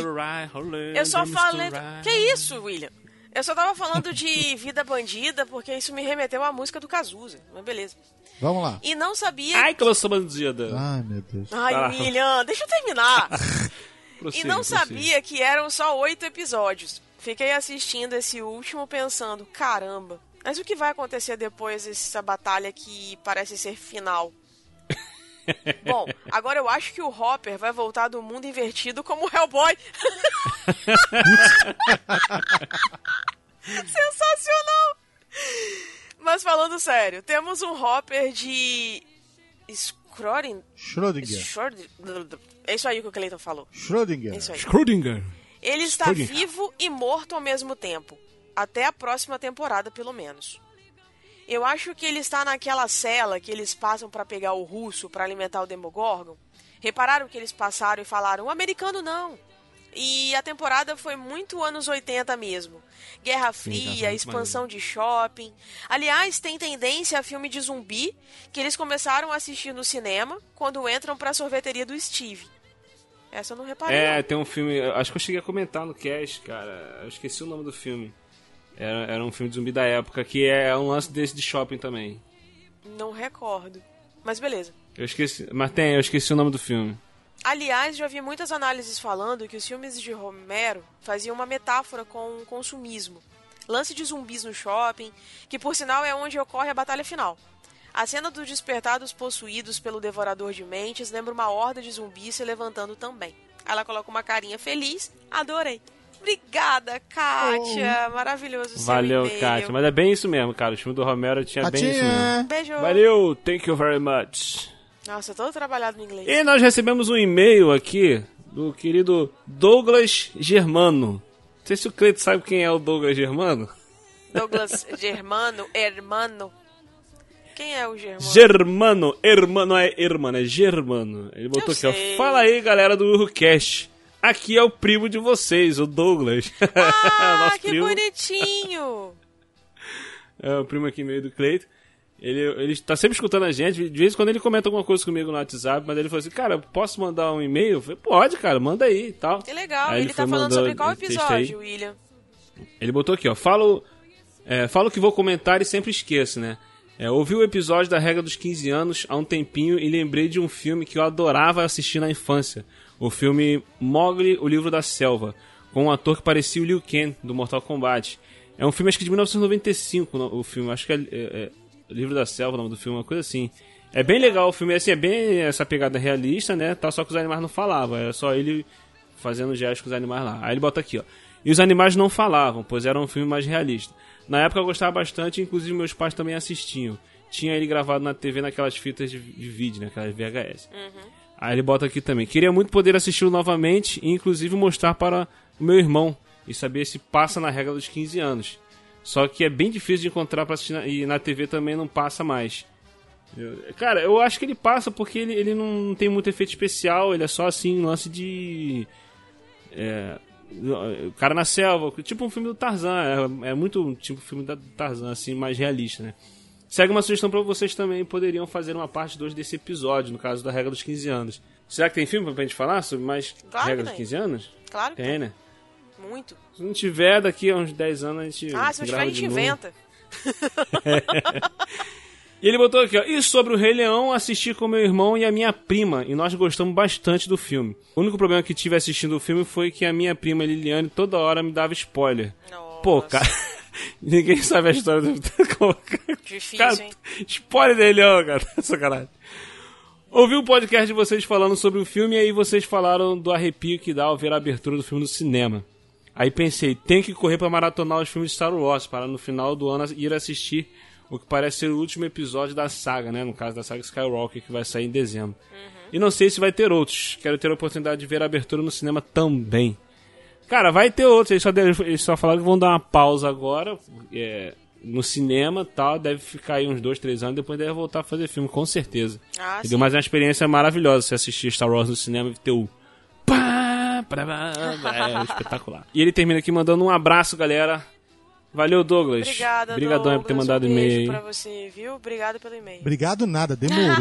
eu só falei. Que isso, William? Eu só tava falando de vida bandida porque isso me remeteu à música do Cazuza. Mas beleza. Vamos lá. E não sabia. Ai, que eu sou bandida. Ai, meu Deus. Ai, Ah. William, deixa eu terminar. e Prossiga, não prossiga. sabia que eram só oito episódios. Fiquei assistindo esse último pensando, caramba, mas o que vai acontecer depois dessa batalha que parece ser final? Bom, agora eu acho que o Hopper vai voltar do mundo invertido como o Hellboy. Sensacional! Mas falando sério, temos um Hopper de. Schrödinger. Schrödinger. Schrödinger. É isso aí que o Cleiton falou. Schrödinger. É. Schrödinger. Ele está Schrödinger. vivo e morto ao mesmo tempo. Até a próxima temporada, pelo menos. Eu acho que ele está naquela cela que eles passam para pegar o russo para alimentar o Demogorgon. Repararam que eles passaram e falaram: o americano não. E a temporada foi muito anos 80 mesmo. Guerra tá Fria, muito expansão de shopping. Aliás, tem tendência a filme de zumbi que eles começaram a assistir no cinema quando entram pra sorveteria do Steve. Essa eu não reparei. É, não. tem um filme. Acho que eu cheguei a comentar no cast, cara. Eu esqueci o nome do filme. Era, era um filme de zumbi da época, que é um lance desse de shopping também. Não recordo. Mas beleza. Eu esqueci. Mas tem, eu esqueci o nome do filme. Aliás, já vi muitas análises falando que os filmes de Romero faziam uma metáfora com o consumismo. Lance de zumbis no shopping, que por sinal é onde ocorre a batalha final. A cena dos despertados possuídos pelo devorador de mentes lembra uma horda de zumbis se levantando também. Ela coloca uma carinha feliz. Adorei. Obrigada, Kátia. Maravilhoso o seu Valeu, e-mail. Kátia. Mas é bem isso mesmo, cara. O filme do Romero tinha bem isso mesmo. Beijo. Valeu, thank you very much. Nossa, todo trabalhado no inglês. E nós recebemos um e-mail aqui do querido Douglas Germano. Não sei se o Cleito sabe quem é o Douglas Germano. Douglas Germano, Hermano. Quem é o Germano? Germano, hermano, não é hermano, é Germano. Ele botou Eu aqui, ó. sei. Fala aí, galera do Urcast. Aqui é o primo de vocês, o Douglas. Ah, Nosso que primo. bonitinho! É o primo aqui meio do Cleito. Ele, ele tá sempre escutando a gente. De vez em quando ele comenta alguma coisa comigo no WhatsApp, mas ele falou assim: Cara, posso mandar um e-mail? Eu falei: Pode, cara, manda aí e tal. Que legal. Aí ele, ele tá falando sobre qual episódio. William? Ele botou aqui, ó. Falo, é, falo que vou comentar e sempre esqueço, né? É, ouvi o episódio da regra dos 15 anos há um tempinho e lembrei de um filme que eu adorava assistir na infância. O filme Mowgli, o Livro da Selva, com um ator que parecia o Liu Kang, do Mortal Kombat. É um filme, acho que de 1995, no- o filme. Acho que é, é, é Livro da Selva o nome do filme, uma coisa assim. É bem legal o filme, assim, é bem essa pegada realista, né? Tá, só que os animais não falavam, era só ele fazendo gestos com os animais lá. Aí ele bota aqui, ó. E os animais não falavam, pois era um filme mais realista. Na época eu gostava bastante, inclusive meus pais também assistiam. Tinha ele gravado na TV naquelas fitas de, de vídeo, né? Aquelas VHS. Aí ele bota aqui também. Queria muito poder assisti-lo novamente e inclusive mostrar para o meu irmão e saber se passa na regra dos 15 anos. Só que é bem difícil de encontrar pra assistir na, e na TV também não passa mais. Eu- cara, eu acho que ele passa porque ele, ele não tem muito efeito especial, ele é só assim, um lance de. É, cara na selva, tipo um filme do Tarzan, é, é muito tipo filme da Tarzan, assim, mais realista, né? Segue uma sugestão pra vocês também, poderiam fazer uma parte 2 desse episódio, no caso da regra dos 15 anos. Será que tem filme pra gente falar sobre mais Claro regra dos tem. 15 anos? Claro que Tem, né? Muito. Se não tiver, daqui a uns 10 anos a gente. Ah, se não tiver, a gente inventa. E ele botou aqui, ó. E sobre o Rei Leão, assisti com meu irmão e a minha prima, e nós gostamos bastante do filme. O único problema que tive assistindo o filme foi que a minha prima Liliane toda hora me dava spoiler. Pô, cara. Ninguém sabe a história do. Difícil, Cara, hein? Spoiler Rei Leão, cara. Sacanagem. Ouvi o podcast de vocês falando sobre o filme e aí vocês falaram do arrepio que dá ao ver a abertura do filme no cinema. Aí pensei, tem que correr pra maratonar os filmes de Star Wars para no final do ano ir assistir o que parece ser o último episódio da saga, né? No caso da saga Skywalker, que vai sair em dezembro. E não sei se vai ter outros. Quero ter a oportunidade de ver a abertura no cinema também. Cara, vai ter outros. Eles só, eles só falaram que vão dar uma pausa agora é, no cinema tal. Deve ficar aí uns dois, três anos. Depois deve voltar a fazer filme, com certeza. Ah, Entendeu? Mas é uma experiência maravilhosa você assistir Star Wars no cinema e ter o. Pá, pá, pá, É espetacular. E ele termina aqui mandando um abraço, galera. Valeu, Douglas. Obrigada, Obrigadão aí por ter Douglas. mandado um e-mail beijo pra você, viu? Obrigado pelo e-mail. Obrigado nada, demorou.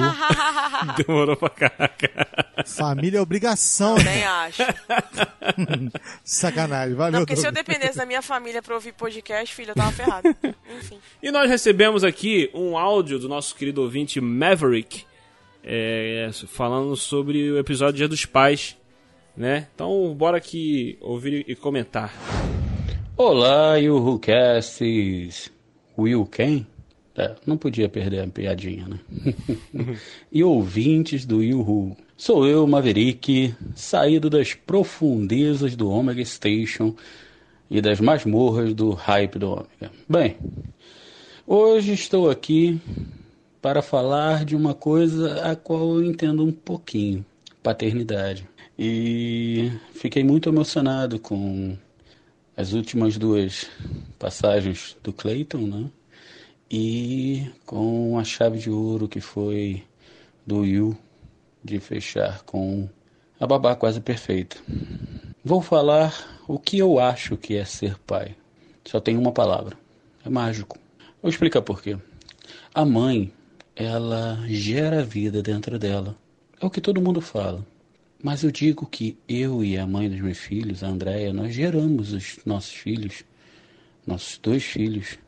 Demorou pra caraca. Família é obrigação. Também acho. Sacanagem, valeu. Não, porque se eu Douglas. dependesse da minha família pra ouvir podcast, filho, eu tava ferrado. Enfim. E nós recebemos aqui um áudio do nosso querido ouvinte Maverick, é, falando sobre o episódio Dia dos Pais, né? Então, bora aqui ouvir e comentar. Olá, YouWhocasts. Will quem? É, não podia perder a piadinha, né? e ouvintes do YouWho. Sou eu, Maverick, saído das profundezas do Omega Station e das masmorras do hype do Omega. Bem, hoje estou aqui para falar de uma coisa a qual eu entendo um pouquinho: paternidade. E fiquei muito emocionado com as últimas duas passagens do Clayton, né? E com a chave de ouro que foi do Will de fechar com a babá quase perfeita. Vou falar o que eu acho que é ser pai. Só tem uma palavra: é mágico. Vou explicar por quê. A mãe, ela gera vida dentro dela. É o que todo mundo fala. Mas eu digo que eu e a mãe dos meus filhos, a Andréia, nós geramos os nossos filhos, nossos dois filhos,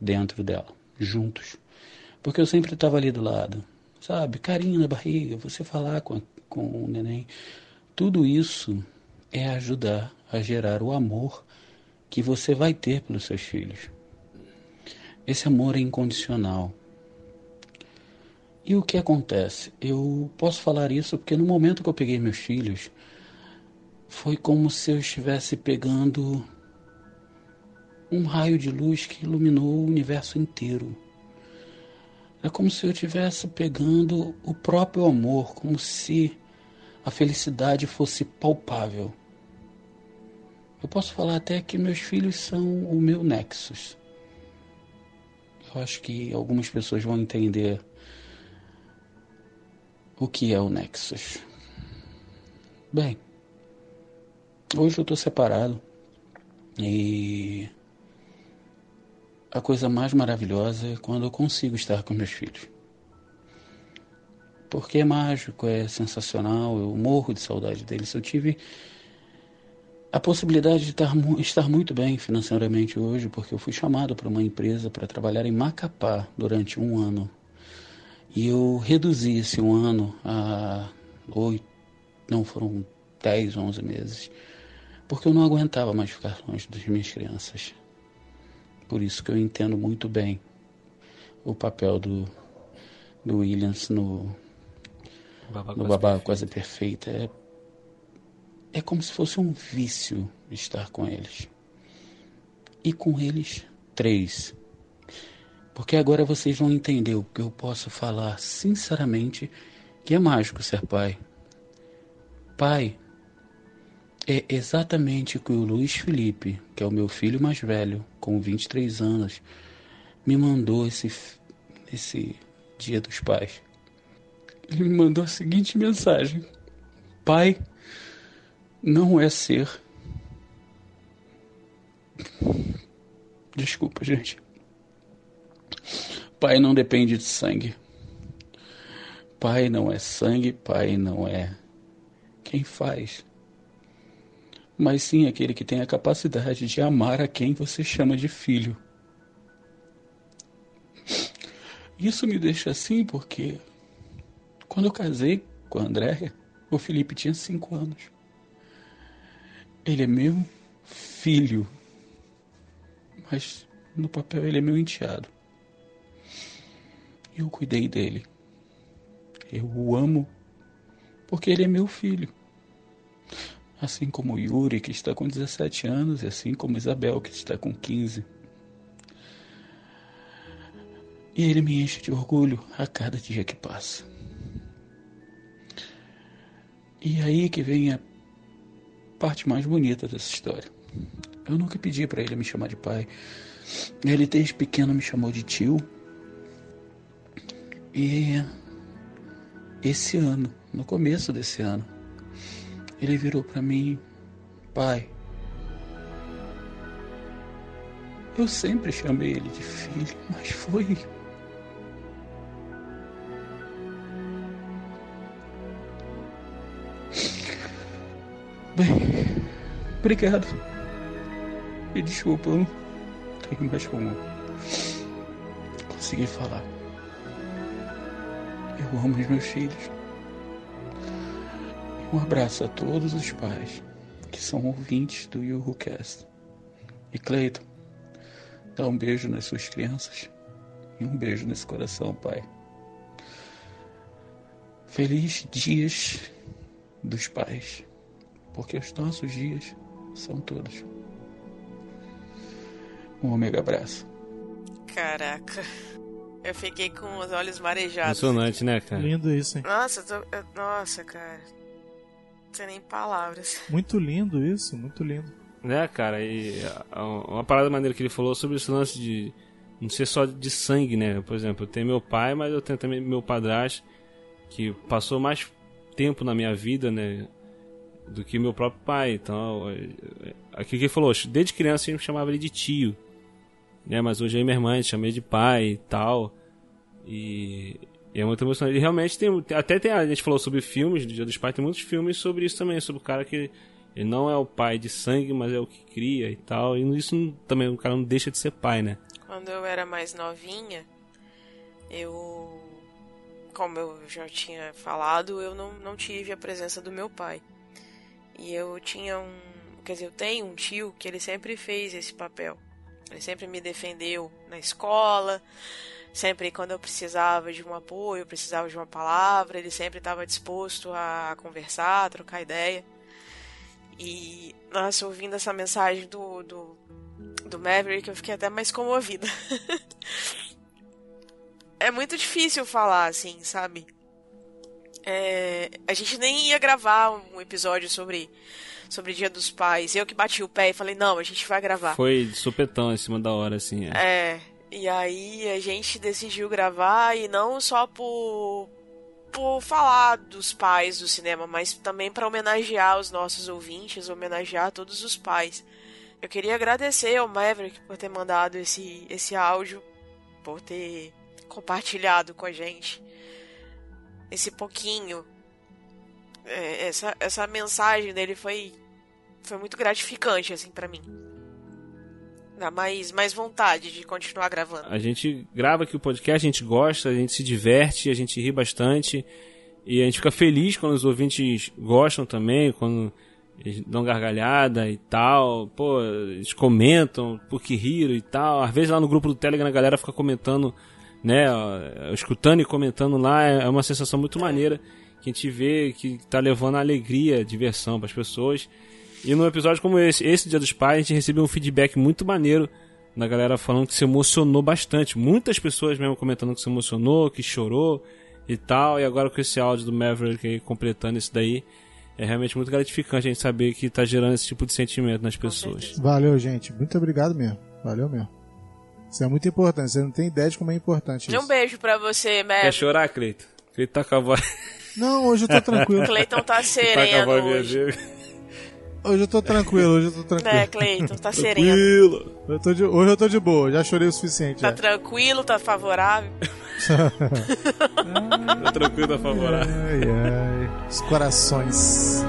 dentro dela, juntos. Porque eu sempre estava ali do lado, sabe? Carinho na barriga, você falar com, a- com o neném. Tudo isso é ajudar a gerar o amor que você vai ter pelos seus filhos. Esse amor é incondicional. E o que acontece? Eu posso falar isso porque no momento que eu peguei meus filhos, foi como se eu estivesse pegando um raio de luz que iluminou o universo inteiro. É como se eu estivesse pegando o próprio amor, como se a felicidade fosse palpável. Eu posso falar até que meus filhos são o meu nexus. Eu acho que algumas pessoas vão entender o que é o Nexus? Bem, hoje eu estou separado e a coisa mais maravilhosa é quando eu consigo estar com meus filhos. Porque é mágico, é sensacional, eu morro de saudade deles. Eu tive a possibilidade de estar, estar muito bem financeiramente hoje, porque eu fui chamado para uma empresa para trabalhar em Macapá durante um ano. E eu reduzi esse um ano a oito, não foram dez, onze meses, porque eu não aguentava mais ficar longe das minhas crianças. Por isso que eu entendo muito bem o papel do, do Williams no, Babá no Babá Quase Perfeita. É, é como se fosse um vício estar com eles. E com eles, três. Porque agora vocês vão entender o que eu posso falar sinceramente que é mágico ser pai. Pai é exatamente o que o Luiz Felipe, que é o meu filho mais velho, com 23 anos, me mandou esse, esse dia dos pais. Ele me mandou a seguinte mensagem: Pai não é ser. Desculpa, gente. Pai não depende de sangue. Pai não é sangue, pai não é quem faz mas sim aquele que tem a capacidade de amar a quem você chama de filho. Isso me deixa assim porque quando eu casei com a Andréia, o Felipe tinha cinco anos. Ele é meu filho, mas no papel ele é meu enteado. Eu cuidei dele. Eu o amo porque ele é meu filho assim como Yuri, que está com 17 anos, e assim como Isabel, que está com 15. E ele me enche de orgulho a cada dia que passa. E aí que vem a parte mais bonita dessa história. Eu nunca pedi para ele me chamar de pai. Ele desde pequeno me chamou de tio. E esse ano, no começo desse ano, ele virou para mim, pai. Eu sempre chamei ele de filho, mas foi. Bem, obrigado. E desculpa, eu não tenho mais como conseguir falar. Eu amo os meus filhos. Um abraço a todos os pais que são ouvintes do YuhuCast. E Cleiton, dá um beijo nas suas crianças e um beijo nesse coração, pai. Feliz dias dos pais, porque os nossos dias são todos. Um omega abraço. Caraca. Eu fiquei com os olhos marejados. Emocionante, né, cara? Lindo isso, hein? Nossa, tô... Nossa, cara. Não tem nem palavras. Muito lindo isso, muito lindo. Né, cara? E uma parada maneira que ele falou sobre esse lance de não ser só de sangue, né? Por exemplo, eu tenho meu pai, mas eu tenho também meu padrasto, que passou mais tempo na minha vida, né? Do que meu próprio pai. Então, é- é- aquilo que ele falou, desde criança a gente chamava ele de tio. Né? Mas hoje aí minha irmã chamei de pai e tal. E, é muito emocionante. E realmente tem. Até tem, a gente falou sobre filmes do Dia dos Pais, tem muitos filmes sobre isso também, sobre o cara que ele não é o pai de sangue, mas é o que cria e tal. E isso também o cara não deixa de ser pai, né? Quando eu era mais novinha, eu. Como eu já tinha falado, eu não, não tive a presença do meu pai. E eu tinha um. Quer dizer, eu tenho um tio que ele sempre fez esse papel. Ele sempre me defendeu na escola, sempre quando eu precisava de um apoio, precisava de uma palavra, ele sempre estava disposto a conversar, a trocar ideia. E, nossa, ouvindo essa mensagem do, do, do Maverick, eu fiquei até mais comovida. é muito difícil falar assim, sabe? É, a gente nem ia gravar um episódio sobre sobre Dia dos Pais. Eu que bati o pé e falei, não, a gente vai gravar. Foi de supetão em cima da hora, assim. É. É, e aí a gente decidiu gravar e não só por, por falar dos pais do cinema, mas também para homenagear os nossos ouvintes, homenagear todos os pais Eu queria agradecer ao Maverick por ter mandado esse, esse áudio, por ter compartilhado com a gente esse pouquinho. É, essa, essa mensagem dele foi, foi muito gratificante, assim, para mim. Dá mais, mais vontade de continuar gravando. A gente grava aqui o podcast, a gente gosta, a gente se diverte, a gente ri bastante. E a gente fica feliz quando os ouvintes gostam também, quando eles dão gargalhada e tal. Pô, eles comentam porque riram e tal. Às vezes lá no grupo do Telegram a galera fica comentando, né? Escutando e comentando lá. É uma sensação muito maneira que a gente vê que tá levando alegria, diversão para as pessoas. E num episódio como esse, esse Dia dos Pais, a gente recebeu um feedback muito maneiro da galera falando que se emocionou bastante. Muitas pessoas mesmo comentando que se emocionou, que chorou e tal. E agora com esse áudio do Maverick aí, completando isso daí, é realmente muito gratificante a gente saber que tá gerando esse tipo de sentimento nas pessoas. Valeu, gente. Muito obrigado mesmo. Valeu mesmo. Isso é muito importante. Você não tem ideia de como é importante isso. Um beijo pra você, Quer Maverick. chorar, Cleiton? Cleiton tá com a voz. Não, hoje eu tô tranquilo. Cleiton tá sereno voz hoje. Hoje eu tô tranquilo, hoje eu tô tranquilo. Né, Cleiton? Tá sereno. Tranquilo. Eu tô de- hoje eu tô de boa, já chorei o suficiente. Tá já. tranquilo, tá favorável. Tá tranquilo, tá favorável. Ai, ai. Os corações.